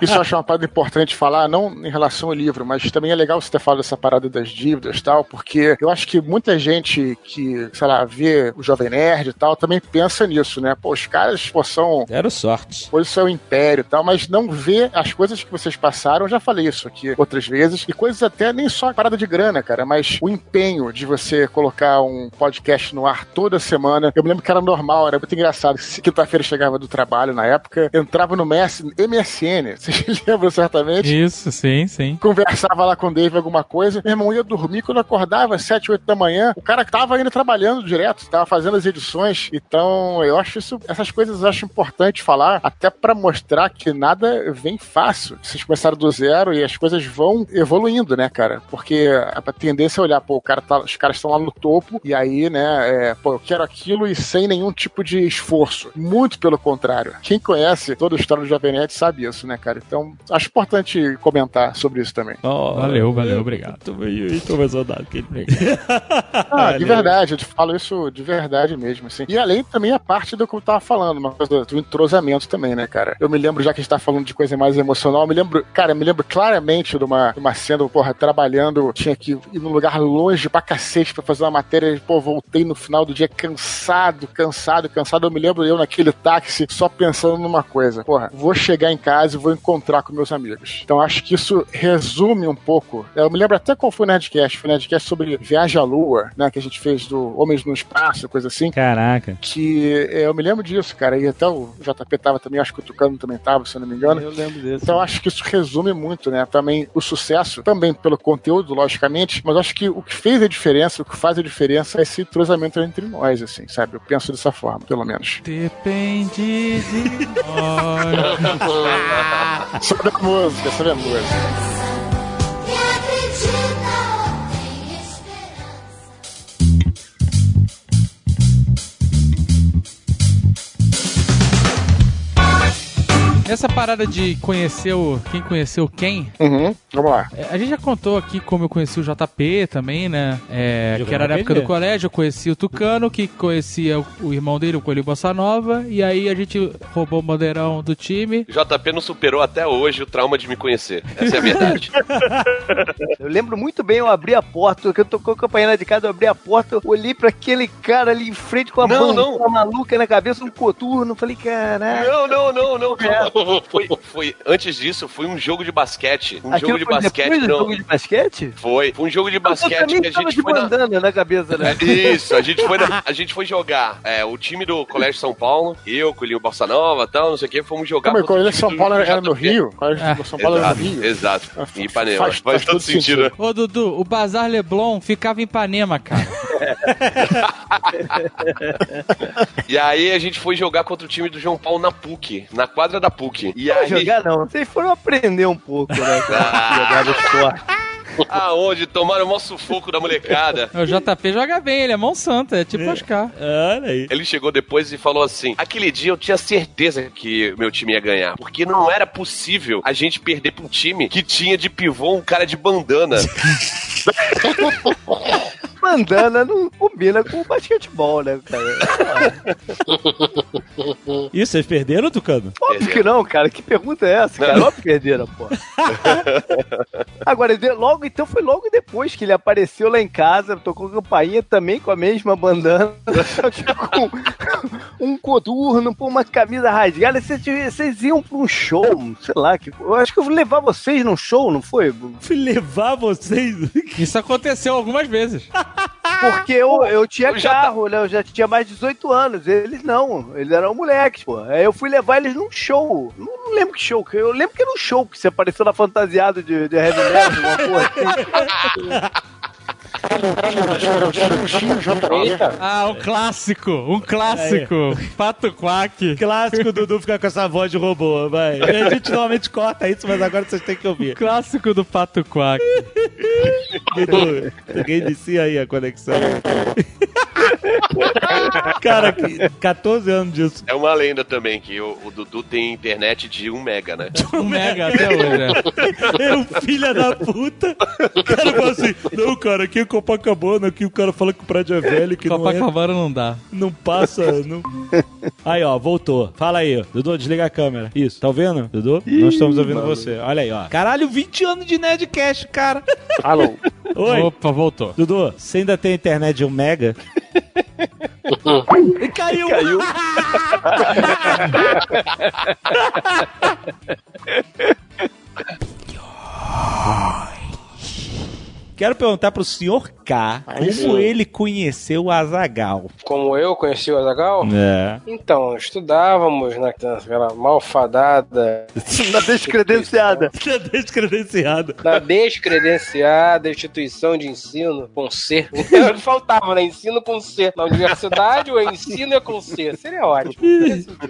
Isso eu acho uma parada importante falar, não em relação ao livro, mas também é legal você ter falado dessa parada das dívidas, dívidas tal, porque eu acho que muita gente que, sei lá, vê o Jovem Nerd e tal, também pensa nisso, né? Pô, os caras, pô, são... Deram sorte. Hoje são império e tal, mas não vê as coisas que vocês passaram, eu já falei isso aqui outras vezes, e coisas até nem só parada de grana, cara, mas o empenho de você colocar um podcast no ar toda semana. Eu me lembro que era normal, era muito engraçado. Quinta-feira chegava do trabalho na época, entrava no MS, MSN, vocês lembram certamente? Isso, sim, sim. Conversava lá com o Dave alguma coisa, meu irmão ia dormir quando acordava, 7, 8 da manhã, o cara tava ainda trabalhando direto, tava fazendo as edições. Então, eu acho isso, essas coisas eu acho importante falar, até para mostrar que nada vem fácil. Vocês começaram do zero e as coisas vão evoluindo, né, cara? Porque a tendência é olhar, pô, o cara tá, os caras estão lá no topo, e aí, né, é, pô, eu quero aquilo e sem nenhum tipo de esforço. Muito pelo contrário. Quem conhece toda a história do Jovem Nerd sabe isso, né, cara? Então, acho importante comentar sobre isso também. Oh, valeu, valeu, obrigado. Mais saudade que ele. Ah, de verdade, eu te falo isso de verdade mesmo, assim. E além também a parte do que eu tava falando, uma coisa do, do entrosamento também, né, cara? Eu me lembro, já que a gente tá falando de coisa mais emocional, eu me lembro, cara, eu me lembro claramente de uma, de uma cena, porra, trabalhando, tinha que ir num lugar longe pra cacete pra fazer uma matéria, e, pô, voltei no final do dia cansado, cansado, cansado. Eu me lembro eu naquele táxi só pensando numa coisa, porra, vou chegar em casa e vou encontrar com meus amigos. Então acho que isso resume um pouco. Eu me lembro até qual foi o Nerdcast, foi o Nerdcast sobre Viagem à Lua, né, que a gente fez do Homens no Espaço, coisa assim. Caraca. Que é, eu me lembro disso, cara, e até o JP tava também, acho que o Tucano também tava, se eu não me engano. Eu lembro desse. Então acho que isso resume muito, né? Também o sucesso, também pelo conteúdo, logicamente, mas acho que o que fez a diferença, o que faz a diferença é esse entrosamento entre nós, assim, sabe? Eu penso dessa forma, pelo menos. Depende de nós. sobre a música, sobre a música. Nessa parada de conhecer o. Quem conheceu quem? Uhum, vamos lá. É, a gente já contou aqui como eu conheci o JP também, né? É, que era na época do colégio, eu conheci o Tucano, que conhecia o, irmão dele, o Coelho Bossa Nova, e aí a gente roubou o bandeirão do time. JP não superou até hoje o trauma de me conhecer. Essa é a verdade. Eu lembro muito bem, eu abri a porta, que eu tô com a campanha lá de casa, eu abri a porta, eu olhei pra aquele cara ali em frente com a Não, bandana maluca na cabeça, um coturno, falei, caralho. Não, não, não, não. calma. Foi, foi, antes disso, foi um jogo de basquete. Um Aquilo jogo de foi basquete. do não. jogo de basquete? Foi. Foi um jogo de Eu basquete que a gente de foi na, bandana na cabeça, né? É, Isso, a gente foi, na- a gente foi jogar. É, o time do Colégio São Paulo, eu, Colinho Bossa Nova e tal, não sei o que, fomos jogar. Como é, o Colégio time São do Paulo era no. Rio? O Colégio São Paulo era no Rio? Exato, exato. Em Ipanema. faz- Faz, faz todo todo sentido. né? Ô, Dudu, o Bazar Leblon ficava em Ipanema, cara. E aí a gente foi jogar contra o time do João Paulo na PUC, na quadra da PUC. E Não aí. jogar não, vocês foram aprender um pouco, né? Ah. Jogar no esporte. Aonde? Tomaram o maior sufoco da molecada. O JP joga bem, ele é mão santa, é tipo Oscar. Olha aí. Ele chegou depois e falou assim: aquele dia eu tinha certeza que meu time ia ganhar. Porque não era possível a gente perder pra um time que tinha de pivô um cara de bandana. Bandana não combina com basquetebol, né, cara? Isso, vocês perderam, Tucano? Óbvio que não, cara. Que pergunta é essa, cara? Óbvio que perderam, pô. Agora, de- logo, então foi logo depois que ele apareceu lá em casa, tocou campainha também com a mesma bandana, só que com um coturno, pô, uma camisa rasgada. Vocês, vocês iam pra um show, sei lá, que, eu acho que eu vou levar vocês num show, não foi? Fui levar vocês. Isso aconteceu algumas vezes. Porque eu, eu tinha Eu já tá- carro, né? Eu já tinha mais de 18 anos. Eles não, eles eram moleques, pô. Aí eu fui levar eles num show. Não, não lembro que show, eu lembro que era um show que você apareceu na fantasiado de, de heavy metal, uma porra assim. Ah, um clássico, um clássico. Pato Quack. Clássico Dudu ficar com essa voz de robô, vai. A gente normalmente corta isso, mas agora vocês têm que ouvir. Clássico do Pato Quack. Dudu, alguém inicia aí a conexão. Cara, que- 14 anos disso. É uma lenda também que o, o Dudu tem internet de 1 mega, né? Um mega até hoje, né? É um filho da puta. O cara fala assim: Não, cara, aqui é Copacabana, aqui o cara fala que o prédio é velho, que não, é, Copacabana não dá. não passa. Não... Aí, ó, voltou. Fala aí, Dudu, desliga a câmera. Isso, tá ouvindo, Dudu? Nós estamos ouvindo você. Olha aí, ó. Caralho, 20 anos de Nerdcast, cara. Alô. Oi. Opa, voltou. Dudu, você ainda tem internet de um mega? E caiu! Caiu. Quero perguntar pro senhor K como sim. ele conheceu o Azagal. Como eu conheci o Azagal? É. Então, estudávamos naquela malfadada. Na descredenciada. Na descredenciada. Na descredenciada instituição de ensino com C. Faltava, né? Ensino com C. Na universidade, o ensino é com C. Seria ótimo.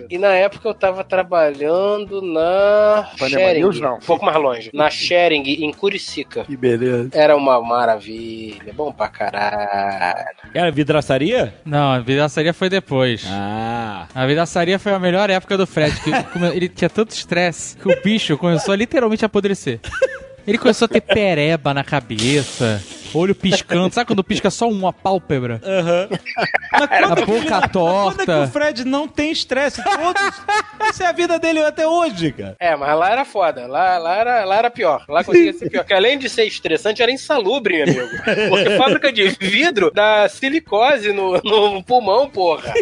E na época eu tava trabalhando na. Panema Sharing. News, não. Um pouco mais longe. Na Sharing, em Curicica. Que beleza. Era uma maravilha. Bom pra caralho. Era vidraçaria? Não, a vidraçaria foi depois. Ah. A vidraçaria foi a melhor época do Fred, que ele tinha tanto estresse que o bicho começou a literalmente apodrecer. Ele começou a ter pereba na cabeça, olho piscando. Sabe quando pisca só uma pálpebra? Aham. A boca Quando é que o torta. Fred não tem estresse? Todos. Essa é a vida dele até hoje, cara. É, mas lá era foda. Lá, lá, era, lá era pior. Lá conseguia ser pior. Porque além de ser estressante, era insalubre, meu amigo. Porque fábrica de vidro dá silicose no, no pulmão, porra.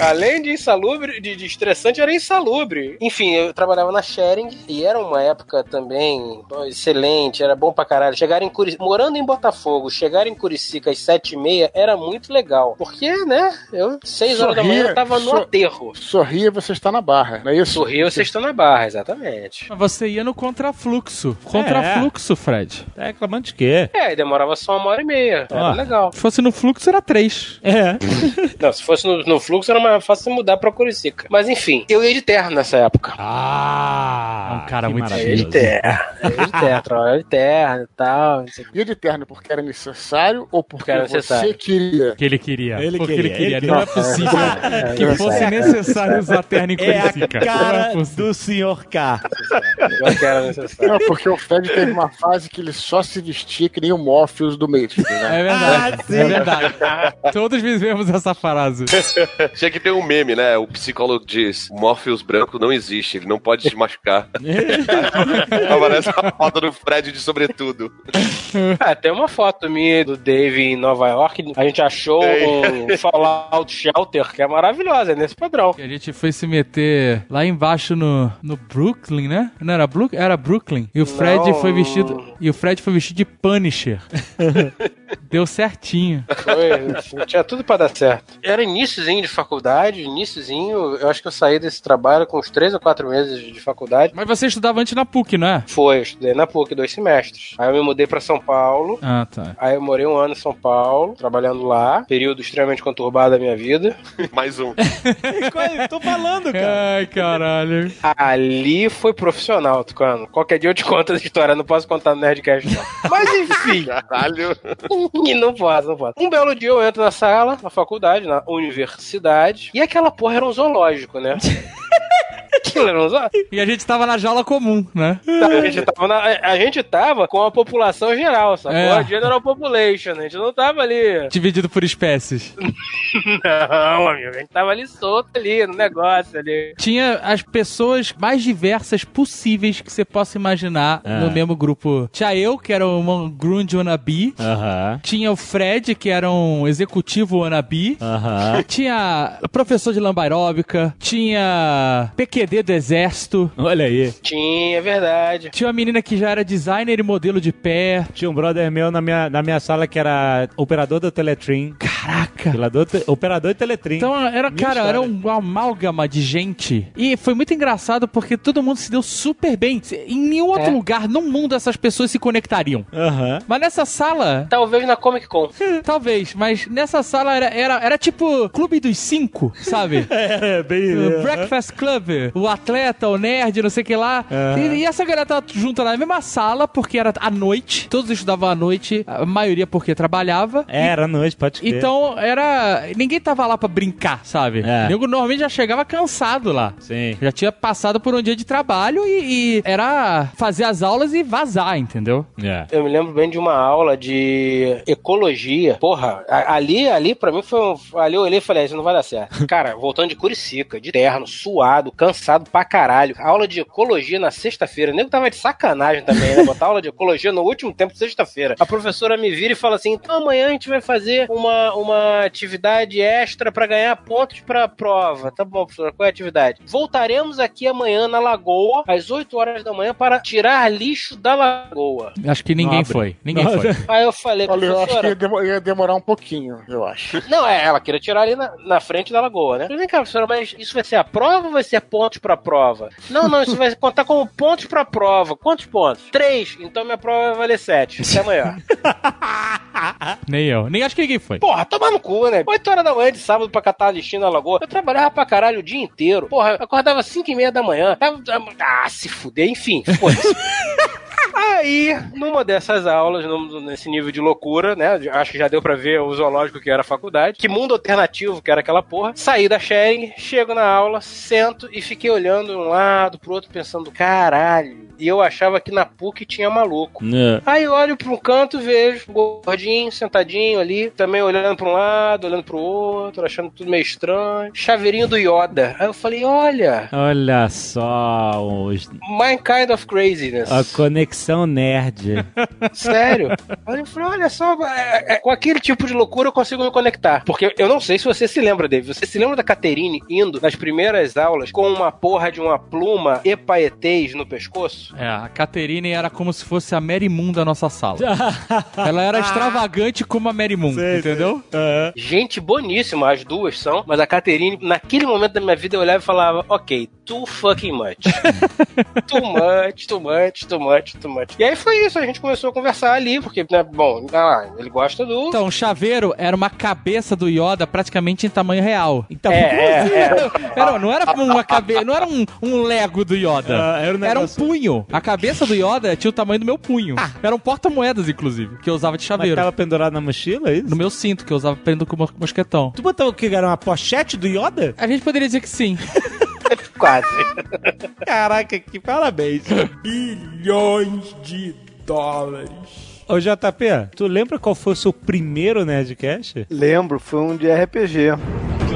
Além de insalubre, de, de estressante, era insalubre. Enfim, eu trabalhava na Sharing e era uma época também excelente, era bom pra caralho. Chegar em Curicica, morando em Botafogo, chegar em Curicica às sete e meia era muito legal. Porque, né, eu, seis horas da manhã, eu tava no aterro. Sorria, você está na barra, não é isso? Sorria, você está na barra, exatamente. Mas você ia no contrafluxo. Contrafluxo, Fred. Tá reclamando de quê? É, e demorava só uma hora e meia. Era Ah. legal. Se fosse no fluxo, era três. É. Não, se fosse no, no fluxo, era mais fácil mudar pra Curicica. Mas enfim, eu ia de terra nessa época. Ah! um cara muito Eu ia maravilhoso. de terra. Eu ia de terra, trabalhava de terra e tal. Ia de terno porque era necessário ou porque era você necessário. queria? Que ele queria. Ele Porque queria, ele queria. ele Não é queria. possível É, que é, fosse é. necessário usar terno em É a. Não é cara possível. do senhor K. Eu que era necessário. Não, porque o Fred teve uma fase que ele só se vestia que nem o Morpheus do Matrix, né? É verdade. Ah, sim. é verdade. Todos vivemos essa frase. Tinha que ter um meme, né? O psicólogo diz: o Morpheus branco não existe, ele não pode te machucar. Aparece a foto do Fred de sobretudo. Ah, tem uma foto minha do Dave em Nova York. A gente achou um Fallout Shelter que é maravilhosa, é nesse padrão. E a gente foi se meter lá embaixo no, no Brooklyn, né? Não era Brooklyn? Era Brooklyn. E o Fred Não. foi vestido. E o Fred foi vestido de Punisher. Deu certinho. Foi, tinha tudo pra dar certo. Era iníciozinho de faculdade, iníciozinho. Eu acho que eu saí desse trabalho com uns três ou quatro meses de faculdade. Mas você estudava antes na PUC, não é? Foi, eu estudei na PUC dois semestres. Aí eu me mudei pra São Paulo. Ah, tá. Aí eu morei um ano em São Paulo, trabalhando lá. Período extremamente conturbado da minha vida. Mais um. Tô falando, cara. Ai, caralho. Ali foi profissional, Tucano. Qualquer dia eu te conto essa história, não posso contar no Nerdcast, não. Mas enfim. Caralho. E não posso, não posso. Um belo dia eu entro na sala, na faculdade, na universidade, e aquela porra era um zoológico, né? E a gente tava na jaula comum, né? A gente tava, na- a gente tava com a população geral, sacou? É. A general population, a gente não tava ali. Dividido por espécies. Não, amigo, a gente tava ali solto ali, no negócio ali. Tinha as pessoas mais diversas possíveis que você possa imaginar Ah. no mesmo grupo. Tinha eu, que era um grunge wannabe. Aham. Tinha o Fred, que era um executivo wannabe. Aham. Tinha professor de lamba aeróbica. Tinha PQD do exército. Olha aí. Tinha, é verdade. Tinha uma menina que já era designer e modelo de pé. Tinha um brother meu na minha, na minha sala que era operador do Teletrim. Caraca! Operador, te- operador de Teletrim. Então era, Minha cara, era história. um amálgama de gente. E foi muito engraçado porque todo mundo se deu super bem. Em nenhum outro É. lugar no mundo essas pessoas se conectariam. Aham. Mas nessa sala, Talvez na Comic Con. talvez, mas nessa sala era, era, era tipo Clube dos Cinco, sabe? É, bem. O Breakfast Club, o atleta, o nerd, não sei o que lá. Aham. E, e essa galera tava junto na mesma sala, porque era à noite. Todos estudavam à noite, a maioria porque trabalhava. Era à noite, pode crer. Então era. Ninguém tava lá pra brincar, sabe? É. O nego normalmente já chegava cansado lá. Sim. Já tinha passado por um dia de trabalho e, e era fazer as aulas e vazar, entendeu? É. Eu me lembro bem de uma aula de ecologia. Porra, ali, ali pra mim foi um. Ali eu olhei e falei, "Ah, isso não vai dar certo. Cara, voltando de Curicica, de terno, suado, cansado pra caralho. Aula de ecologia na sexta-feira. O nego tava de sacanagem também, né? Botar aula de ecologia no último tempo de sexta-feira. A professora me vira e fala assim: então amanhã a gente vai fazer uma, uma atividade extra pra ganhar pontos pra prova. Tá bom, professora, qual é a atividade? Voltaremos aqui amanhã na lagoa, às 8 horas da manhã, para tirar lixo da lagoa. Acho que ninguém Nobre. foi. Ninguém Nossa. foi. Aí eu falei, Olha, eu acho que professora. ia, ia demorar um pouquinho, eu acho. Não, é, ela queria tirar ali na, na frente da lagoa, né? Eu falei, vem cá, professora, mas isso vai ser a prova ou vai ser pontos pra prova? Não, não, isso vai contar como pontos pra prova. Quantos pontos? Três. Então minha prova vai valer sete. Até amanhã. Nem eu. Nem acho que ninguém foi. Porra, tomar no cu, né? 8 horas da manhã de sábado pra catar lixinho na lagoa. Eu trabalhava pra caralho o dia inteiro. Porra, eu acordava 5 e meia da manhã. Tava- Ah, se fuder, enfim, foda-se. Aí, numa dessas aulas, nesse nível de loucura, né? Acho que já deu pra ver o zoológico que era a faculdade. Que mundo alternativo que era aquela porra. Saí da sharing, chego na aula, sento e fiquei olhando de um lado pro outro, pensando, caralho. E eu achava que na PUC tinha maluco. É. Aí olho pra um canto, vejo gordinho, sentadinho ali, também olhando pra um lado, olhando pro outro, achando tudo meio estranho. Chaveirinho do Yoda. Aí eu falei, olha, Olha só os- my kind of craziness. a conexão nerd. Sério? Aí eu falei, olha só, é, é, com aquele tipo de loucura eu consigo me conectar. Porque eu não sei se você se lembra, David. Você se lembra da Caterine indo nas primeiras aulas com uma porra de uma pluma epaetês no pescoço? É, a Caterine era como se fosse a Mary Moon da nossa sala. Ela era extravagante como a Mary Moon, entendeu? Gente boníssima, as duas são, mas a Caterine, naquele momento da minha vida, eu olhava e falava, ok, too fucking much. too much, too much, too much, too much. E aí foi isso, a gente começou a conversar ali, porque, né, bom, ah, ele gosta do. Então, o chaveiro era uma cabeça do Yoda praticamente em tamanho real. Então, É, é, Era, não era uma cabeça, não era um, um Lego do Yoda. Ah, era um era um punho. A cabeça do Yoda tinha o tamanho do meu punho. Era um porta-moedas, inclusive, que eu usava de Mas chaveiro. tava pendurado na mochila, é isso? No meu cinto, que eu usava prendo com mo- mosquetão. Tu botou o que? Era uma pochete do Yoda? A gente poderia dizer que sim. Quase. Caraca, que parabéns. Bilhões de dólares. Ô JP, tu lembra qual foi o seu primeiro Nerdcast? Lembro, foi um de RPG.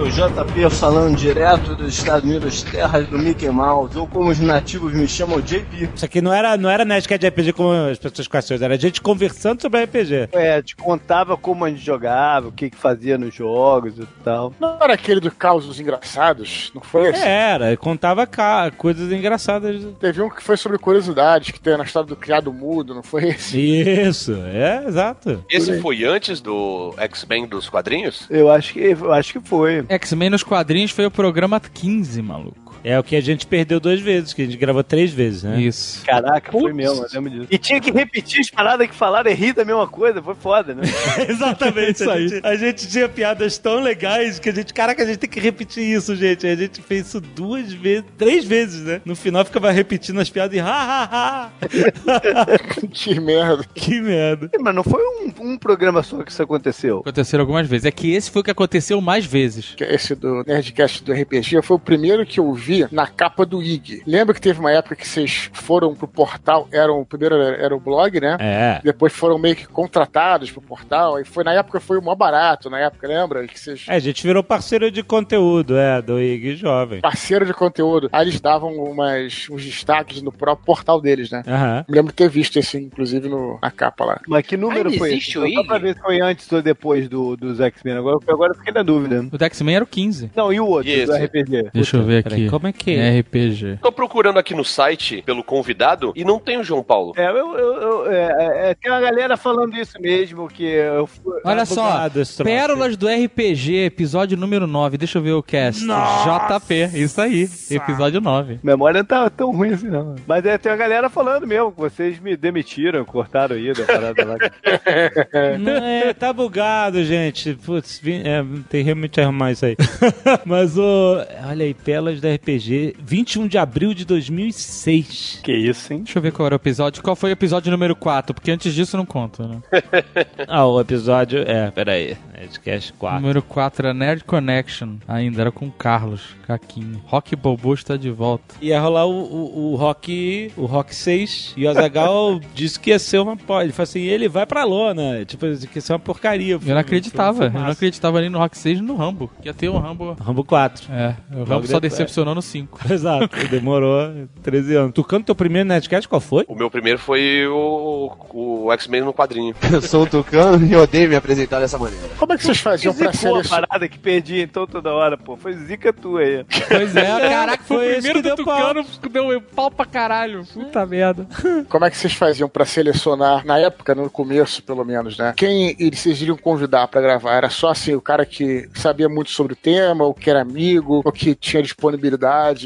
O JP falando direto dos Estados Unidos, terras do Mickey Mouse, ou como os nativos me chamam, JP. Isso aqui não era, não era Nerdcast de RPG como as pessoas conhecem, era a gente conversando sobre RPG. É, te contava como a gente jogava, o que que fazia nos jogos e tal. Não era aquele do Causos Engraçados? Não foi esse? Era, contava coisas engraçadas. Teve um que foi sobre curiosidades, que tem na história do criado mudo, não foi esse? Isso, é, exato. Esse foi antes do X-Men dos quadrinhos? Eu acho que, eu acho que foi. X-Men nos quadrinhos foi o programa 15, maluco. É o que a gente perdeu duas vezes, que a gente gravou três vezes, né? Isso. Caraca, foi mesmo, eu lembro disso. E tinha que repetir as paradas que falaram e rir da mesma coisa, foi foda, né? Exatamente, Isso a aí. gente, a gente tinha piadas tão legais que a gente, caraca, a gente tem que repetir isso, gente. A gente fez isso duas vezes, três vezes, né? No final ficava repetindo as piadas e ha, ha, ha. que merda. Que merda. Mas não foi um, um programa só que isso aconteceu. Aconteceram algumas vezes. É que esse foi o que aconteceu mais vezes. Esse do Nerdcast do RPG foi o primeiro que eu vi na capa do IG. Lembra que teve uma época que vocês foram pro portal, eram, o primeiro era, era o blog, né? É. Depois foram meio que contratados pro portal, e foi na época foi o maior barato, na época, lembra? Que vocês É, a gente virou parceiro de conteúdo, é, do IG Jovem. parceiro de conteúdo. Aí eles davam umas, uns destaques no próprio portal deles, né? Aham. Me lembro de ter visto esse, inclusive, no, na capa lá. Mas que número foi existe esse? o Só pra ver se foi antes ou depois do, dos X-Men. Agora, agora eu fiquei na dúvida. O do X-Men era o 15. Não, e o outro, E do? RPG? Deixa eu ver Peraí, aqui. Como é que é? RPG. Tô procurando aqui no site pelo convidado e não tem o João Paulo. É, eu, eu, eu- é, é, é, tem uma galera falando isso mesmo, que eu fui... Olha só. Pérolas do RPG, episódio número 9. Deixa eu ver o cast. JP, isso aí, episódio 9. Memória não tá tão ruim assim, não. Mas é, tem uma galera falando mesmo, que vocês me demitiram, cortaram aí da parada lá. Não, é, tá bugado, gente. Putz, vim- é, tem realmente arrumar isso aí. Mas o. Olha aí, Pérolas da RPG. RPG, 21 de abril de 2006. Que isso, hein? Deixa eu ver qual era o episódio. Qual foi o episódio número 4? Porque antes disso não conta, né? Ah, o episódio. É, peraí. Nerdcast 4. Número 4 era Nerd Connection. Ainda era com o Carlos, Caquinho. Rock Bobo está de volta. Ia rolar o, o, o Rock. O Rock 6. E o Azagal disse que ia ser uma. Ele falou assim: ele vai pra lona. Tipo, que ia ser uma porcaria. Eu não acreditava. Eu não acreditava ali no Rock 6 e no Rambo. Que ia ter um Rambo. Rambo 4. É, o Rambo só depois. decepcionou no 5. Exato. Demorou 13 anos. Tucano, teu primeiro Nerdcast qual foi? O meu primeiro foi o, o X-Men no quadrinho. Eu sou o Tucano e odeio me apresentar dessa maneira. Como é que vocês faziam pra Zicou a selecionar? parada que perdi então toda hora, pô. Foi zica tua aí. Pois é, caraca, foi, foi o primeiro que do deu pau. Tucano que deu pau pra caralho. Puta merda. Como é que vocês faziam pra selecionar, na época, no começo, pelo menos, né? Quem eles vocês iriam convidar pra gravar? Era só assim, o cara que sabia muito sobre o tema, ou que era amigo, ou que tinha disponibilidade?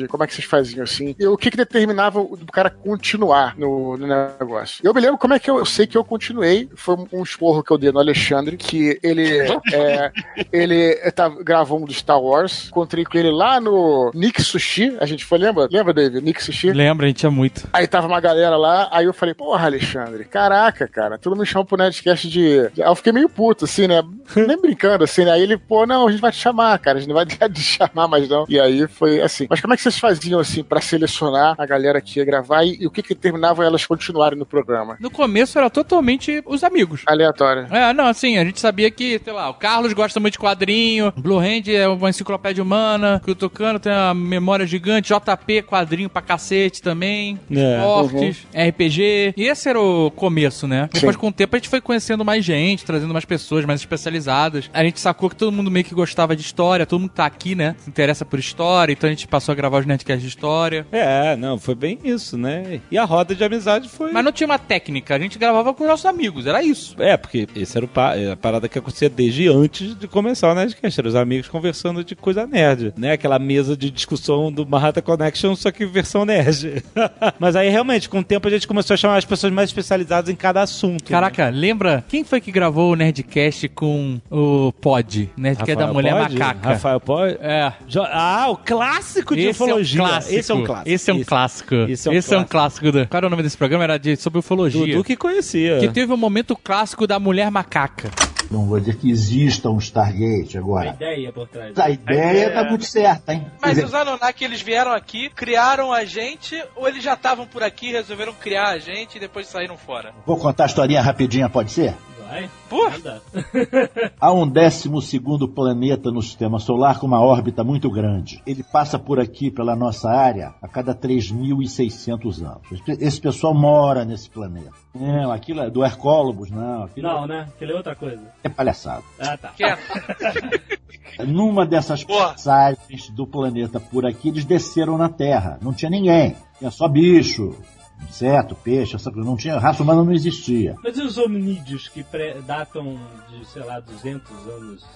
Como é que vocês faziam assim? E o que que determinava o cara continuar no, no negócio? Eu me lembro como é que eu, eu sei que eu continuei. Foi um, esporro que eu dei no Alexandre, que ele é, ele tava, gravou um do Star Wars. Encontrei com ele lá no Nick Sushi. A gente foi, lembra? Lembra, David? Nick Sushi? Lembra, a gente tinha muito. Aí tava uma galera lá, aí eu falei, porra, Alexandre, caraca, cara, tudo me chama pro Nerdcast de. Aí eu fiquei meio puto, assim, né? Nem brincando, assim, né? Aí ele, pô, não, a gente vai te chamar, cara, a gente não vai de chamar mais não. E aí foi assim. Mas como é que vocês faziam, assim, pra selecionar a galera que ia gravar e, e o que que determinava elas continuarem no programa? No começo era totalmente os amigos. Aleatório. É, não, assim, a gente sabia que, sei lá, o Carlos gosta muito de quadrinho, Blue Hand é uma enciclopédia humana, que o Tucano tem uma memória gigante, JP, quadrinho pra cacete também, É. esportes, RPG. E esse era o começo, né? Depois, com o tempo, a gente foi conhecendo mais gente, trazendo mais pessoas mais especializadas. A gente sacou que todo mundo meio que gostava de história, todo mundo tá aqui, né? Se interessa por história, então a gente passou a gravar os Nerdcasts de história. É, não, foi bem isso, né? E a roda de amizade foi. Mas não tinha uma técnica, a gente gravava com os nossos amigos, era isso. É, porque esse era o pa- é a parada que acontecia desde antes de começar o Nerdcast. Eram os amigos conversando de coisa nerd, né? Aquela mesa de discussão do Manhattan Connection, só que versão nerd. Mas aí, realmente, com o tempo a gente começou a chamar as pessoas mais especializadas em cada assunto. né? Caraca, lembra? Quem foi que gravou o Nerdcast com o Pod? Nerdcast da Mulher Pod? Macaca. Rafael Pod? É. Jo- Ah, o clássico de Esse é um ufologia. clássico. Esse é um clássico. Esse é um clássico. Esse é um Esse é um clássico. clássico. do- Qual era o nome desse programa? Era de, sobre ufologia. Dudu que conhecia. Que teve um momento clássico da Mulher Macaca. Não vou dizer que exista um Stargate agora. ideia por trás. A ideia tá muito certa, hein? Mas dizer, os Anunnaki, eles vieram aqui, criaram a gente, ou eles já estavam por aqui, resolveram criar a gente e depois saíram fora? Vou contar a historinha rapidinha, pode ser? Vai? Pô! Há um décimo segundo planeta no sistema solar com uma órbita muito grande. Ele passa por aqui, pela nossa área, a cada 3.600 anos. Esse- pessoal mora nesse planeta. Não, aquilo é do Hercólogos, não. Aquilo Não, né? Aquilo é outra coisa. é palhaçada. Ah, tá. Numa dessas passagens do planeta por aqui, eles desceram na Terra. Não tinha ninguém. Tinha só bicho, inseto, peixe, essa coisa. Não tinha, raça humana não existia. Mas e os hominídeos que datam de, sei lá, 200 anos,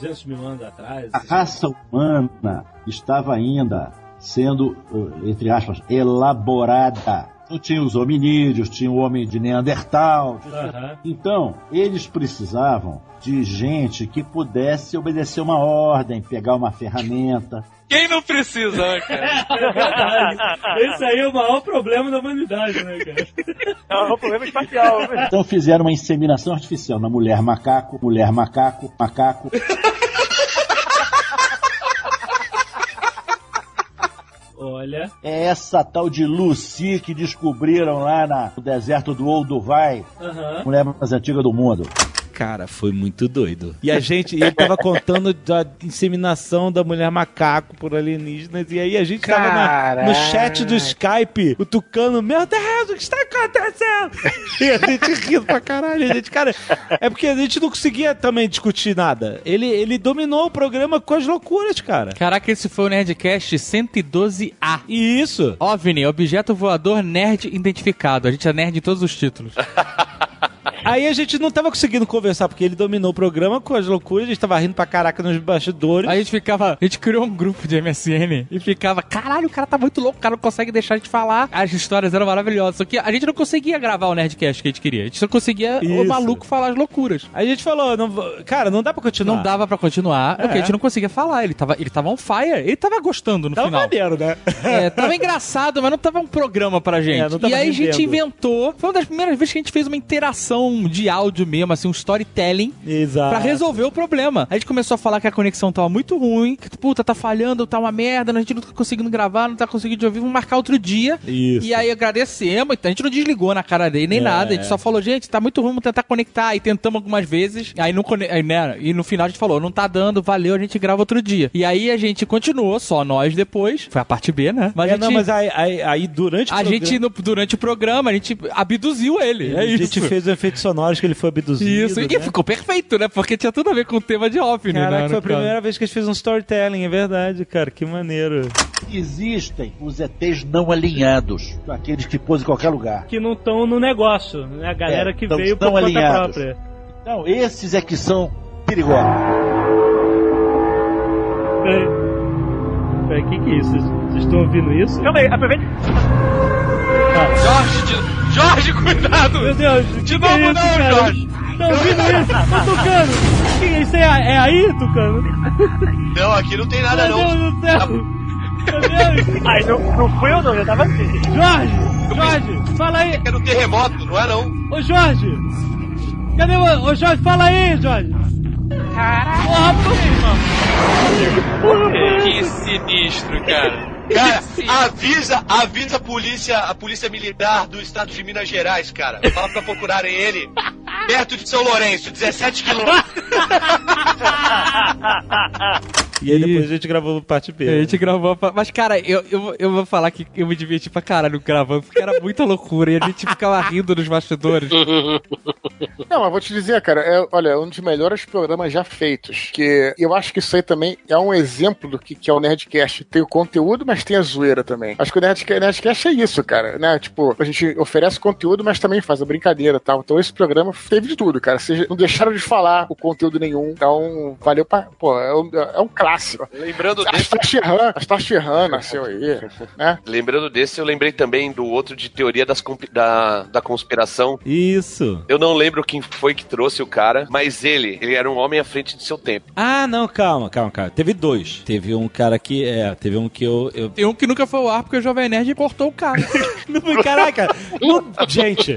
200 mil anos atrás? A raça humana estava ainda sendo, eh, entre aspas, elaborada. Então tinha os hominídeos, tinha o homem de Neandertal. Aham. Então, eles precisavam de gente que pudesse obedecer uma ordem, pegar uma ferramenta. Quem não precisa, né, cara? É verdade. Esse aí é o maior problema da humanidade, né, cara? É um problema espacial, né? Então fizeram uma inseminação artificial na mulher macaco, mulher macaco, macaco. Olha. É essa tal de Lucy que descobriram lá na- no deserto do Olduvai, Aham. mulher mais antiga do mundo. Cara, foi muito doido. E a gente, ele tava contando da inseminação da mulher macaco por alienígenas, e aí a gente tava na- no chat do Skype, o Tucano, meu Deus, o que está acontecendo? E a gente rindo pra caralho, a gente, cara, é porque a gente não conseguia também discutir nada. Ele, ele dominou o programa com as loucuras, cara. Caraca, esse foi o Nerdcast 112A. Isso. OVNI, objeto voador nerd identificado. A gente é nerd em todos os títulos. Aí a gente não tava conseguindo conversar, porque ele dominou o programa com as loucuras, a gente tava rindo pra caraca nos bastidores. Aí a gente ficava, a gente criou um grupo de MSN e ficava, caralho, o cara tá muito louco, o cara não consegue deixar a gente falar. As histórias eram maravilhosas, só que a gente não conseguia gravar o Nerdcast que a gente queria. A gente só conseguia o Isso. maluco falar as loucuras. Aí a gente falou, não, cara, não dá pra continuar. Não dava pra continuar, porque É. a gente não conseguia falar. Ele tava, ele tava on fire, ele tava gostando no Tava final. maneiro, né? É, tava engraçado, mas não tava um programa pra gente. É, tava e aí a gente rendendo. inventou. Foi uma das primeiras vezes que a gente fez uma interação de áudio mesmo, assim, um storytelling. Exato. Pra resolver o problema. A gente começou a falar que a conexão tava muito ruim, que puta, tá falhando, tá uma merda, a gente não tá conseguindo gravar, não tá conseguindo ouvir, vamos marcar outro dia. Isso. E aí agradecemos, então a gente não desligou na cara dele nem É. nada, a gente só falou, gente, tá muito ruim, vamos tentar conectar. E tentamos algumas vezes, aí, não aí, né, e no final a gente falou, não tá dando, valeu, a gente grava outro dia. E aí a gente continuou, só nós depois, foi a parte B, né? Mas É, a gente... não, mas aí, aí, aí durante o A programa- gente, no- durante o programa, a gente abduziu ele. É a isso. gente fez os efeitos sonoros que ele foi abduzido. Isso, e né? ficou perfeito, né? Porque tinha tudo a ver com o tema de OVNI, né? Caraca, foi a caso. primeira vez que a gente fez um storytelling, é verdade, cara. Que maneiro. Existem os ETs não alinhados, aqueles que pousam em qualquer lugar. Que não estão no negócio, né? A galera É, que veio por conta alinhados. própria. Então, esses é que são perigosos. Peraí. Peraí, o que que é isso? Vocês vocês estão ouvindo isso? Calma aí, aproveita. Jorge, de... Jorge, cuidado! Meu Deus, De que novo que é não, isso, cara? Jorge! Tá ouvindo isso? Tá tocando! Que que é isso? É, é aí, Tucano? Não, aqui não tem nada Meu não. Deus do céu! Meu Deus! Ai, não, não fui eu não, eu tava assim. Jorge! Jorge, fala aí! É no terremoto, não é não? Ô Jorge! Cadê o. Ô Jorge, fala aí, Jorge! Caralho! Porra, Que sinistro, cara. Cara, avisa, avisa a polícia, a polícia militar do estado de Minas Gerais, cara. Fala pra procurarem ele perto de São Lourenço, 17 quilômetros. E aí depois a gente gravou parte B. A gente gravou. pra- Mas, cara, eu, eu, eu vou falar que eu me diverti pra caralho gravando, porque era muita loucura e a gente ficava rindo nos bastidores. Não, mas vou te dizer, cara, é, olha, é um dos melhores programas já feitos. Que eu acho que isso aí também é um exemplo do que, que é o Nerdcast. Tem o conteúdo, mas tem a zoeira também. Acho que o Nerdcast, Nerdcast é isso, cara, né? Tipo, a gente oferece conteúdo, mas também faz a brincadeira e tal. Então esse programa teve de tudo, cara. Vocês não deixaram de falar o conteúdo nenhum. Então, valeu pra. Pô, é um, é um clássico. Lembrando A desse, Starshirran, a Starshirran nasceu aí, né? lembrando desse, eu lembrei também do outro de teoria das da, da conspiração. Isso. Eu não lembro quem foi que trouxe o cara, mas ele, ele era um homem à frente de seu tempo. Ah, não, calma, calma, calma. Teve dois. Teve um cara que. É, teve um que eu. eu... Tem um que nunca foi ao ar porque o Jovem Nerd cortou o cara. Não, Caraca! não- gente,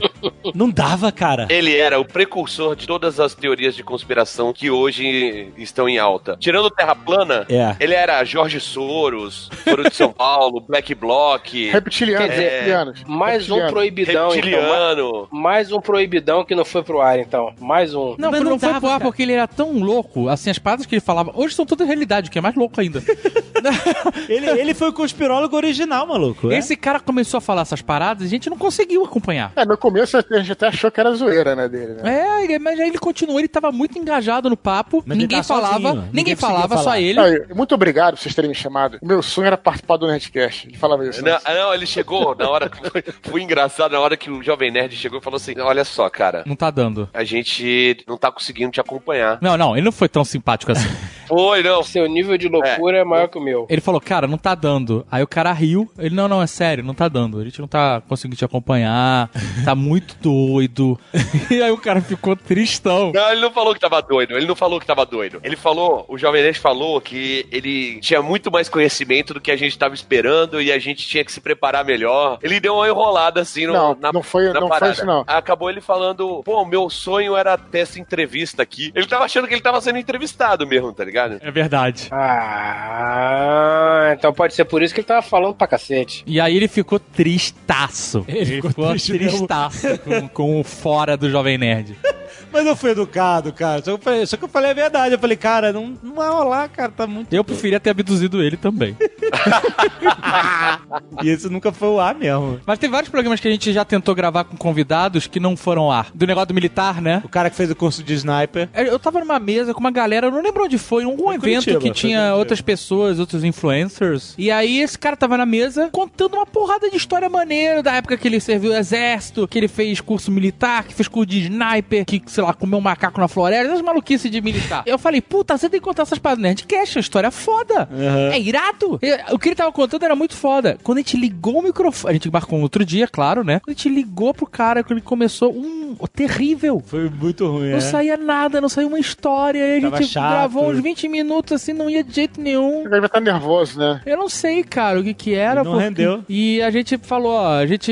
não dava, cara. Ele era o precursor de todas as teorias de conspiração que hoje estão em alta. Tirando o Terra plana, É. ele era Jorge Soros, Foro de São Paulo, Black Bloc, Reptiliano, Quer dizer, reptilianos. Mais um Reptiliano. proibidão, então. reptiliano. Ma- Mais um proibidão que não foi pro ar, então. Mais um. Não, Mas não, não foi pro ar cara. porque ele era tão louco, assim, as paradas que ele falava, hoje são todas realidade, o que é mais louco ainda. Ele, ele foi o conspirólogo original, maluco. é? Esse cara começou a falar essas paradas e a gente não conseguiu acompanhar. É, no começo a gente até achou que era zoeira, né, dele, né? É, ele- mas aí ele continuou, ele tava muito engajado no papo, Mas ele ninguém tá falava, sozinho, ninguém, ninguém falava, só falar. Ele. Muito obrigado por vocês terem me chamado. O meu sonho era participar do Nerdcast. Ele falava isso. né? Não, não, ele chegou na hora que foi, foi engraçado, na hora que o Jovem Nerd chegou e falou assim: Olha só, cara, Não tá dando. a gente não tá conseguindo te acompanhar. Não, não, ele não foi tão simpático assim. Foi, não. Seu nível de loucura é, maior que o meu. Ele falou, cara, não tá dando. Aí o cara riu. Ele, não, não, é sério, não tá dando. A gente não tá conseguindo te acompanhar. Tá muito doido. E aí o cara ficou tristão. Não, ele não falou que tava doido. Ele não falou que tava doido. Ele falou, o Jovem Nerd falou que ele tinha muito mais conhecimento do que a gente tava esperando e a gente tinha que se preparar melhor. Ele deu uma enrolada assim no, Não, na, não foi- na não foi parada. isso, não. Acabou ele falando, pô, meu sonho era ter essa entrevista aqui. Ele tava achando que ele tava sendo entrevistado mesmo, tá ligado? É verdade. Ah, então pode ser por isso que ele tava falando pra cacete. E aí ele ficou tristaço. Ele, ficou ficou, triste mesmo. tristaço com, com o fora do Jovem Nerd. Mas eu fui educado, cara. Só que eu falei, que eu falei a verdade. Eu falei, cara, não, não vai rolar, cara. Tá muito. Eu preferia ter abduzido ele também. e esse nunca foi o ar mesmo. Mas tem vários programas que a gente já tentou gravar com convidados que não foram ar. Do negócio do militar, né? O cara que fez o curso de sniper. Eu tava numa mesa com uma galera, eu não lembro onde foi, um evento Curitiba, que tinha outras pessoas, outros influencers. E aí esse cara tava na mesa contando uma porrada de história maneira da época que ele serviu o exército, que ele fez curso militar, que fez curso de sniper, que, sei lá, comeu um macaco na floresta, essas maluquices de militar. Eu falei, puta, você tem que contar essas paradas no Nerdcast, é uma história foda. É irado. O que ele tava contando era muito foda. Quando a gente ligou o microfone, a gente marcou um outro dia, claro, né? Quando a gente ligou pro cara, quando ele começou, um terrível. Foi muito ruim, Não é. saía nada, não saía uma história. Aí a Tava gente chato. gravou uns 20 minutos assim, não ia de jeito nenhum. Ele vai estar nervoso, né? Eu não sei, cara, o que que era. E não porque- rendeu. E a gente falou, ó, a gente...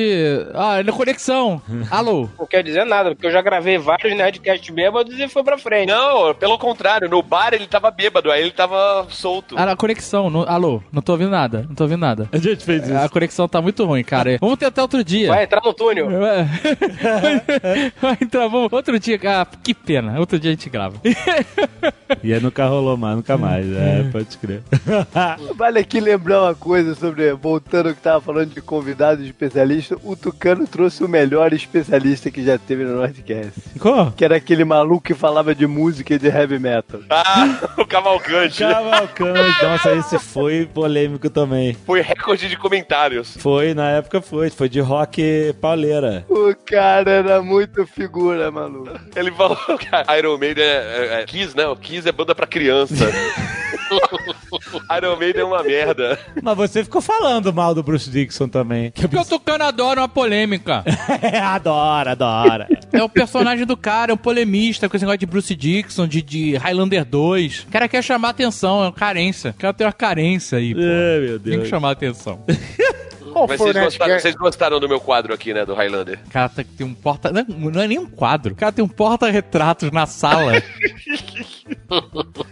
Ah, na conexão. Alô? Não quer dizer nada, porque eu já gravei vários Nerdcast bêbados e foi pra frente. Não, pelo contrário, no bar ele tava bêbado, aí ele tava solto. Ah, na conexão. no- Alô? Não tô ouvindo nada. Não tô ouvindo nada. A gente fez isso. A conexão tá muito ruim, cara. Vamos tentar outro dia. Vai entrar no túnel. Vai entrar, vamos. Outro dia. Ah, que pena. Outro dia a gente grava. E aí nunca rolou mais, nunca mais. É, pode crer. Vale aqui lembrar uma coisa sobre, voltando ao que tava falando de convidados especialistas, o Tucano trouxe o melhor especialista que já teve no Nordcast. Qual? Que era aquele maluco que falava de música e de heavy metal. Ah, o Cavalcante. Cavalcante. Nossa, esse foi polêmico também. Foi recorde de comentários. Foi, na época foi. Foi de rock pauleira. O cara era muito figura, maluco. Ele falou que Iron Maiden é, é, é Kiss, né? O Kiss é banda pra criança. Iron Maiden é uma merda. Mas você ficou falando mal do Bruce Dixon também. Porque o Tucano adora uma polêmica. adora, adora. É o personagem do cara, é um polemista com esse negócio de Bruce Dixon, de, de Highlander 2. O cara quer chamar atenção, é uma carência. O cara tem uma carência aí, pô. Ai, meu Tem que chamar atenção. Mas vocês gostaram, vocês gostaram do meu quadro aqui, né? Do Highlander. O cara tem, tem um porta. Não, não é nem um quadro. O cara tem um porta-retratos na sala.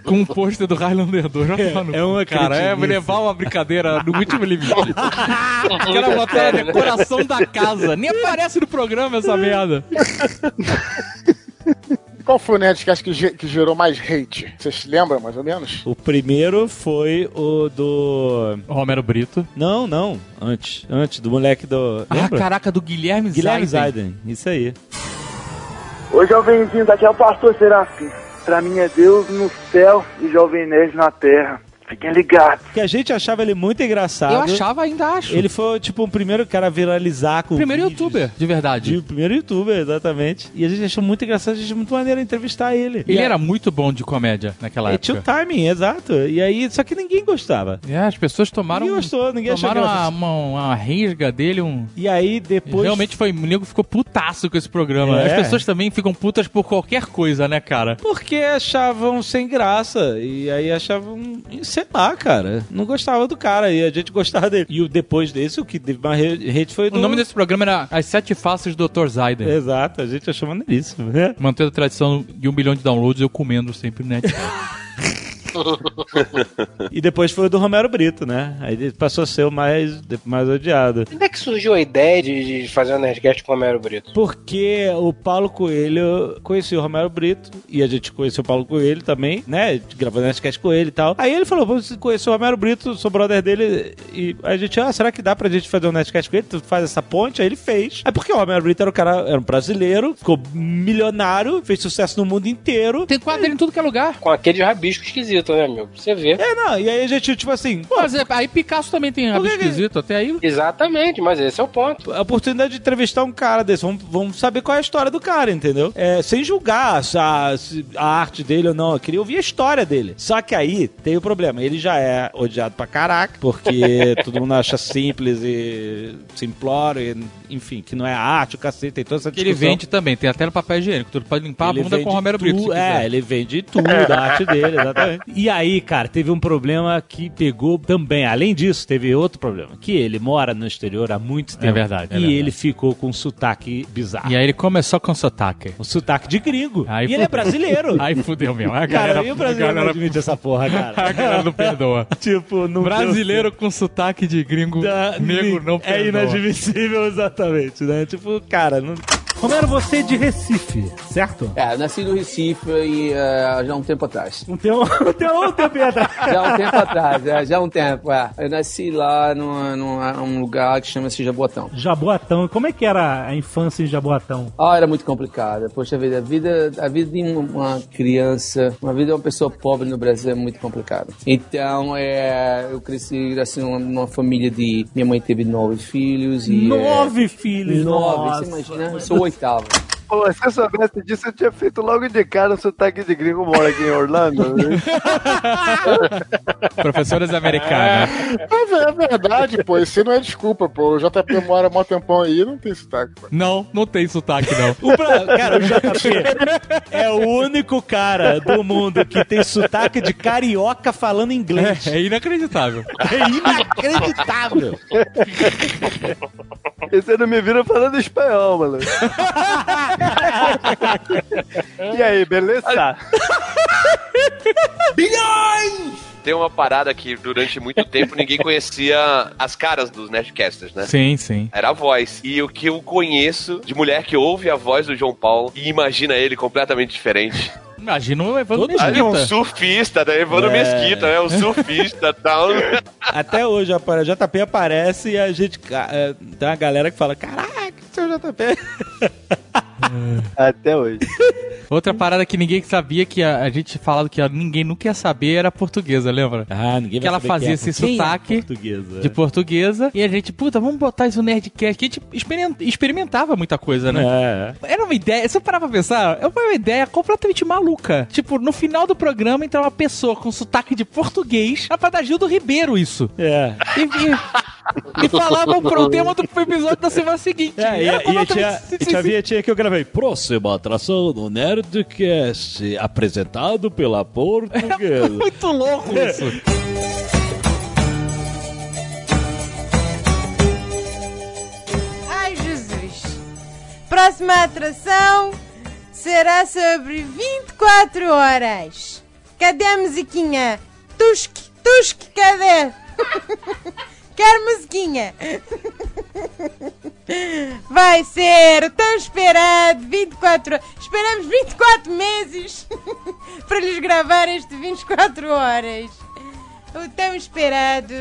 Com um pôster do Highlander 2. Vai tomar no é uma cara. É levar uma brincadeira no último limite. O cara botar a decoração da casa. Nem aparece no programa essa merda. Qual foi o Nerdcast que, ge- que gerou mais hate? Vocês se lembram, mais ou menos? O primeiro foi o do. Romero Brito. Não, não. Antes. Antes, do moleque do. Ah, Lembra? caraca, do Guilherme, Guilherme Zaiden. Zaiden. Isso aí. Ô jovenzinho, daqui é o pastor Serafim. Pra mim é Deus no céu e Jovem Nerd na terra. Fiquem ligados. Que a gente achava ele muito engraçado. Eu achava, ainda acho. Ele foi, tipo, o primeiro cara a viralizar com. Primeiro vídeos. youtuber, de verdade. De- O primeiro youtuber, exatamente. E a gente achou muito engraçado, a gente achou muito maneiro entrevistar ele. Ele E era muito bom de comédia naquela Ele tinha o época. timing, exato. E aí, só que ninguém gostava. É, as pessoas tomaram. Ninguém gostou, ninguém achou tomaram uma, graça. uma, uma risga dele, um. E aí, depois. Realmente foi. O nego ficou putaço com esse programa. É. As pessoas também ficam putas por qualquer coisa, né, cara? Porque achavam sem graça. E aí achavam. Sei lá, cara. Não gostava do cara. E a gente gostava dele. E o depois desse, o que teve mais re- hate foi do. O nome desse programa era As Sete Faces do Dr. Zaiden. Exato, a gente achou maneiríssimo, né? Mantendo a tradição de um bilhão de downloads, eu comendo sempre no net. e depois foi o do Romero Brito, né? Aí ele passou a ser o mais, mais odiado. Onde é que surgiu a ideia de, de fazer um Nerdcast com o Homero Brito? Porque o Paulo Coelho conhecia o Romero Brito e a gente conheceu o Paulo Coelho também, né? Gravando Nerdcast com ele e tal. Aí ele falou: Você conheceu o Romero Brito, sou brother dele. E a gente, ah, será que dá pra gente fazer um Nerdcast com ele? Tu faz essa ponte? Aí ele fez. É porque o Romero Brito era um cara, era um brasileiro, ficou milionário, fez sucesso no mundo inteiro. Tem quadro dele em tudo que é lugar. Com aquele rabisco esquisito, né, meu? Pra você ver. É, não, e aí a gente, tipo assim, pô, Mas é, aí Picasso também tem rabisco que que- esquisito, até aí. Exatamente, mas esse é o ponto. a oportunidade de entrevistar um cara desse. Vamos, vamos saber qual é a história do cara, entendeu? É, sem julgar a, a arte dele ou não. Eu queria ouvir a história dele. Só que aí tem o problema. Ele já é odiado pra caraca, porque todo mundo acha simples e simplório, e, enfim, que não é arte, o cacete, tem toda essa Que ele discussão. vende também, tem até no papel higiênico. Tu pode limpar Ele a bunda vende com o Romero tu- Brito. se É, ele vende tudo da arte dele, exatamente. E aí, cara, teve um problema que pegou também. Além disso, teve outro problema. Que ele mora no exterior há muito tempo. verdade, é e verdade. ele ficou com um sotaque bizarro. E aí ele começou com sotaque. Um sotaque de gringo. Aí e ele é fudeu. brasileiro. Aí fudeu mesmo. A Cara, galera, e o brasileiro galera, não admite essa porra, cara. a galera não perdoa. tipo, não Brasileiro com sotaque de gringo Da- negro não É perdoa. inadmissível, exatamente, né? Tipo, cara, não... Romero, você é de Recife, certo? É, nasci no Recife e eh, já há um tempo atrás. Um tempo, um tempo, um tempo atrás. Já há um tempo atrás, é, já há um tempo, é. Eu nasci lá numa, num lugar que chama-se Jaboatão. Jaboatão. Como é que era a infância em Jaboatão? Ah, era muito complicada. Poxa vida, a vida, a vida de uma criança, uma vida de uma pessoa pobre no Brasil é muito complicada. Então, é, eu cresci assim numa, família de minha mãe teve nove filhos e Nove é, filhos, nove. nossa. Você imagina? Sou o oitavo. Pô, se eu soubesse disso, eu tinha feito logo de cara o sotaque de gringo mora aqui em Orlando. né? Professores americanos. Mas é verdade, pô. Isso aí não é desculpa, pô. O JP mora mó tempão aí não tem sotaque, pô. Não, não tem sotaque, não. O Bra- Cara, o JP é o único cara do mundo que tem sotaque de carioca falando inglês. É, é inacreditável. É inacreditável. E você não me vira falando espanhol, mano. e aí, beleza? Bilhões! Tem uma parada que durante muito tempo ninguém conhecia as caras dos Nerdcasters, né? Sim, sim. Era a voz. E o que eu conheço de mulher que ouve a voz do João Paulo e imagina ele completamente diferente. Imagina o Evandro um Mesquita. surfista, né? Evandro É. Mesquita, né? Um surfista e tal. Até hoje a JP aparece e a gente. é, tem uma galera que fala: Caraca, seu JP. Até hoje. Outra parada que ninguém sabia que a, a gente falava que ninguém nunca ia saber era a portuguesa, lembra? Ah, ninguém Que vai ela saber fazia é, esse quem é sotaque portuguesa. de portuguesa e a gente, puta, vamos botar isso no Nerdcast. Que a gente experimentava muita coisa, né? É. Era uma ideia, se eu parar pra pensar, é uma ideia completamente maluca. Tipo, no final do programa entra uma pessoa com sotaque de português, a da Gildo Ribeiro isso. É. E, e, e falava pro tema do episódio da semana seguinte. É, e, e, tinha, e tinha a vinhetinha que eu gravei. Próxima atração do Nerdcast, apresentado pela portuguesa. Muito louco isso. Ai, Jesus. Próxima atração será sobre 24 horas. Cadê a musiquinha? Tusk, tusk, cadê? Quero musiquinha. Vai ser o tão esperado 24 horas. Esperamos 24 meses para lhes gravar este 24 horas. O tão esperado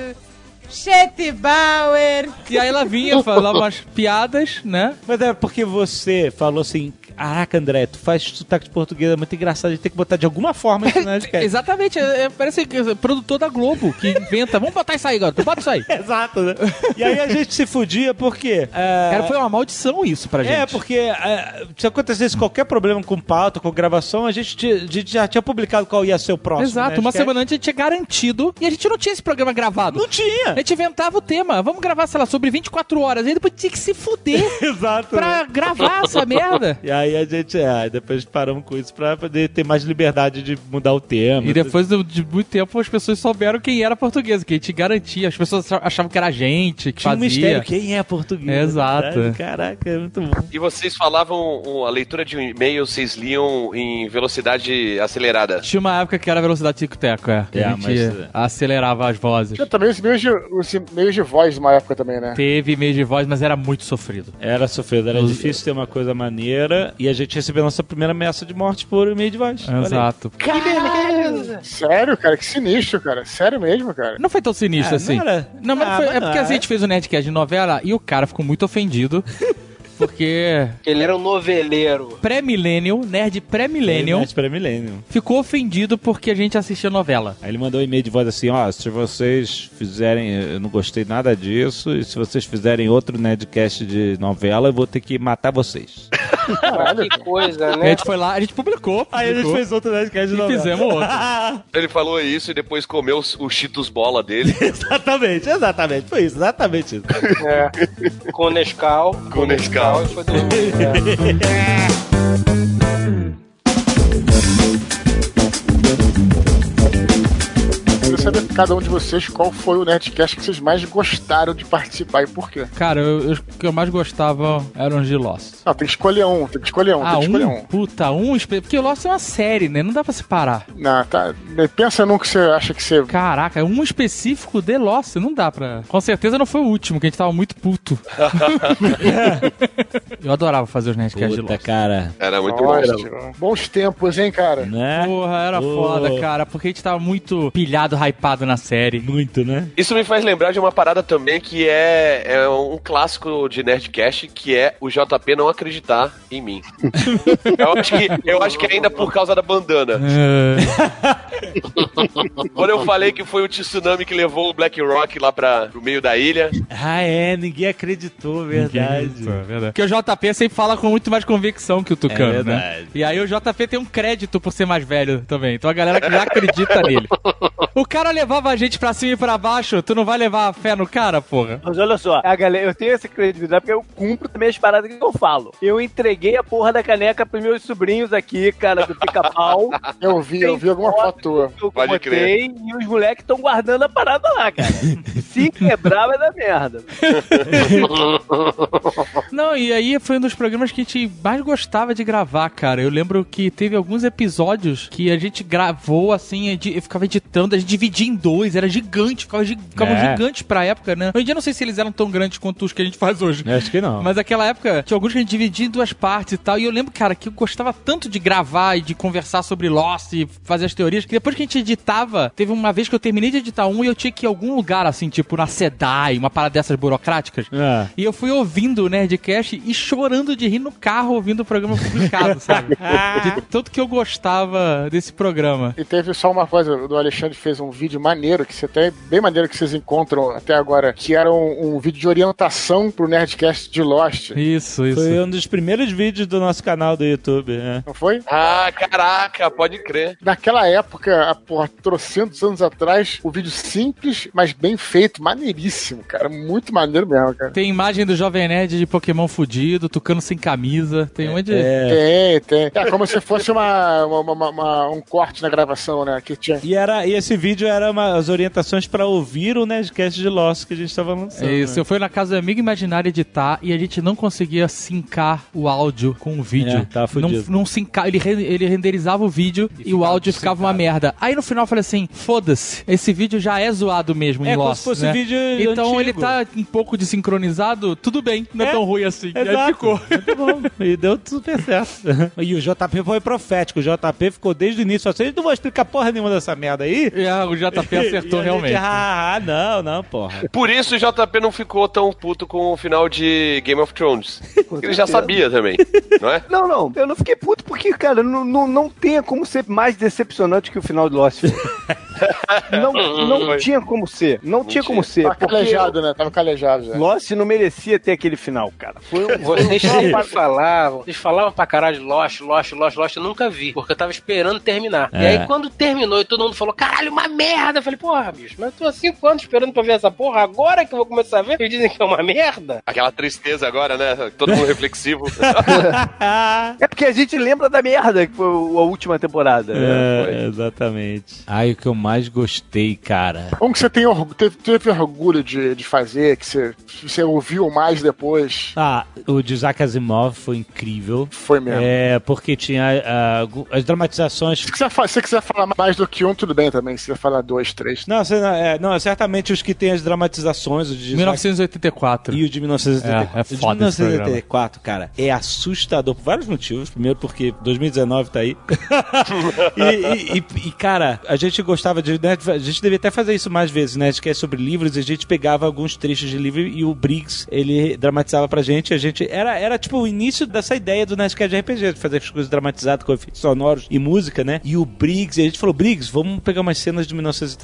Chet Bauer. E aí ela vinha, falava umas piadas, né? Mas é porque você falou assim: Caraca, André, tu faz sotaque de português, é muito engraçado, a gente tem que botar de alguma forma isso no Nerdcast. Exatamente, é, é- parece que é produtor da Globo que inventa. Vamos botar isso aí, garoto. Bota isso aí. Exato, né? E aí a gente se fudia porque. é, Era, foi uma maldição isso pra gente. É, porque é, se acontecesse qualquer problema com pauta, com gravação, a gente, a gente já tinha publicado qual ia ser o próximo. Exato, né? uma é- semana antes a gente tinha garantido e a gente não tinha esse programa gravado. Não tinha! A gente inventava o tema. Vamos gravar, sei lá, sobre 24 horas. Aí depois tinha que se fuder Exato. pra gravar essa merda. E aí a gente, é, aí depois paramos com isso pra poder ter mais liberdade de mudar o tema. E depois de de muito tempo as pessoas souberam quem era português, que a gente garantia. As pessoas achavam que era a gente que Tinha um fazia. mistério, quem é português? É, exato. Verdade? Caraca, é muito bom. E vocês falavam um, a leitura de um e-mail, vocês liam em velocidade acelerada. Tinha uma época que era velocidade tico-teco, é. Que É, a gente mas- acelerava as vozes. Tinha também os meios de, os meios de voz uma época também, né? Teve meio de voz, mas era muito sofrido. Era sofrido, era Os- difícil ter uma coisa maneira e a gente recebeu a nossa primeira ameaça de morte por e-mail de voz. Exato. Sério, cara, que sinistro, cara. Sério mesmo, cara. Não foi tão sinistro Ah, assim. não era? Não, mas Ah, foi- mas é porque não a gente fez o Nerdcast de novela e o cara ficou muito ofendido. Porque Ele era um noveleiro. pré-millennial, nerd pré-millennial, Nerd pra Millennium. ficou ofendido porque a gente assistia novela. Aí ele mandou um e-mail de voz assim, ó, se vocês fizerem, eu não gostei nada disso, e se vocês fizerem outro Nerdcast de novela, eu vou ter que matar vocês. Caralho, que coisa, A né? gente foi lá, a gente publicou. Aí a gente publicou, fez outro Nerdcast de e novela. fizemos outro. Ele falou isso e depois comeu os- o Cheetos bola dele. exatamente, exatamente, foi isso, exatamente isso. É. Com Nescau. Com Nescau. e foi dormir. É. cada um de vocês qual foi o Nerdcast que vocês mais gostaram de participar e por quê. Cara, eu, eu- o que eu mais gostava eram os de Lost. Não, tem que escolher um, tem que escolher um, ah, tem que escolher um? um. Puta, um. Porque o Lost é uma série, né? Não dá pra separar. Não, tá. Pensa num que você acha que você. Caraca, um específico de Lost, não dá pra. Com certeza não foi o último, que a gente tava muito puto. eu adorava fazer os Nerdcasts de Lost. cara. Era muito bom. Bons tempos, hein, cara? Né? Porra, era foda, cara, porque a gente tava muito pilhado, hypado na série. Muito, né? Isso me faz lembrar de uma parada também que é, é um clássico de Nerdcast, que é o JP não acreditar em mim. eu, acho que, eu acho que ainda por causa da bandana. Quando eu falei que foi o tsunami que levou o Black Rock lá pra, pro meio da ilha. Ah, é, ninguém acreditou, verdade. É verdade. Porque o JP sempre fala com muito mais convicção que o Tucano, É né? E aí o JP tem um crédito por ser mais velho também. Então a galera já acredita nele. O cara levava a gente pra cima e pra baixo, tu não vai levar a fé no cara, porra? Mas olha só, a galera, eu tenho essa credibilidade porque eu cumpro também as paradas que eu falo. Eu entreguei a porra da caneca pros meus sobrinhos aqui, cara, do pica-pau. Eu vi, eu vi alguma foto tua. Eu Pode botei e os moleques estão guardando a parada lá, cara. Se quebrar, vai dar merda. Não, e aí foi um dos programas que a gente mais gostava de gravar, cara. Eu lembro que teve alguns episódios que a gente gravou assim, eu ficava editando, a gente dividia em dois, era gigante, ficava ficavam É. gigantes pra época, né? Hoje em dia eu não sei se eles eram tão grandes quanto os que a gente faz hoje. Acho que não. Mas naquela época tinha alguns que a gente dividia em duas partes e tal. E eu lembro, cara, que eu gostava tanto de gravar e de conversar sobre Lost e fazer as teorias, que depois que a gente editava, teve uma vez que eu terminei de editar um e eu tinha que ir em algum lugar, assim, tipo na SEDAI, uma parada dessas burocráticas. Ah. E eu fui ouvindo o Nerdcast e chorando de rir no carro ouvindo o programa publicado, sabe? De tanto que eu gostava desse programa. E teve só uma coisa, o Alexandre fez um vídeo maneiro, que você até bem maneiro que vocês encontram até agora, que era um, um vídeo de orientação pro Nerdcast de Lost. Isso, isso. Foi um dos primeiros vídeos do nosso canal do YouTube, né? Não foi? Ah, caraca, pode crer. Naquela época, a porra, trocentos anos atrás, o vídeo simples, mas bem feito, maneiríssimo, cara. Muito maneiro mesmo, cara. Tem imagem do Jovem Nerd de Pokémon fudido, tocando sem camisa. Tem onde. Tem, tem. É como se fosse uma, uma- uma- uma- um corte na gravação, né? Que tinha. E, era, e esse vídeo era uma, as orientações pra ouvir o Nerdcast de Lost que a gente tava lançando. É isso, né? eu fui na casa do amigo imaginário editar e a gente não conseguia sincar o áudio com o vídeo. É, tava não, fudido. não sincar, ele, re- ele renderizava o vídeo e, o áudio ficava uma merda. Aí no final eu falei assim: foda-se, esse vídeo já é zoado mesmo em É como Lost, se fosse né? vídeo Então antigo. ele tá um pouco desincronizado, tudo bem, não é, É, tão ruim assim. E aí Exato. ficou. Muito bom. E deu super certo. E o JP foi profético. O JP ficou desde o início assim: não vou explicar porra nenhuma dessa merda aí. E ah, o JP acertou E a realmente. Gente, ah, ah, não, não, porra. Por isso o JP não ficou tão puto com o final de Game of Thrones. Ele já sabia também, não é? Não, não, eu não fiquei puto porque, cara, não, não, não tenha como ser mais decepcionante que o final de Lost. não não Foi. tinha como ser. Não, tinha como ser. Tava porque calejado, né? Tava calejado já. Lost não merecia ter aquele final, cara. Foi um. Vocês sempre falavam, vocês falavam pra caralho de Lost, Lost, Lost, Lost, eu nunca vi, porque eu tava esperando terminar. E É. aí quando terminou e todo mundo falou, caralho, uma merda, eu falei, porra, bicho, mas eu tô há cinco anos esperando pra ver essa porra, agora que eu vou começar a ver, eles dizem que é uma merda. Aquela tristeza agora, né? Todo mundo reflexivo. É porque a gente lembra da merda que foi a última temporada. né? É, exatamente. Ai, o que eu mais gostei, cara. Como que você tem orgu- teve, teve orgulho de, de fazer, que você, você ouviu mais depois? Ah, o de Isaac Asimov foi incrível. Foi mesmo. É, porque tinha algu- as dramatizações. Se quiser, se quiser falar mais do que um, tudo bem também. Se quiser falar dois, três. Não, você, não, é, não, certamente os que tem as dramatizações, o de Isaac 1984. e o de 1984. É, é o de foda esse 1984, cara, é assustador por vários motivos. Primeiro, porque 2019 tá aí. e, e- e- e, cara, a gente gostava de. né, a gente devia até fazer isso mais vezes, né? A gente quer sobre livros, a gente pegava alguns trechos de livro e o Briggs, ele dramatizava pra gente. A gente. Era, era tipo o início dessa ideia do Nerdcast de RPG, de fazer as coisas dramatizadas com efeitos sonoros e música, né? E o Briggs, a gente falou, Briggs, vamos pegar umas cenas de 1984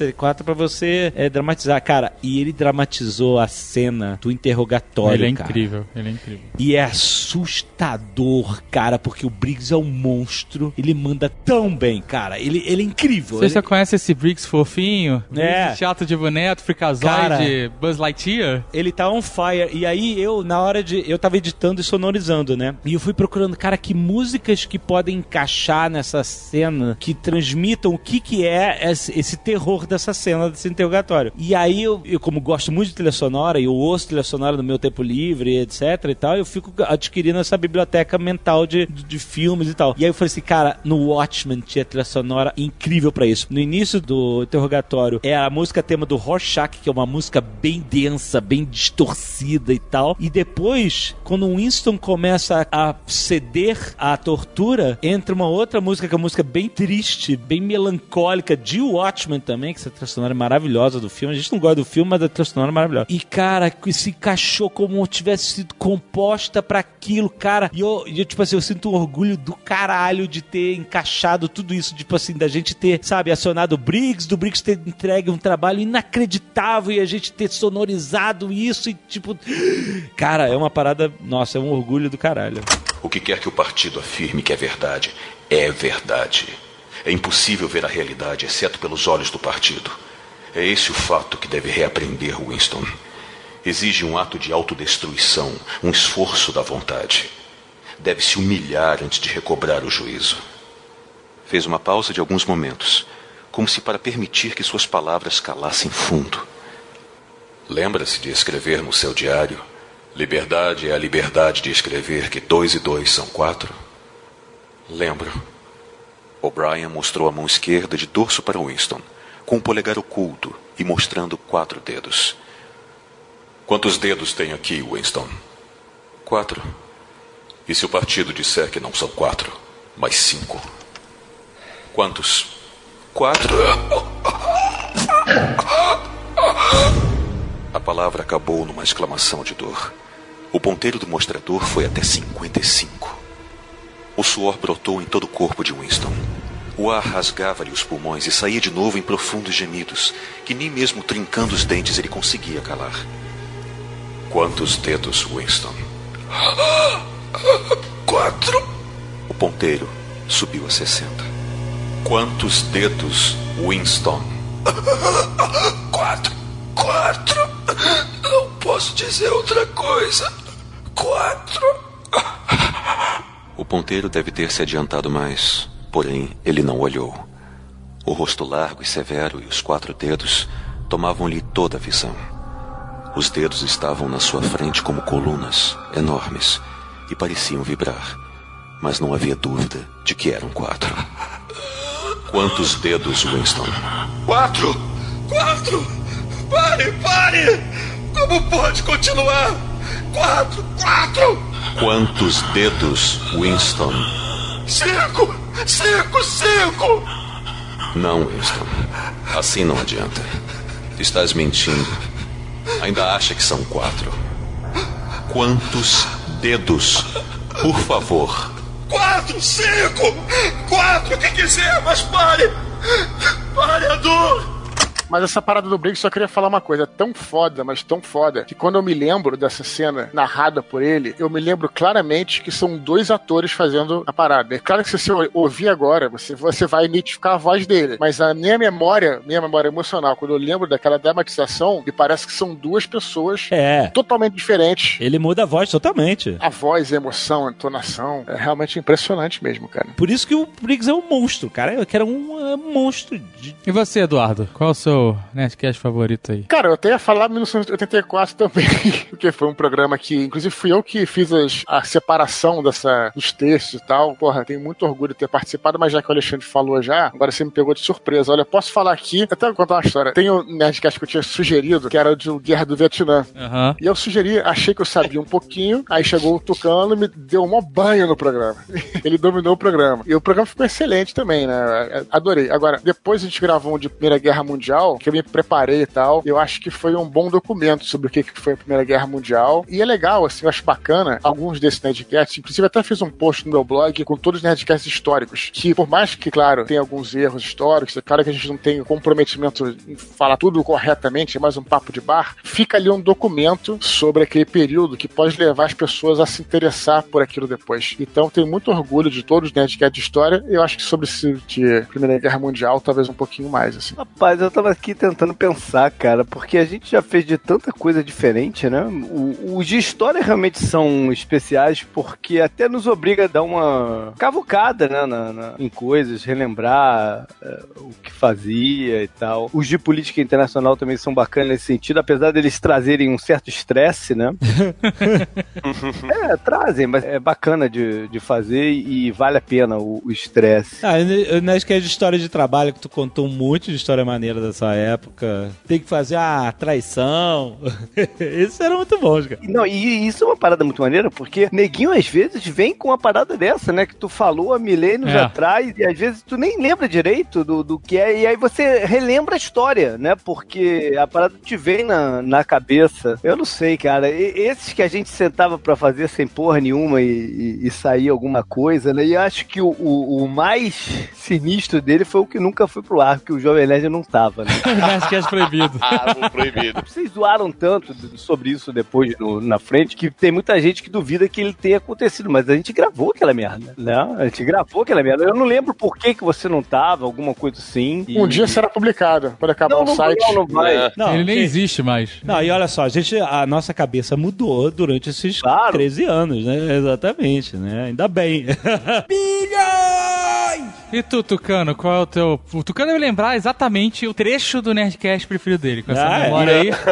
pra você é, dramatizar. Cara, e ele dramatizou a cena do interrogatório. Ele é cara. incrível, ele é incrível. E é assustador, cara, porque o Briggs é um monstro. Ele manda tão bem, cara. Ele, ele é incrível. Você ele- já conhece esse Briggs fofinho? É. Esse chato de boneco, Cara. fricazoide, Buzz Lightyear? Ele tá on fire. E aí eu, na hora de. Eu tava editando e sonorizando, né? E eu fui procurando, cara, que músicas que podem encaixar nessa cena que transmitam o que que é esse, esse terror dessa cena, desse interrogatório. E aí eu, eu, como gosto muito de trilha sonora e eu ouço trilha sonora no meu tempo livre, etc e tal, eu fico adquirindo essa biblioteca mental de, de, de filmes e tal. E aí eu falei assim, cara, no Watchmen tinha trilha sonora incrível pra isso. No início do interrogatório é a música tema do Rorschach, que é uma música bem densa, bem distorcida e tal. E depois, quando o Winston começa a ceder à tortura, entra uma outra música que é uma música bem triste, bem melancólica de Watchmen também, que essa trilha sonora é maravilhosa do filme. A gente não gosta do filme, mas a trilha sonora é maravilhosa. E cara, que se encaixou como tivesse sido composta pra aquilo, cara. E eu, e eu, tipo assim, eu sinto um orgulho do caralho de ter encaixado tudo isso, tipo assim, da gente ter, sabe, acionado o Briggs, do Briggs ter entregue um trabalho inacreditável e a gente ter sonorizado isso e tipo, cara, é uma parada, nossa, é um orgulho do caralho. O que quer que o partido afirme que é verdade, é verdade. É impossível ver a realidade exceto pelos olhos do partido. É esse o fato que deve reaprender Winston. Exige um ato de autodestruição, um esforço da vontade. Deve se humilhar antes de recobrar o juízo. Fez uma pausa de alguns momentos, como se para permitir que suas palavras calassem fundo. Lembra-se de escrever no seu diário: Liberdade é a liberdade de escrever que dois e dois são quatro? Lembro. O'Brien mostrou a mão esquerda de dorso para Winston, com o polegar oculto e mostrando quatro dedos. Quantos dedos tem aqui, Winston? Quatro. E se o partido disser que não são quatro, mas cinco? Quantos? Quatro. A palavra acabou numa exclamação de dor. O ponteiro do mostrador foi até 55. O suor brotou em todo o corpo de Winston. O ar rasgava-lhe os pulmões e saía de novo em profundos gemidos, que nem mesmo trincando os dentes ele conseguia calar. Quantos dedos, Winston? Quatro. O ponteiro subiu a 60. Quantos dedos, Winston? Quatro. Quatro. Não posso dizer outra coisa. Quatro. O ponteiro deve ter se adiantado mais, porém ele não olhou. O rosto largo e severo e os quatro dedos tomavam-lhe toda a visão. Os dedos estavam na sua frente como colunas, enormes, e pareciam vibrar, mas não havia dúvida de que eram quatro. Quantos dedos, Winston? Quatro! Quatro! Pare, pare! Como pode continuar? Quatro! Quatro! Quantos dedos, Winston? Cinco! Cinco! Cinco! Não, Winston. Assim não adianta. Estás mentindo. Ainda acha que são quatro. Quantos dedos? Por favor. Quatro! Cinco! Quatro! O que quiser, mas pare! Pare a dor! Mas essa parada do Briggs, só queria falar uma coisa. É tão foda, mas tão foda, que quando eu me lembro dessa cena narrada por ele, eu me lembro claramente que são dois atores fazendo a parada. É claro que se você ouvir agora, você, você vai identificar a voz dele. Mas a minha memória, minha memória emocional, quando eu lembro daquela dramatização, me parece que são duas pessoas É. totalmente diferentes. Ele muda a voz totalmente. A voz, a emoção, a entonação. É realmente impressionante mesmo, cara. Por isso que o Briggs é um monstro, cara. Que era um é, monstro. De... E você, Eduardo? Qual é o seu Nerdcast favorito aí? Cara, eu até ia falar 1984 também, porque foi um programa que, inclusive, fui eu que fiz as- a separação dessa, dos textos e tal. Porra, tenho muito orgulho de ter participado, mas já que o Alexandre falou já, agora você me pegou de surpresa. Olha, posso falar aqui, até vou contar uma história. Tem um Nerdcast que eu tinha sugerido, que era de Guerra do Vietnã. Aham. E eu sugeri, achei que eu sabia um pouquinho, aí chegou o Tucano e me deu um banho no programa. Ele dominou o programa. E o programa ficou excelente também, né? Adorei. Agora, depois a gente gravou um de Primeira Guerra Mundial, que eu me preparei e tal. Eu acho que foi um bom documento sobre o que foi a Primeira Guerra Mundial. E é legal, assim, eu acho bacana alguns desses Nerdcasts. Inclusive, até fiz um post no meu blog com todos os Nerdcasts históricos. Que, por mais que, claro, tem alguns erros históricos, é claro que a gente não tem comprometimento em falar tudo corretamente, é mais um papo de bar, fica ali um documento sobre aquele período que pode levar as pessoas a se interessar por aquilo depois. Então, tenho muito orgulho de todos os Nerdcasts de história. Eu acho que sobre esse de Primeira Guerra Mundial, talvez um pouquinho mais, assim. Rapaz, eu tava aqui tentando pensar, cara, porque a gente já fez de tanta coisa diferente, né? O- os de história realmente são especiais porque até nos obriga a dar uma cavucada, né, na- na- em coisas, relembrar eh, o que fazia e tal. Os de política internacional também são bacanas nesse sentido, apesar deles trazerem um certo estresse, né? é, trazem, mas é bacana de, de fazer e vale a pena o o estresse. Ah, eu não acho que é de história de trabalho que tu contou um monte de história maneira dessa época. Tem que fazer a traição. Esses eram muito bons, cara. Não, e isso é uma parada muito maneira, porque neguinho às vezes vem com uma parada dessa, né? Que tu falou há milênios É. atrás, e às vezes tu nem lembra direito do, do que é, e aí você relembra a história, né? Porque a parada te vem na, na cabeça. Eu não sei, cara. E- esses que a gente sentava pra fazer sem porra nenhuma e, e, e sair alguma coisa, né? E eu acho que o, o, o mais sinistro dele foi o que nunca foi pro ar, que o Jovem Nerd não tava, né? Nerdcast proibido. Ah, proibido. Vocês zoaram tanto sobre isso depois no- na frente que tem muita gente que duvida que ele tenha acontecido, mas a gente gravou aquela merda, né? A gente gravou aquela merda. Eu não lembro por que, que você não tava, alguma coisa assim. Um dia será publicado, quando acabar Não, o não, site. não, não vai. Não, Ele nem que- existe mais. Não, e olha só, a, gente, a nossa cabeça mudou durante esses 13 anos, né? Exatamente, né? Ainda bem. E tu, Tucano, qual é o teu. O Tucano deve lembrar exatamente o trecho do Nerdcast preferido dele, com essa Ah, é? memória aí.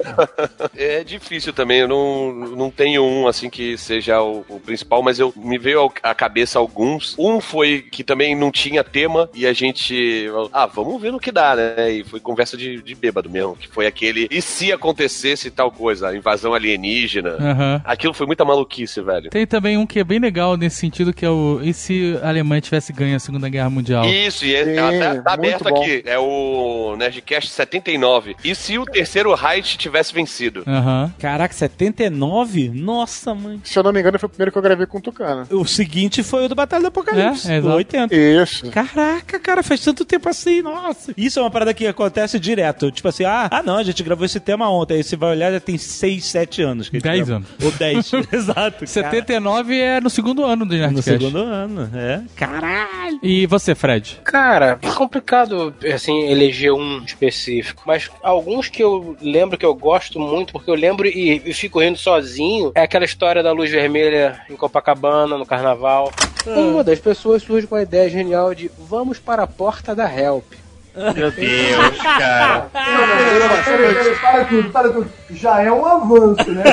É difícil também, eu não, não tenho um assim que seja o, o principal, mas eu me veio à cabeça alguns. Um foi que também não tinha tema e a gente. Ah, vamos ver no que dá, né? E foi conversa de, de bêbado mesmo, que foi aquele. E se acontecesse tal coisa? A invasão alienígena. Aham. Aquilo foi muita maluquice, velho. Tem também um que é bem legal nesse sentido, que é o. E se a Alemanha tivesse ganho a Segunda Guerra Mundial? Isso, e é, Sim, tá, tá muito aberto bom. aqui. É o Nerdcast 79. E se o terceiro Reich tivesse vencido? Aham. Caraca, 79? Nossa, mãe. Se eu não me engano, foi o primeiro que eu gravei com o Tucano. O seguinte foi o do Batalha do Apocalipse, É, é, do exato. 80. Isso. Caraca, cara, faz tanto tempo assim, nossa. Isso é uma parada que acontece direto. Tipo assim, ah, ah não, a gente gravou esse tema ontem. Aí você vai olhar, já tem 6, 7 anos. que a gente 10 gravou. anos. Ou 10, exato. 79 é no segundo ano do No Nerdcast. segundo ano, é. Caralho. E você, Fred? Cara, é complicado, assim, eleger um específico. Mas alguns que eu lembro que eu gosto muito, porque eu lembro e, e fico rindo sozinho, é aquela história da luz vermelha em Copacabana, no carnaval. Uma das pessoas surge com a ideia genial de vamos para a porta da Help. Meu Deus, cara. Peraí, peraí, para tudo, para tudo. Já é um avanço, né?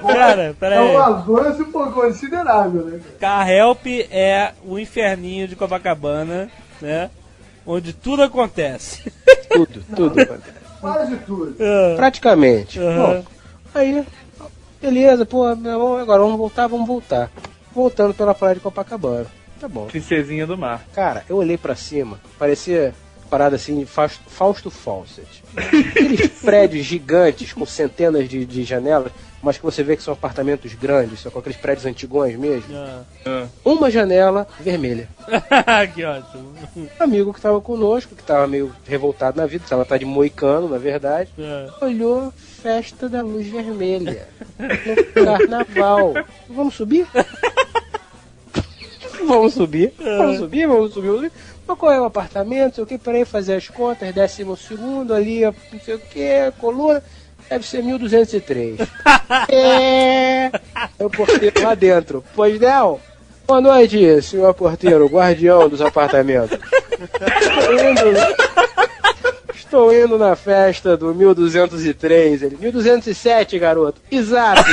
Cara, peraí. É um avanço pô, considerável, né? Car Help é o inferninho de Copacabana, né? Onde tudo acontece. Tudo, tudo. Quase tudo. Praticamente. Aham. Bom, aí, beleza, pô, agora vamos voltar, vamos voltar. Voltando pela praia de Copacabana. Tá bom. Princesinha do mar. Cara, eu olhei pra cima, parecia parada assim de Fausto, Fawcett. Aqueles prédios gigantes com centenas de, de janelas, mas que você vê que são apartamentos grandes, são com aqueles prédios antigões mesmo. Uma janela vermelha. que ótimo. amigo que tava conosco, que tava meio revoltado na vida, tava tá de moicano, na verdade, olhou festa da luz vermelha no carnaval. Vamos subir? Vamos subir, vamos subir, vamos subir, vamos subir. Mas qual é o apartamento? Sei o que, peraí, fazer as contas, décimo segundo ali, não sei o que, coluna. Deve ser 1203. é. É o porteiro lá dentro. Pois não? Boa noite, senhor porteiro, guardião dos apartamentos. Estou indo, estou indo na festa do 1203. Ele, 1207, garoto. Exato.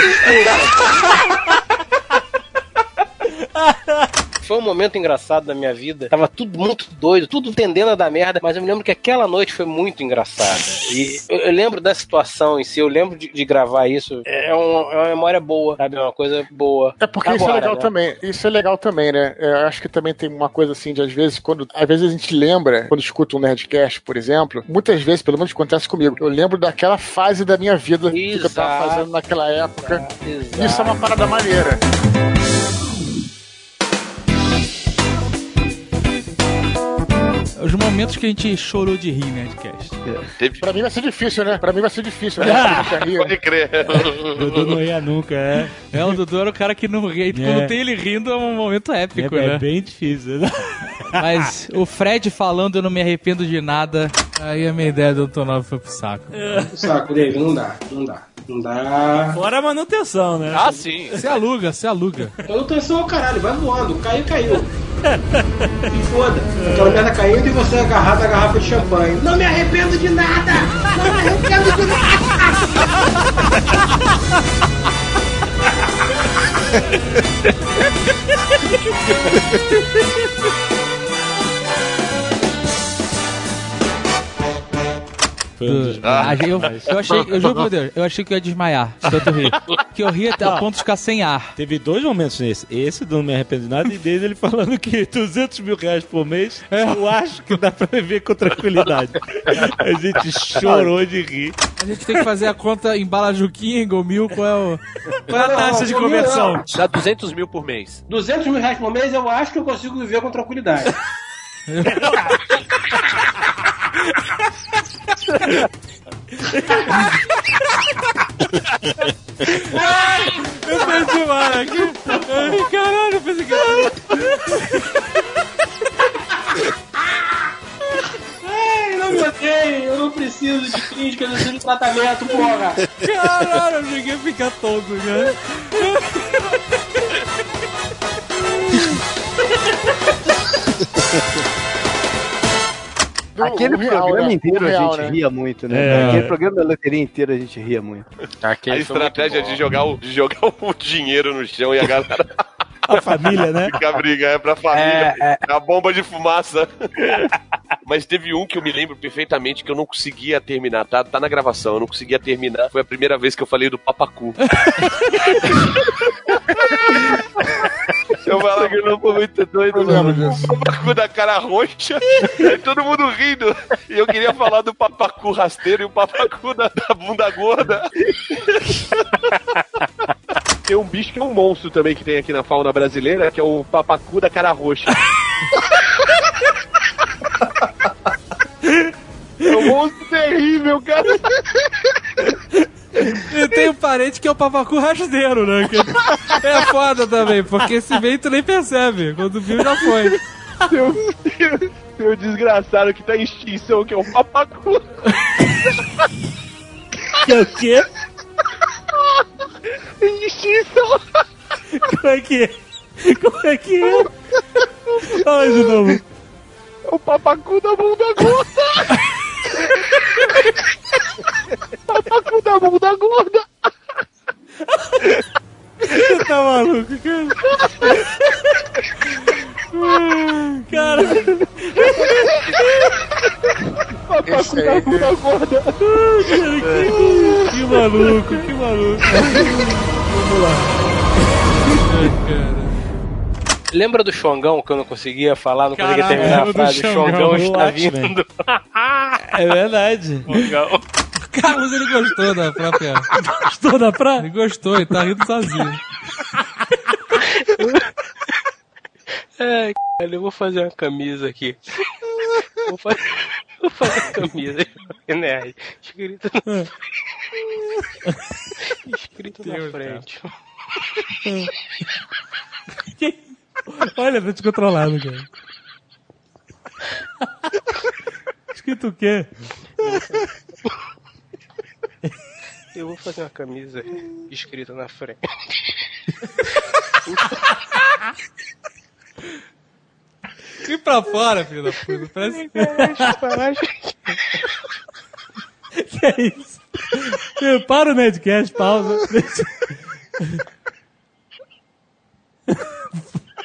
Foi um momento engraçado da minha vida. Tava tudo muito doido, tudo tendendo a dar merda, mas eu me lembro que aquela noite foi muito engraçada. E eu, eu lembro da situação em si, eu lembro de, de gravar isso. É, um- é uma memória boa, sabe? É uma coisa boa. É porque isso é Agora, legal né? também. Isso é legal também, né? É, Eu acho que também tem uma coisa assim de às vezes, quando às vezes a gente lembra, quando escuta um Nerdcast, por exemplo, muitas vezes, pelo menos acontece comigo, eu lembro daquela fase da minha vida que eu tava Exato. fazendo naquela época. Exato. Isso é uma parada maneira. Os momentos que a gente chorou de rir, né, Nerdcast. Pra mim vai ser difícil, né? Pra mim vai ser difícil. Né? Pode crer. Dudu não ia nunca, é. É, o Dudu era o cara que não ri. Quando tem ele rindo é um momento épico, É, né? é bem difícil. né? Mas o Fred falando eu não me arrependo de nada, aí a minha ideia do. 9 foi pro saco. Saco, Dave, não dá, não dá. Não dá. Fora a manutenção, né? Ah, sim. Você aluga, você aluga. Manutenção é o caralho, vai voando. Caiu, caiu. E foda. Aquela merda caindo e você agarrado a garrafa de champanhe. Não me arrependo de nada! Não me arrependo de Ah, eu, eu achei, eu juro por Deus, eu achei que eu ia desmaiar, de tanto rir. Que eu ria até a ponto de ficar sem ar. Teve dois momentos nesse. Esse do Não Me Arrependo de Nada e dele ele falando que 200 mil reais por mês eu acho que dá pra viver com tranquilidade. A gente chorou de rir. A gente tem que fazer a conta em balajuquinha, em gomil, qual é, o, qual é a taxa de conversão? Dá 200 mil por mês. 200 mil reais por mês eu acho que eu consigo viver com tranquilidade. Eu perdi o ar aqui. Ai, caralho, eu pensei que... Ai, não me odeiem, eu não preciso de crítica, eu preciso de tratamento, porra. Caralho, eu cheguei a ficar tonto, né? Aquele o real, programa né? inteiro real, a gente né? ria muito, né? É. Aquele programa da loteria inteiro a gente ria muito. A estratégia de jogar, o, de jogar o dinheiro no chão e a galera A família, né? ficar brigando é pra família. É, a bomba de fumaça. Mas teve um que eu me lembro perfeitamente que eu não conseguia terminar. Tá, tá na gravação, eu não conseguia terminar. Foi a primeira vez que eu falei do papacu. Eu falava que não foi muito doido, mano. O papacu da cara roxa, e todo mundo rindo. E eu queria falar do papacu rasteiro e o papacu da, da bunda gorda. Tem um bicho que é um monstro também que tem aqui na fauna brasileira, que é o papacu da cara roxa. É um monstro terrível, cara. Eu tenho um parente que é o papacu rasteiro, né? Que é foda também, porque se vem tu nem percebe. Quando viu, já foi. Tem tem um desgraçado que tá em extinção, que é o papacu. Que é o quê? Em extinção. Como é que é? Como é que é? Fala de novo. É o papacu da bunda gorda. Papacu da bunda gorda. Você tá maluco, cara? Cara, Papacu da bunda gorda. cara, que, que maluco, que maluco. Vamos lá. Lembra do Xongão que eu não conseguia falar, não conseguia Caralho, terminar a frase? O Xongão, está vindo. É verdade. Xongão. Carlos, ele gostou da própria... Gostou da praia? Ele gostou, ele tá rindo sozinho. Ai, cara, eu vou fazer uma camisa aqui. Vou fazer, vou fazer uma camisa. Nerd. Escrito na, escrito na Deus, frente. Olha, tá descontrolado, cara. Escrito o quê? Eu vou fazer uma camisa escrita na frente. E pra fora, filho da puta. Parece... Que é isso? Eh, Para o Nerdcast, pausa.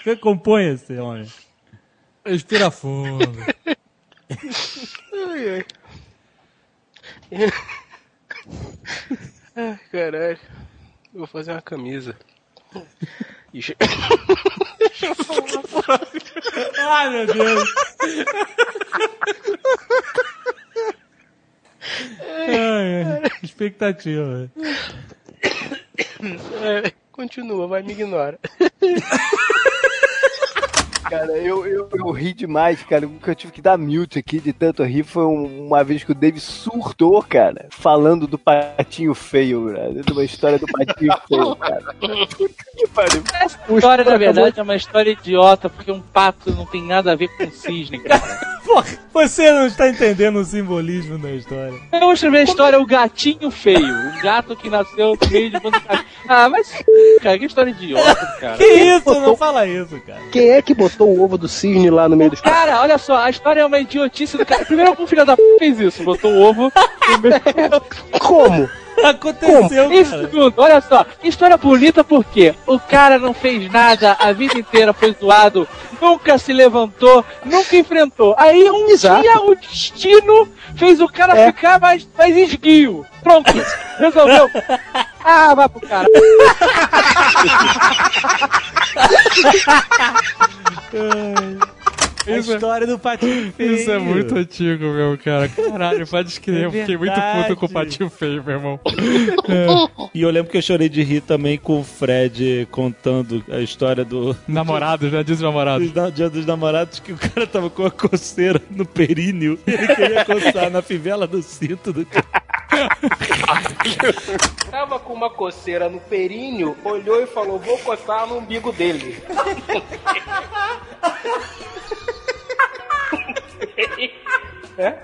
Recomponha-se, homem. Respira fundo. Ai, ai. Ai, caralho. Eu vou fazer uma camisa. Ixi. Deixa eu falar. Ai, meu Deus. Ai, ai. Expectativa. É, continua, vai, me ignora. Cara, eu, eu, eu ri demais, cara. O que eu tive que dar mute aqui de tanto rir foi um- uma vez que o Dave surtou, cara, falando do patinho feio, cara. De uma história do patinho feio, cara. que pariu. Essa história, na verdade, é uma história idiota, porque um pato não tem nada a ver com cisne, cara. Porra, você não está entendendo o simbolismo da história. Eu vou escrever a história O Gatinho Feio. O gato que nasceu no meio de bando de gato. Ah, mas, cara, que história idiota, cara. Que isso? Não fala isso, cara. Quem é que botou o ovo do cisne lá no meio dos Cara, olha só, a história é uma idiotice do cara. Primeiro, algum filho da p fez isso, botou o ovo no meio. Como? Aconteceu, Em segundo, olha só, história bonita porque o cara não fez nada a vida inteira, foi zoado, nunca se levantou, nunca enfrentou. Aí um dia o destino fez o cara ficar mais, mais esguio. Pronto, resolveu. Ah, vai pro cara. A história do patinho feio. Isso é muito antigo, meu cara. Caralho, pode escrever. É eu fiquei muito puto com o patinho feio, meu irmão. E eu lembro que eu chorei de rir também com o Fred contando a história do. Namorados, né? Diz namorados. Dos, na- dia dos namorados, que o cara tava com a coceira no períneo. Ele queria coçar na fivela do cinto do cara. Tava com uma coceira no períneo, olhou e falou: Vou coçar no umbigo dele. É?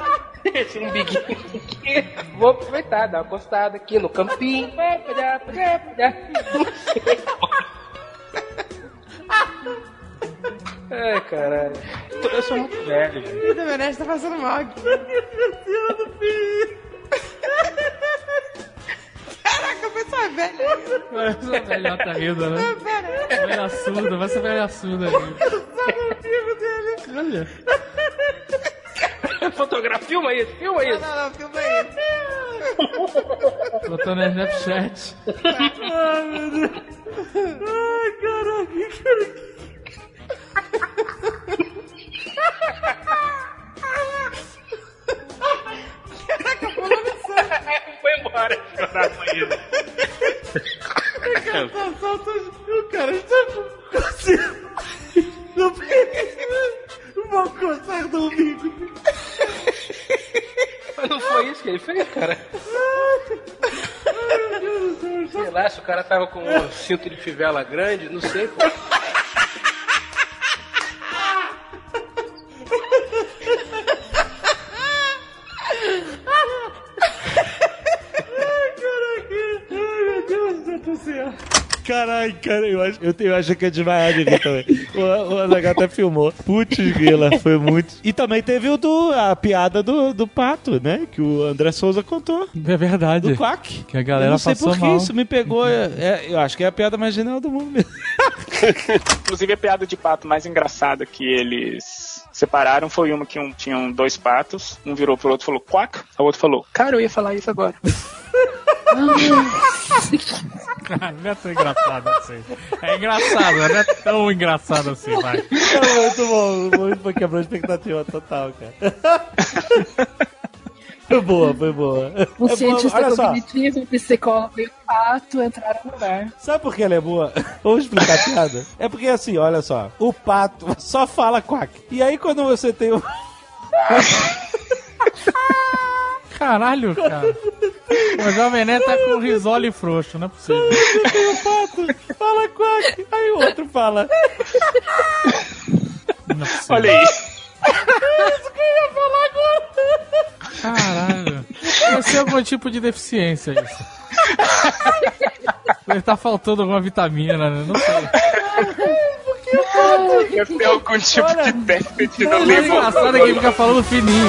Esse umbiguinho aqui. Vou aproveitar, dar uma costada aqui no campinho. Ai, caralho. Eu sou muito velho, meu Neto tá passando mal aqui. Caraca, a pessoa é velha. Essa velhota rindo, né? Pera. Velha surda, vai ser velha surda ali. Olha. Fotografia, filma isso, filma isso. Não, não, filma isso. Botou no Snapchat. Ai, meu Deus. Ai, caraca, cara. Caraca, pulou. Foi embora chorar no banheiro. O cara está com períneo. Uma coçar do umbigo. Mas não foi isso que ele fez, cara? Sei lá, se o cara tava com um cinto de fivela grande, não sei, pô. Deus do céu. Caralho, cara, eu acho, eu, tenho- eu acho que é desmaiar de rir também. O, o Azaghal até filmou. Putz, grila, foi muito. E também teve o do, a piada do, do pato, né? Que o André Souza contou. É verdade. Do Quack. Que a galera eu não sei passou por que mal. isso me pegou. é- é- eu acho que é a piada mais genial do mundo mesmo. Inclusive, a piada de pato mais engraçada que eles separaram foi uma que um, tinham dois patos, um virou pro outro e falou quack, o outro falou, cara, eu ia falar isso agora. não é tão engraçado assim. É engraçado, não é tão engraçado assim, vai. É muito bom, muito quebrou a expectativa total, cara. Foi boa, foi boa. Um É boa, cientista só. cognitivo, um psicólogo e um pato entraram no lugar. Sabe por que ela é boa? Vamos explicar a piada? É porque assim, olha só, o pato só fala quack. E aí quando você tem o. Caralho, cara. O Jovem Nerd tá com risole frouxo, não é possível. Tem o pato, fala quack. Aí o outro fala. Não é possível. Olha aí. É isso que eu ia falar agora. Caralho. Deve ser algum tipo de deficiência isso. Ele tá faltando alguma vitamina, né? Não sei. Deve ter algum tipo de déficit no O livro. engraçado é que ele fica falando fininho.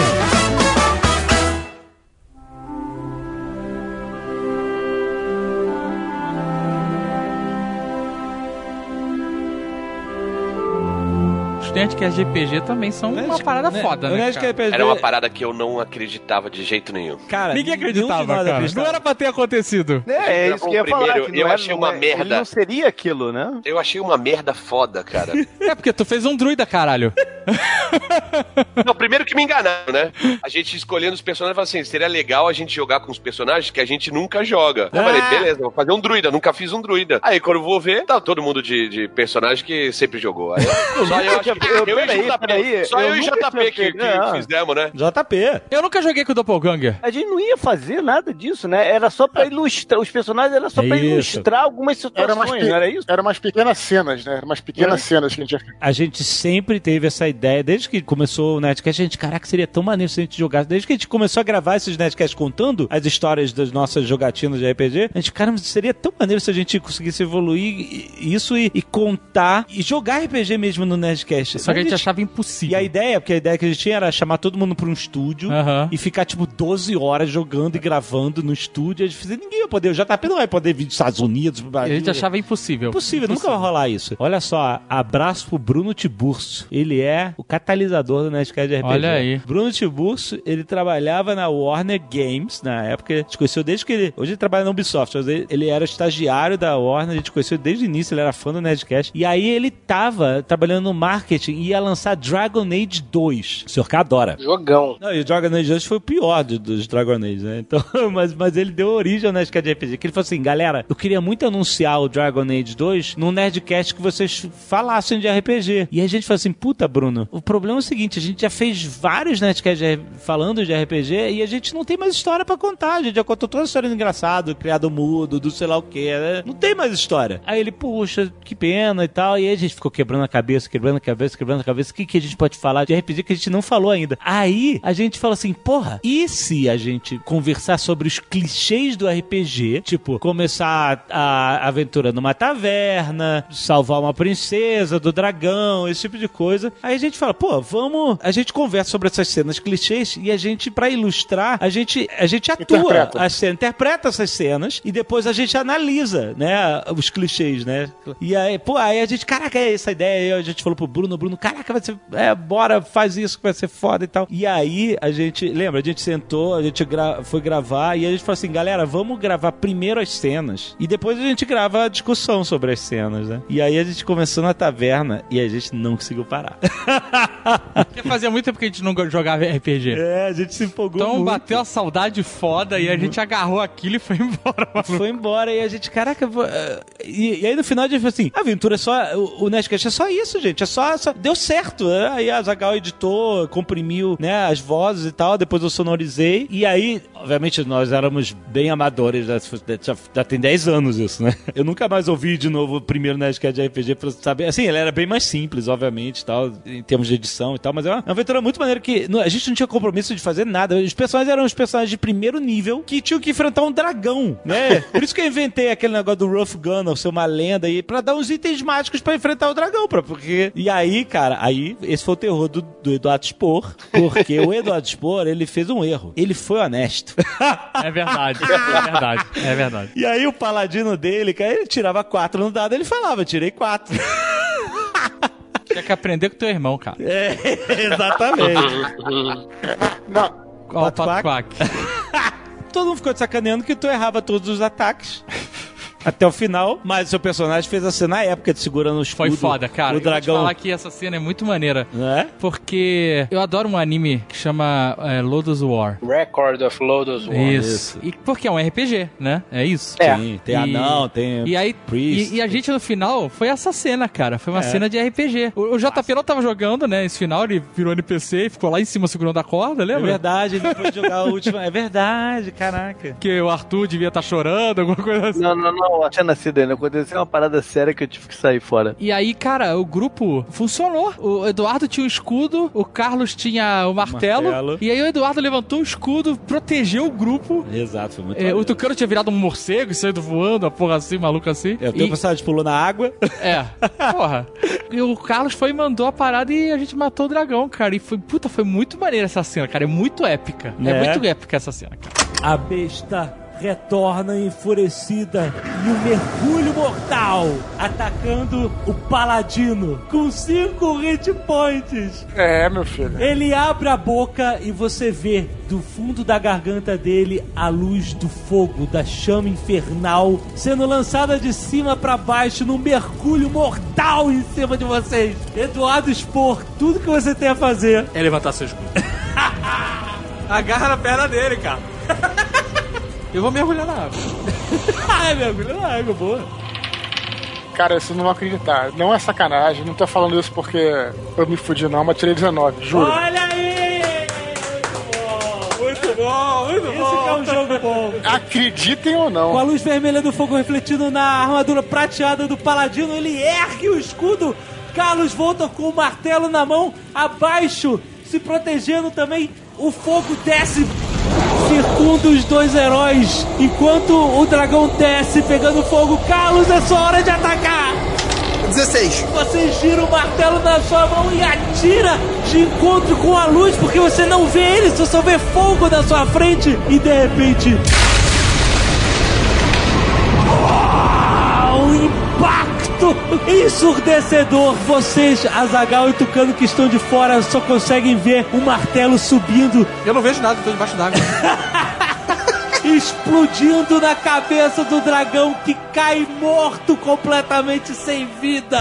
Nerdcast de RPG também são uma parada foda, né? cara? Era uma parada que eu não acreditava de jeito nenhum. Cara, Ninguém acreditava, cara. acreditava. Não era pra ter acontecido. É, é isso que eu ia falar. Primeiro, que eu é- achei uma é- merda. Ele não seria aquilo, né? Eu achei uma merda foda, cara. É porque tu fez um druida, caralho. Não, primeiro que me enganaram, né? A gente escolhendo os personagens, falou assim, seria legal a gente jogar com os personagens que a gente nunca joga. Eu falei, Ah. beleza, vou fazer um druida, nunca fiz um druida. Aí quando eu vou ver, tá todo mundo de, de personagem que sempre jogou. Aí, só eu, acho que, eu, eu- e peraí, JP, peraí, só eu, eu e JP que, que fizemos, né? JP. Eu nunca joguei com o Doppelganger. A gente não ia fazer nada disso, né? Era só pra ilustrar. Os personagens era só pra Isso. ilustrar algumas Era umas, situações, pe- não era isso? Era umas pequenas cenas, né? Eram umas pequenas É. cenas que a gente ia A gente sempre teve essa ideia, desde que começou o Nerdcast, a gente, caraca, seria tão maneiro se a gente jogasse. Desde que a gente começou a gravar esses Nerdcasts contando as histórias das nossas jogatinas de RPG, a gente, cara, seria tão maneiro se a gente conseguisse evoluir isso e, e contar e jogar RPG mesmo no Nerdcast. Só que a gente achava impossível. E a ideia, porque a ideia que a gente tinha era chamar todo mundo pra um estúdio e ficar, tipo, 12 horas jogando e gravando no estúdio. A gente fazia, ninguém ia poder, o JP não vai poder vir dos Estados Unidos. A gente achava impossível. Impossível, nunca vai rolar isso. Olha só, abraço pro Bruno Tiburcio. Ele é o catalisador do Nerdcast de RPG. Olha aí. Bruno Tiburcio, ele trabalhava na Warner Games na época. A gente conheceu desde que ele. Hoje ele trabalha na Ubisoft, ele era estagiário da Warner. A gente conheceu desde o início, ele era fã do Nerdcast. E aí ele tava trabalhando no marketing e ia lançar Dragon Age 2. O senhor K adora. Jogão. Não, e o Dragon Age 2 foi o pior de- dos Dragon Age, né? Então, mas, mas ele deu origem ao Nerdcast de RPG. Que ele falou assim, galera, eu queria muito anunciar o Dragon Age 2 num Nerdcast que vocês falassem de RPG. E aí a gente falou assim, puta, Bruno, o problema é o seguinte, a gente já fez vários Nerdcasts falando de RPG e a gente não tem mais história pra contar. A gente já contou toda a história do engraçado, criado mudo, do sei lá o que. Né? Não tem mais história. Aí ele, puxa, que pena e tal. E aí a gente ficou quebrando a cabeça, quebrando a cabeça, quebrando a cabeça. O que, que a gente pode falar de RPG que a gente não falou ainda? Aí a gente falou assim, porra, e se a gente conversar sobre os clichês do RPG? Tipo, começar a aventura numa taverna, salvar uma princesa do dragão, esse tipo de coisa. Aí a gente fala, pô, vamos. A gente conversa sobre essas cenas clichês e a gente, pra ilustrar, a gente, a gente atua Interpreta. as cenas, interpreta essas cenas e depois a gente analisa, né, os clichês, né? E aí, pô, aí a gente, caraca, é essa ideia. Aí a gente falou pro Bruno, Bruno, caraca, vai ser, é, bora, faz isso que vai ser foda e tal. E aí a gente, lembra, a gente sentou, a gente gra- foi gravar e a gente falou assim, galera, vamos gravar primeiro as cenas e depois a gente grava a discussão sobre as cenas, né? E aí a gente começou na taverna e a gente não conseguiu parar. Porque fazia muito tempo que a gente não jogava RPG. É, a gente se empolgou Então muito. bateu a saudade foda e a gente agarrou aquilo e foi embora, maluco. Foi embora e a gente, caraca, vou- eh, e, e aí no final a gente falou assim: a aventura é só. O, o Nerdcast é só isso, gente. É só. só- deu certo. né? Aí a Zagal editou, comprimiu né, as vozes e tal. Depois eu sonorizei. E aí, obviamente, nós éramos bem amadores. né? Já, já tem 10 anos isso, né? Eu nunca mais ouvi de novo o primeiro Nerdcast de RPG pra saber. Assim, ele era bem mais simples, obviamente, tal, em termos de edição e tal. Mas é uma, uma aventura muito maneira que a gente não tinha compromisso de fazer nada. Os personagens eram os personagens de primeiro nível que tinham que enfrentar um dragão, né? Por isso que eu inventei aquele negócio do Rough Gunner, ser uma lenda aí, pra dar uns itens mágicos pra enfrentar o dragão, pra, porque... E aí, cara, aí esse foi o terror do, do Eduardo Spor, porque o Eduardo Spor, ele fez um erro. Ele foi honesto. É verdade, é verdade, é verdade. E aí o paladino dele, cara, ele tirava quatro no dado, ele falava, tirei quatro. Tinha que aprender com teu irmão, cara. É, exatamente. Não. Ó, o pato quack. Todo mundo ficou te sacaneando que tu errava todos os ataques. Até o final, mas o seu personagem fez a cena na época de segurando o escudo. Foi foda, cara. O Eu vou te dragão. falar que essa cena é muito maneira. Não é? Porque eu adoro um anime que chama é, Lotus War. Record of Lotus War. Isso. E porque é um RPG, né? É isso? É. Sim, tem anão, tem E aí, priest. e, e a gente no final foi essa cena, cara. Foi uma É. cena de RPG. O, o JP não tava jogando, né? Esse final, ele virou NPC e ficou lá em cima segurando a corda, É lembra? verdade, depois de jogar a última. É verdade, caraca. Que o Arthur devia estar chorando, alguma coisa assim. Não, não, não, a cena assim, Daniel, aconteceu uma parada séria que eu tive que sair fora. E aí, cara, o grupo funcionou. O Eduardo tinha o escudo, o Carlos tinha o martelo, Martelo. E aí o Eduardo levantou o escudo, protegeu o grupo. Exato, foi muito É, o maneiro. Tucano tinha virado um morcego e saído voando, a porra assim, maluco assim. É, o teu E- personagem pulou na água. É, porra. E o Carlos foi e mandou a parada e a gente matou o dragão, cara. E foi, puta, foi muito maneira essa cena, cara. É muito épica. É, É. muito épica essa cena, cara. A besta retorna enfurecida e um mergulho mortal, atacando o paladino com cinco hit points. É, meu filho. Ele abre a boca e você vê do fundo da garganta dele a luz do fogo, da chama infernal, sendo lançada de cima pra baixo num mergulho mortal em cima de vocês. Eduardo Spor, tudo que você tem a fazer É levantar seu escudo. Agarra na perna dele, cara. Eu vou mergulhar na água. Ai, mergulho na água, boa. Cara, vocês não vão acreditar. Não é sacanagem, não tô falando isso porque eu me fudi não, mas tirei 19, juro. Olha aí! Muito bom, muito Esse que é um jogo bom. Acreditem ou não. Com a luz vermelha do fogo refletindo na armadura prateada do paladino, ele ergue o escudo. Carlos volta com o martelo na mão, abaixo, se protegendo também. O fogo desce, circunda os dois heróis. Enquanto o dragão desce, pegando fogo. Carlos, é sua hora de atacar! 16. Você gira o martelo na sua mão e atira de encontro com a luz, porque você não vê ele, você só vê fogo na sua frente. E de repente. Impacto ensurdecedor. Vocês, Azagal e Tucano, que estão de fora, só conseguem ver o martelo subindo. Eu não vejo nada, tô debaixo d'água. explodindo na cabeça do dragão que cai morto completamente sem vida.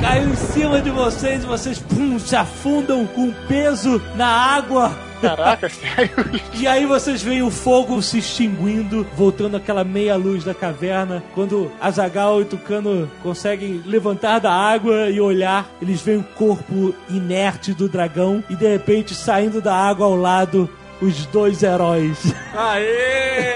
Caiu em cima de vocês, vocês pum, se afundam com peso na água. Caraca, sério? E aí vocês veem o fogo se extinguindo, voltando aquela meia luz da caverna. Quando Azagal e Tucano conseguem levantar da água e olhar, eles veem o corpo inerte do dragão e de repente saindo da água ao lado os dois heróis. Aê!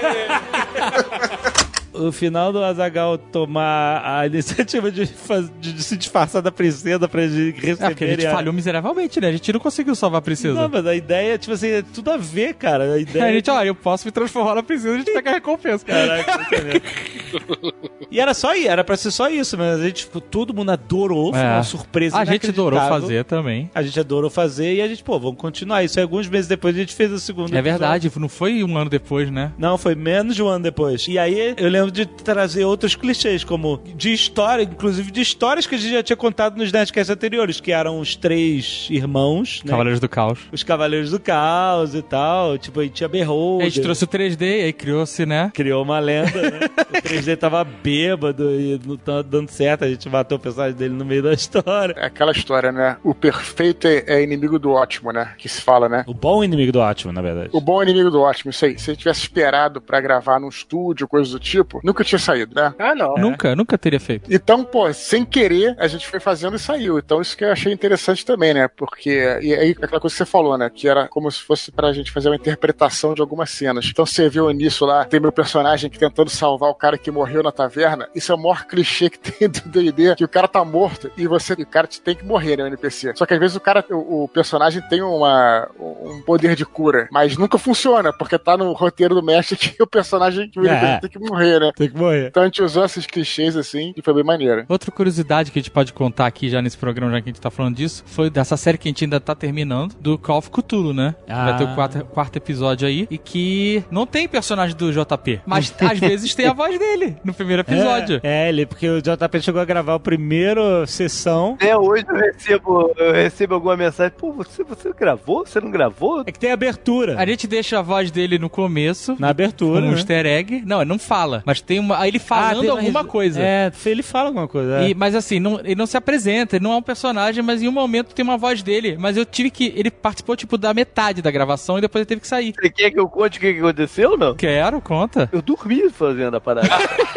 O final do Azagal tomar a iniciativa de, faz- de se disfarçar da princesa pra receber. É porque a gente falhou miseravelmente, né? A gente não conseguiu salvar a princesa. Não, mas a ideia, tipo assim, é tudo a ver, cara. A ideia. a gente, olha, eu posso me transformar na princesa e a gente pega a recompensa. Caraca, maneiro. E era só isso, era pra ser só isso, mas a gente, tipo, todo mundo adorou, foi É. uma surpresa A gente adorou fazer também. A gente adorou fazer e a gente, pô, vamos continuar isso. Aí, alguns meses depois a gente fez o segundo É episódio. verdade, não foi um ano depois, né? Não, foi menos de um ano depois. E aí eu lembro de trazer outros clichês, como de história, inclusive de histórias que a gente já tinha contado nos Nerdcasts anteriores, que eram os três irmãos, né? Cavaleiros do Caos. Os Cavaleiros do Caos e tal. Tipo, aí tinha Beholder. A gente trouxe o 3D e aí criou-se, né? Criou uma lenda, né? o 3D tava bêbado e não tava dando certo. A gente matou o personagem dele no meio da história. É aquela história, né? O perfeito é, é inimigo do ótimo, né? Que se fala, né? O bom inimigo do ótimo, na verdade. O bom é inimigo do ótimo, isso aí. Se eu tivesse esperado pra gravar num estúdio, coisa do tipo, nunca tinha saído, né? Ah, não. Nunca, nunca teria feito. Então, pô, sem querer, a gente foi fazendo e saiu. Então, isso que eu achei interessante também, né? Porque, e aí, aquela coisa que você falou, né? Que era como se fosse pra gente fazer uma interpretação de algumas cenas. Então, você viu nisso lá, tem meu personagem que tentando salvar o cara que morreu na taverna. Isso é o maior clichê que tem do D&D, que o cara tá morto e você, o cara tem que morrer, né, o NPC. Só que às vezes o cara, o, o personagem tem uma, um poder de cura, mas nunca funciona, porque tá no roteiro do mestre que o personagem que o É. NPC tem que morrer, né? Tem que morrer. Então a gente usou esses clichês assim e foi bem maneiro. Outra curiosidade que a gente pode contar aqui já nesse programa, já que a gente tá falando disso, foi dessa série que a gente ainda tá terminando, do Call of Cthulhu, né? Ah. Vai ter o quarto, quarto episódio aí, e que não tem personagem do JP, mas às vezes tem a voz dele no primeiro episódio. É, é, ele, porque o JP chegou a gravar o primeiro sessão. Até hoje eu recebo, eu recebo alguma mensagem. Pô, você, você gravou? Você não gravou? É que tem abertura. A gente deixa a voz dele no começo. Na abertura. Um né? easter egg. Não, ele não fala, mas tem uma. Aí ele falando tem uma alguma res- coisa. É, ele fala alguma coisa. é. E- mas assim, não- ele não se apresenta, ele não é um personagem, mas em um momento tem uma voz dele. Mas eu tive que. Ele participou, tipo, da metade da gravação e depois ele teve que sair. Você quer que eu conte o que aconteceu ou não? Quero, conta. Eu dormi fazendo a parada.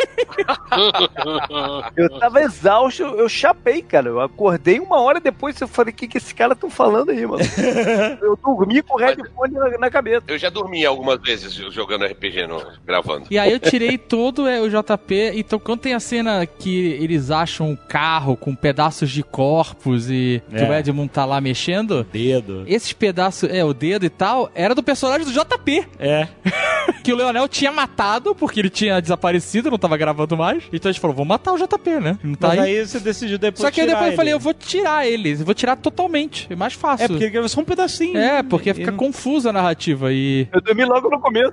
eu tava exausto, eu, eu chapei, cara. Eu acordei uma hora depois eu falei, o que, que esse cara tão falando aí, mano? eu dormi com o headphone na, na cabeça. Eu já dormi algumas vezes jogando RPG no, gravando. E aí eu tirei todo é o JP. Então, quando tem a cena que eles acham um carro com pedaços de corpos e que É. o Edmund tá lá mexendo, Dedo. esses pedaços, é, o dedo e tal, era do personagem do JP. É. que o Leonel tinha matado porque ele tinha desaparecido, não tava gravando mais. Então a gente falou, vamos matar o JP, né? Não tá Mas aí. aí você decidiu depois Só que aí depois eu falei, ele. eu vou tirar eles, eu vou tirar totalmente. É mais fácil. É, porque ele gravou só um pedacinho. É, porque fica confusa a narrativa e. Eu dormi logo no começo.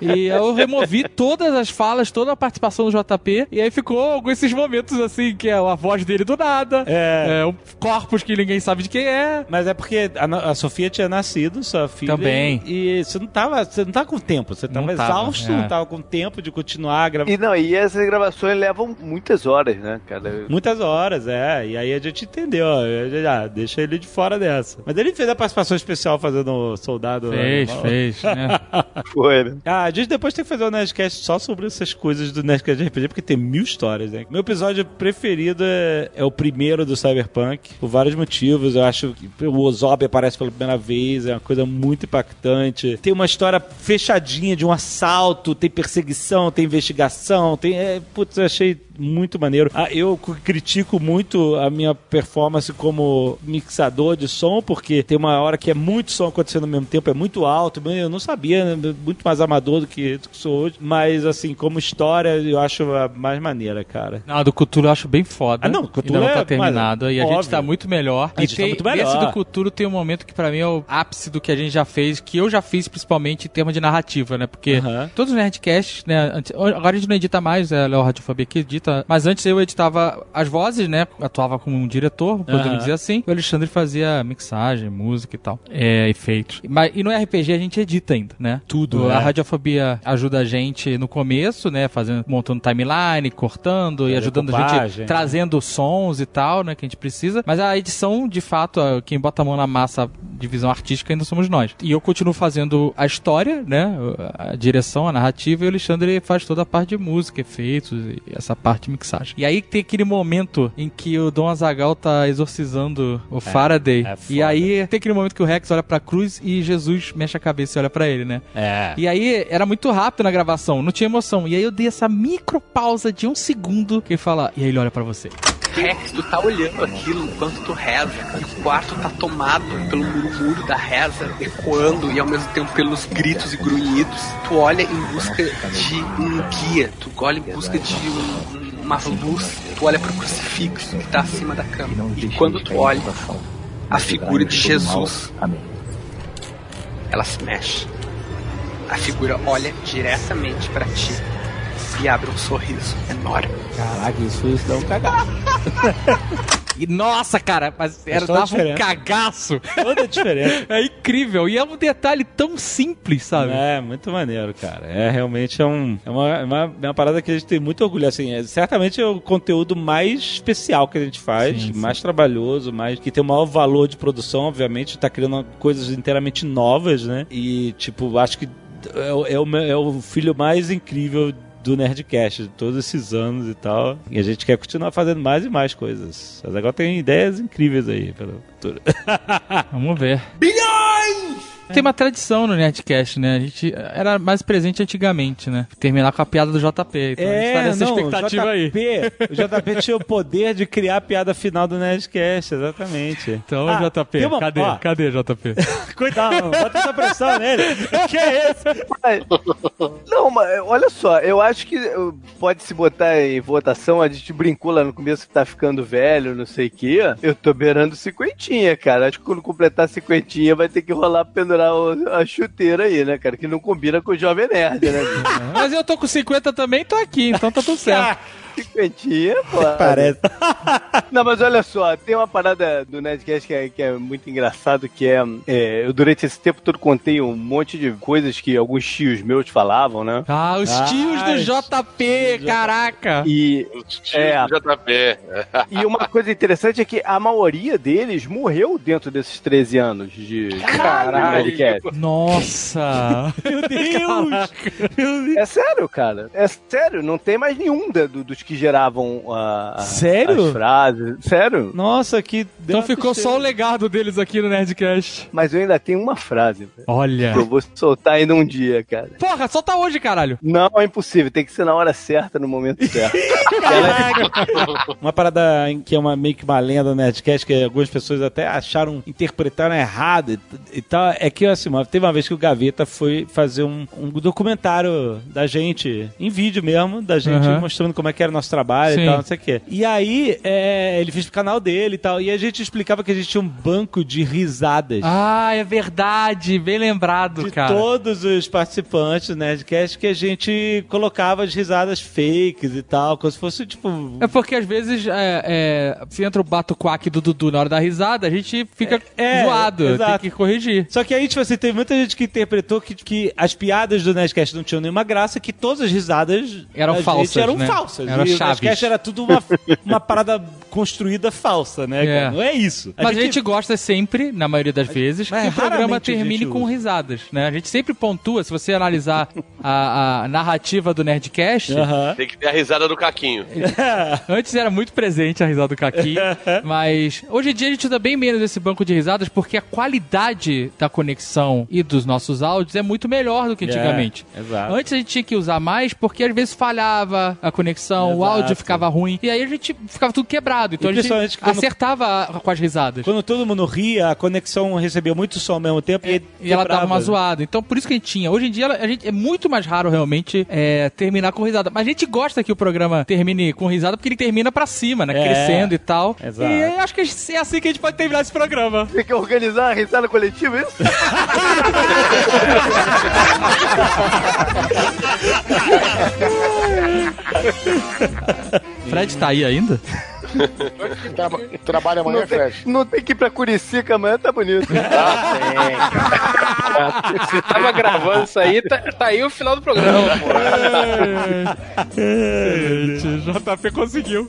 E eu removi todas as falas, toda a participação do JP, e aí ficou com esses momentos assim, que é a voz dele do nada, É. é, um corpos que ninguém sabe de quem é. Mas é porque a, a Sofia tinha nascido, sua filha. Também. E, e você não tava. Você não tava com tempo. Você tava Não tava, exausto, é. não tava com tempo de continuar gravando. E não, e essas gravações levam muitas horas, né, cara? Muitas horas, é. E aí a gente entendeu, ó. Já, deixa ele de fora dessa. Mas ele fez a participação especial fazendo soldado. Fez, animal. fez, né? Foi, né? Ah, a gente depois tem que fazer um Nerdcast só sobre essas coisas do Nerdcast RPG, porque tem mil histórias, né? Meu episódio preferido é, é o primeiro do Cyberpunk, por vários motivos. Eu acho que o Ozob aparece pela primeira vez, é uma coisa muito impactante. Tem uma história fechadinha de um assalto, tem perseguição, tem investigação, tem... É, putz, eu achei muito maneiro. Ah, eu critico muito a minha performance como mixador de som, porque tem uma hora que é muito som acontecendo ao mesmo tempo, é muito alto. Eu não sabia, né? muito mais amador do que, sou hoje. Mas, assim, como história, eu acho a mais maneira, cara. Não, a do Cthulhu eu acho bem foda. Ah, não, Cthulhu Ainda não tá é- terminado. mas, E a gente óbvio. tá muito melhor. A e gente tá tem, muito melhor. Esse do Cthulhu tem um momento que pra mim é o ápice do que a gente já fez, que eu já fiz principalmente em termos de narrativa, né? Porque Aham. todos os Nerdcasts, né? antes- agora a gente não edita mais, é o Radiofobia que edita. Mas antes eu editava as vozes, né? Atuava como um diretor, podemos Aham. dizer assim. O Alexandre fazia mixagem, música e tal. É, efeitos. Mas, e no RPG a gente edita ainda, né? Tudo, A né? Radiofobia ajuda a gente no começo, né? Fazendo, montando timeline, cortando e ajudando a gente, trazendo sons e tal, né? Que a gente precisa. Mas a edição, de fato, a- quem bota a mão na massa, divisão artística, ainda somos nós. E eu continuo fazendo a história, né? A direção, a narrativa, e o Alexandre faz toda a parte de música, efeitos e essa parte de mixagem. E aí tem aquele momento em que o Dom Azagal tá exorcizando o Faraday. é e aí tem aquele momento que o Rex olha pra cruz e Jesus mexe a cabeça e olha pra ele, né? É. E aí era muito rápido na gravação, não tinha emoção. E aí eu dei essa micro pausa de um segundo que ele fala, e aí ele olha pra você. Rex, tu tá olhando aquilo enquanto tu reza, e o quarto tá tomado pelo murmúrio da reza, ecoando e ao mesmo tempo pelos gritos e grunhidos. Tu olha em busca de um guia, tu olha em busca de um- um- uma luz, tu olha pro crucifixo que tá acima da cama. E quando tu olha, a figura de Jesus, ela se mexe. A figura olha diretamente pra ti e abre um sorriso enorme. Caraca, isso, isso dá um cagaço. E nossa, cara, mas era, dava um cagaço. Toda a diferença. É incrível. E é um detalhe tão simples, sabe? É, muito maneiro, cara. É realmente é, um, é uma, é uma, é uma parada que a gente tem muito orgulho. Assim, é, certamente é o conteúdo mais especial que a gente faz, Sim, sim. mais trabalhoso, mais que tem o maior valor de produção, obviamente, tá criando coisas inteiramente novas, né? E, tipo, acho que é, o- é, o, meu- é o filho mais incrível do Nerdcast de todos esses anos e tal. E a gente quer continuar fazendo mais e mais coisas. Mas agora tem ideias incríveis aí pelo futuro. Vamos ver. Bilhões! Tem uma tradição no Nerdcast, né? A gente era mais presente antigamente, né? Terminar com a piada do JP. Então a gente tá nessa É, não, expectativa o aí. JP, O JP tinha o poder de criar a piada final do Nerdcast, exatamente. Então, Ah, JP, uma- cadê? ó, Cadê, JP? Cuidado, bota essa pressão nele. que é esse? Mas- Não, mas olha só, eu acho que uh, pode se botar em votação, a gente brincou lá no começo que tá ficando velho, não sei o quê. Eu tô beirando cinquentinha, cara. Acho que quando completar cinquentinha vai ter que rolar pendurar o- a chuteira aí, né, cara? Que não combina com o Jovem Nerd, né? Mas eu tô com 50 também, tô aqui, então tá tudo certo. Cinquentinha, pô. Parece. Não, mas olha só, tem uma parada do Nerdcast que é, que é muito engraçado, que é, é, eu durante esse tempo todo contei um monte de coisas que alguns tios meus falavam, né? Ah, os tios do JP, caraca! E, é, do JP. e uma coisa interessante é que a maioria deles morreu dentro desses 13 anos de, Caralho. Nerdcast. Nossa! Meu Deus! É sério, cara. É sério, não tem mais nenhum da- do- dos que geravam a, a- Sério? as frases. Sério? Nossa, que Então ficou só o legado deles aqui no Nerdcast. Mas eu ainda tenho uma frase. velho. Olha. que Eu vou soltar ainda um dia, cara. Porra, solta hoje, caralho. Não, é impossível. Tem que ser na hora certa, no momento certo. Uma parada em que é uma, meio que uma lenda do Nerdcast, que algumas pessoas até acharam, interpretaram errado e, e tal, é que assim, uma- teve uma vez que o Gaveta foi fazer um, um documentário da gente, em vídeo mesmo, da gente Aham. mostrando como é que era o nosso trabalho Sim. e tal, não sei o quê. E aí, é, ele fez pro canal dele e tal, e a gente explicava que a gente tinha um banco de risadas. Ah, é verdade. Bem lembrado, de cara. todos os participantes do Nerdcast que a gente colocava as risadas fakes e tal, como se fosse tipo. É porque às vezes é, é, se entra o batuquaque do Dudu na hora da risada, a gente fica É, zoado. exato. Tem que corrigir. Só que aí, tipo assim, teve muita gente que interpretou que, que as piadas do Nerdcast não tinham nenhuma graça, que todas as risadas Eram falsas, eram né? falsas. Eram e o chaves. Nerdcast era tudo uma, uma parada construída falsa, né? É. Não é isso. Mas a gente gosta sempre, na maioria das vezes, que Mas o programa a termine gente com usa. risadas, né? A gente sempre pontua, se você analisar a, a narrativa do Nerdcast, Tem que ter a risada do caquinho. Antes era muito presente a risada do Kaki, mas hoje em dia a gente usa bem menos esse banco de risadas porque a qualidade da conexão e dos nossos áudios é muito melhor do que antigamente. É, exato. Antes a gente tinha que usar mais porque às vezes falhava a conexão, o Exato. áudio ficava ruim e aí a gente ficava tudo quebrado. Então E a gente quando- acertava com as risadas. Quando todo mundo ria, a conexão recebia muito som ao mesmo tempo e, E ela dava uma zoada. Então, por isso que a gente tinha. Hoje em dia, a gente, é muito mais raro, realmente, é, terminar com risada. Mas a gente gosta que o programa termine com risada, porque ele termina pra cima, né? É. Crescendo e tal. Exato. E aí, acho que é assim que a gente pode terminar esse programa. Tem que organizar a risada coletiva, é isso? Fred tá aí ainda? Traba- trabalha amanhã, não, tem, Fred? não tem que ir pra Curicica amanhã, tá bonito. Você tava gravando isso aí, tá, tá aí o final do programa, pô. JP conseguiu.